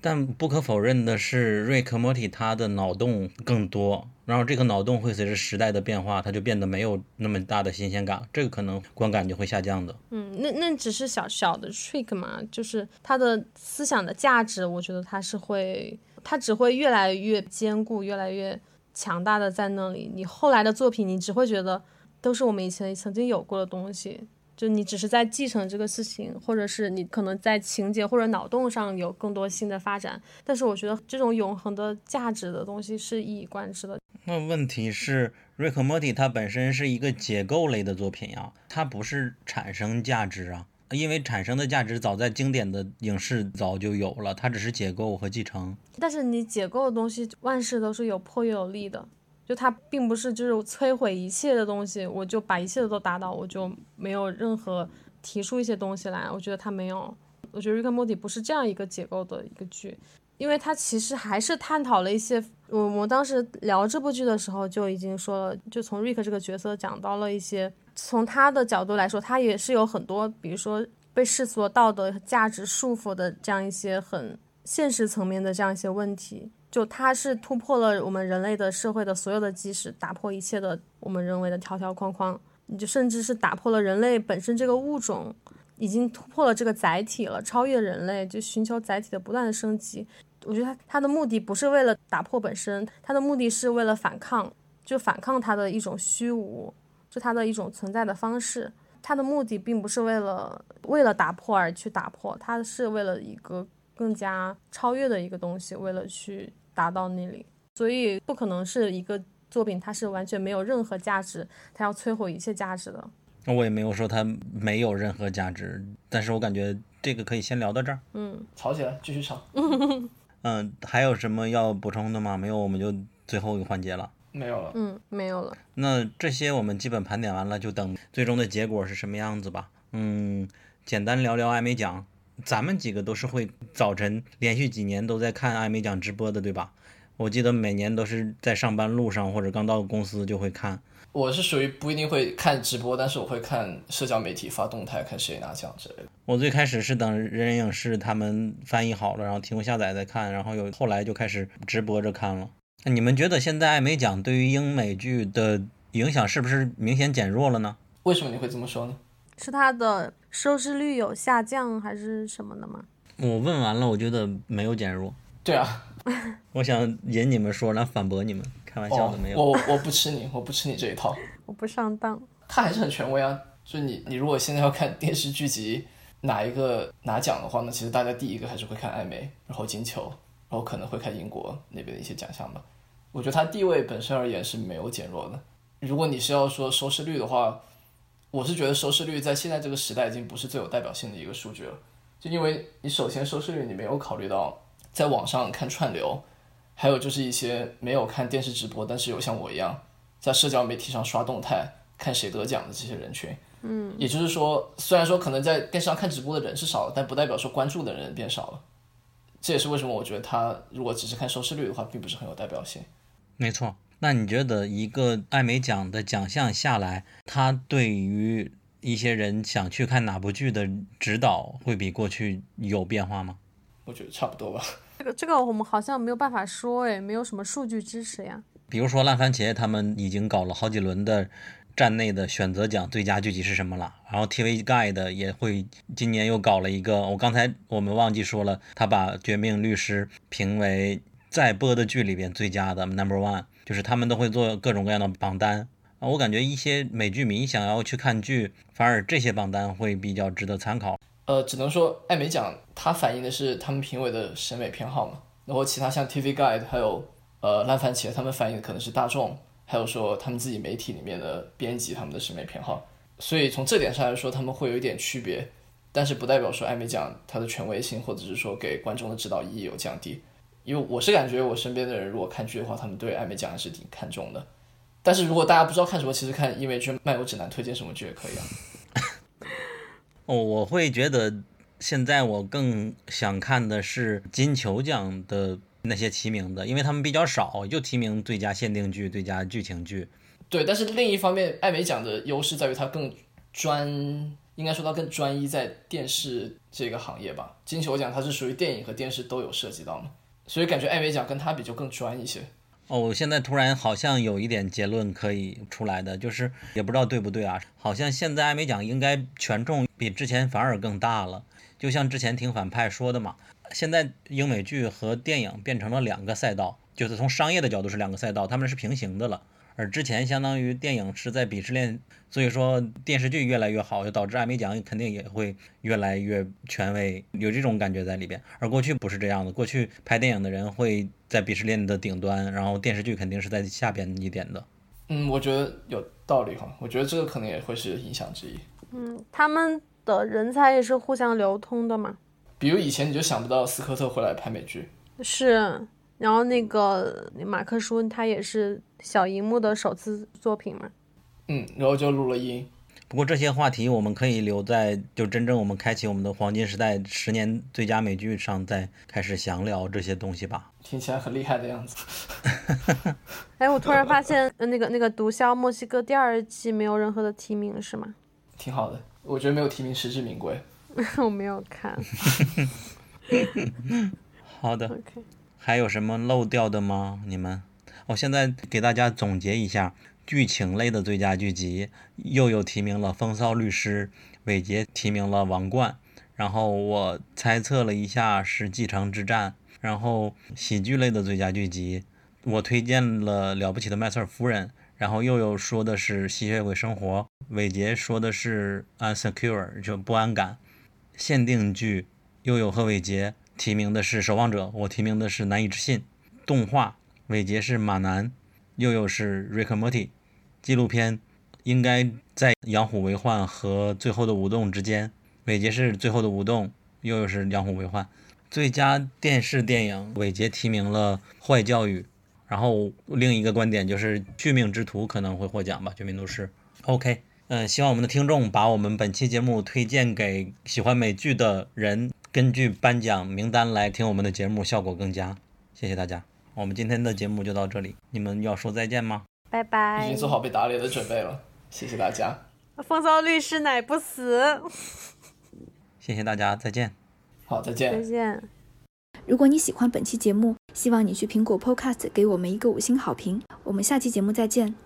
但不可否认的是，瑞克莫蒂他的脑洞更多，然后这个脑洞会随着时代的变化，它就变得没有那么大的新鲜感，这个可能观感就会下降的。嗯，那那只是小小的 trick 嘛，就是他的思想的价值，我觉得他是会，他只会越来越坚固，越来越强大的在那里。你后来的作品，你只会觉得都是我们以前曾经有过的东西。就你只是在继承这个事情，或者是你可能在情节或者脑洞上有更多新的发展，但是我觉得这种永恒的价值的东西是一以贯之的。那问题是，《瑞克莫蒂》它本身是一个解构类的作品呀，它不是产生价值啊，因为产生的价值早在经典的影视早就有了，它只是解构和继承。但是你解构的东西，万事都是有破有立的。就它并不是就是摧毁一切的东西，我就把一切的都打倒，我就没有任何提出一些东西来。我觉得它没有，我觉得《Rick and Morty》不是这样一个结构的一个剧，因为它其实还是探讨了一些。我我当时聊这部剧的时候就已经说了，就从 Rick 这个角色讲到了一些，从他的角度来说，他也是有很多，比如说被世俗道德价值束缚的这样一些很现实层面的这样一些问题。就它是突破了我们人类的社会的所有的基石，打破一切的我们认为的条条框框，你就甚至是打破了人类本身这个物种，已经突破了这个载体了，超越人类，就寻求载体的不断的升级。我觉得它它的目的不是为了打破本身，它的目的是为了反抗，就反抗它的一种虚无，就它的一种存在的方式。它的目的并不是为了为了打破而去打破，它是为了一个更加超越的一个东西，为了去。达到那里，所以不可能是一个作品，它是完全没有任何价值，它要摧毁一切价值的。那我也没有说它没有任何价值，但是我感觉这个可以先聊到这儿。嗯，吵起来，继续吵。嗯，还有什么要补充的吗？没有，我们就最后一个环节了。没有了。嗯，没有了。那这些我们基本盘点完了，就等最终的结果是什么样子吧。嗯，简单聊聊艾美奖。咱们几个都是会早晨连续几年都在看艾美奖直播的，对吧？我记得每年都是在上班路上或者刚到公司就会看。我是属于不一定会看直播，但是我会看社交媒体发动态，看谁拿奖之类的。我最开始是等人人影视他们翻译好了，然后提供下载再看，然后有后来就开始直播着看了。那你们觉得现在艾美奖对于英美剧的影响是不是明显减弱了呢？为什么你会这么说呢？是它的收视率有下降还是什么的吗？我问完了，我觉得没有减弱。对啊，我想引你们说来反驳你们，开玩笑的没有。我我不吃你，我不吃你这一套。我不上当。他还是很权威啊，就你你如果现在要看电视剧集哪一个拿奖的话，那其实大家第一个还是会看艾美，然后金球，然后可能会看英国那边的一些奖项吧。我觉得它地位本身而言是没有减弱的。如果你是要说收视率的话。我是觉得收视率在现在这个时代已经不是最有代表性的一个数据了，就因为你首先收视率你没有考虑到在网上看串流，还有就是一些没有看电视直播，但是有像我一样在社交媒体上刷动态看谁得奖的这些人群。嗯，也就是说，虽然说可能在电视上看直播的人是少了，但不代表说关注的人变少了。这也是为什么我觉得他如果只是看收视率的话，并不是很有代表性。没错。那你觉得一个艾美奖的奖项下来，它对于一些人想去看哪部剧的指导会比过去有变化吗？我觉得差不多吧。这个这个我们好像没有办法说，哎，没有什么数据支持呀。比如说烂番茄，他们已经搞了好几轮的站内的选择奖，最佳剧集是什么了？然后 TV Guide 也会今年又搞了一个，我刚才我们忘记说了，他把《绝命律师》评为在播的剧里边最佳的 Number One。就是他们都会做各种各样的榜单啊，我感觉一些美剧迷想要去看剧，反而这些榜单会比较值得参考。呃，只能说艾美奖它反映的是他们评委的审美偏好嘛，然后其他像 TV Guide 还有呃烂番茄，他们反映的可能是大众，还有说他们自己媒体里面的编辑他们的审美偏好，所以从这点上来说他们会有一点区别，但是不代表说艾美奖它的权威性或者是说给观众的指导意义有降低。因为我是感觉我身边的人如果看剧的话，他们对艾美奖还是挺看重的，但是如果大家不知道看什么，其实看因为剧漫游指南推荐什么剧也可以啊。哦，我会觉得现在我更想看的是金球奖的那些提名的，因为他们比较少，就提名最佳限定剧、最佳剧情剧。对，但是另一方面，艾美奖的优势在于它更专，应该说它更专一在电视这个行业吧。金球奖它是属于电影和电视都有涉及到嘛，所以感觉艾美奖跟他比就更专一些。哦，我现在突然好像有一点结论可以出来的，就是也不知道对不对啊，好像现在艾美奖应该权重比之前反而更大了。就像之前听反派说的嘛，现在英美剧和电影变成了两个赛道，就是从商业的角度是两个赛道，他们是平行的了。而之前相当于电影是在鄙视链，所以说电视剧越来越好，就导致艾美奖肯定也会越来越权威，有这种感觉在里边。而过去不是这样的，过去拍电影的人会在鄙视链的顶端，然后电视剧肯定是在下边一点的。嗯，我觉得有道理哈，我觉得这个可能也会是影响之一。嗯，他们的人才也是互相流通的嘛。比如以前你就想不到斯科特会来拍美剧，是，然后那个马克舒他也是小荧幕的首次作品嘛。嗯，然后就录了音。不过这些话题我们可以留在就真正我们开启我们的黄金时代十年最佳美剧上再开始详聊这些东西吧。听起来很厉害的样子。哎，我突然发现，呃那个那个《毒枭墨西哥》第二季没有任何的提名是吗？挺好的，我觉得没有提名实至名归。我没有看。好的，OK，还有什么漏掉的吗？你们？我现在给大家总结一下，剧情类的最佳剧集，又有提名了《风骚律师》，伟杰提名了《王冠》，然后我猜测了一下是《继承之战》，然后喜剧类的最佳剧集，我推荐了《了不起的麦瑟尔夫人》，然后又有说的是《吸血鬼生活》，伟杰说的是《Unsecure》，就不安感。限定剧，悠悠和伟杰提名的是《守望者》，我提名的是《难以置信》。动画，伟杰是马南，又又是 Rick Morty。纪录片应该在《养虎为患》和《最后的舞动》之间，伟杰是《最后的舞动》，悠悠是《养虎为患》。最佳电视电影，伟杰提名了《坏教育》，然后另一个观点就是《续命之徒》可能会获奖吧，《绝命毒师》。OK，嗯，希望我们的听众把我们本期节目推荐给喜欢美剧的人，根据颁奖名单来听我们的节目，效果更佳。谢谢大家，我们今天的节目就到这里，你们要说再见吗？拜拜。已经做好被打脸的准备了，谢谢大家。风骚律师乃不死。谢谢大家，再见。好，再见再。见。如果你喜欢本期节目，希望你去苹果 Podcast 给我们一个五星好评。我们下期节目再见。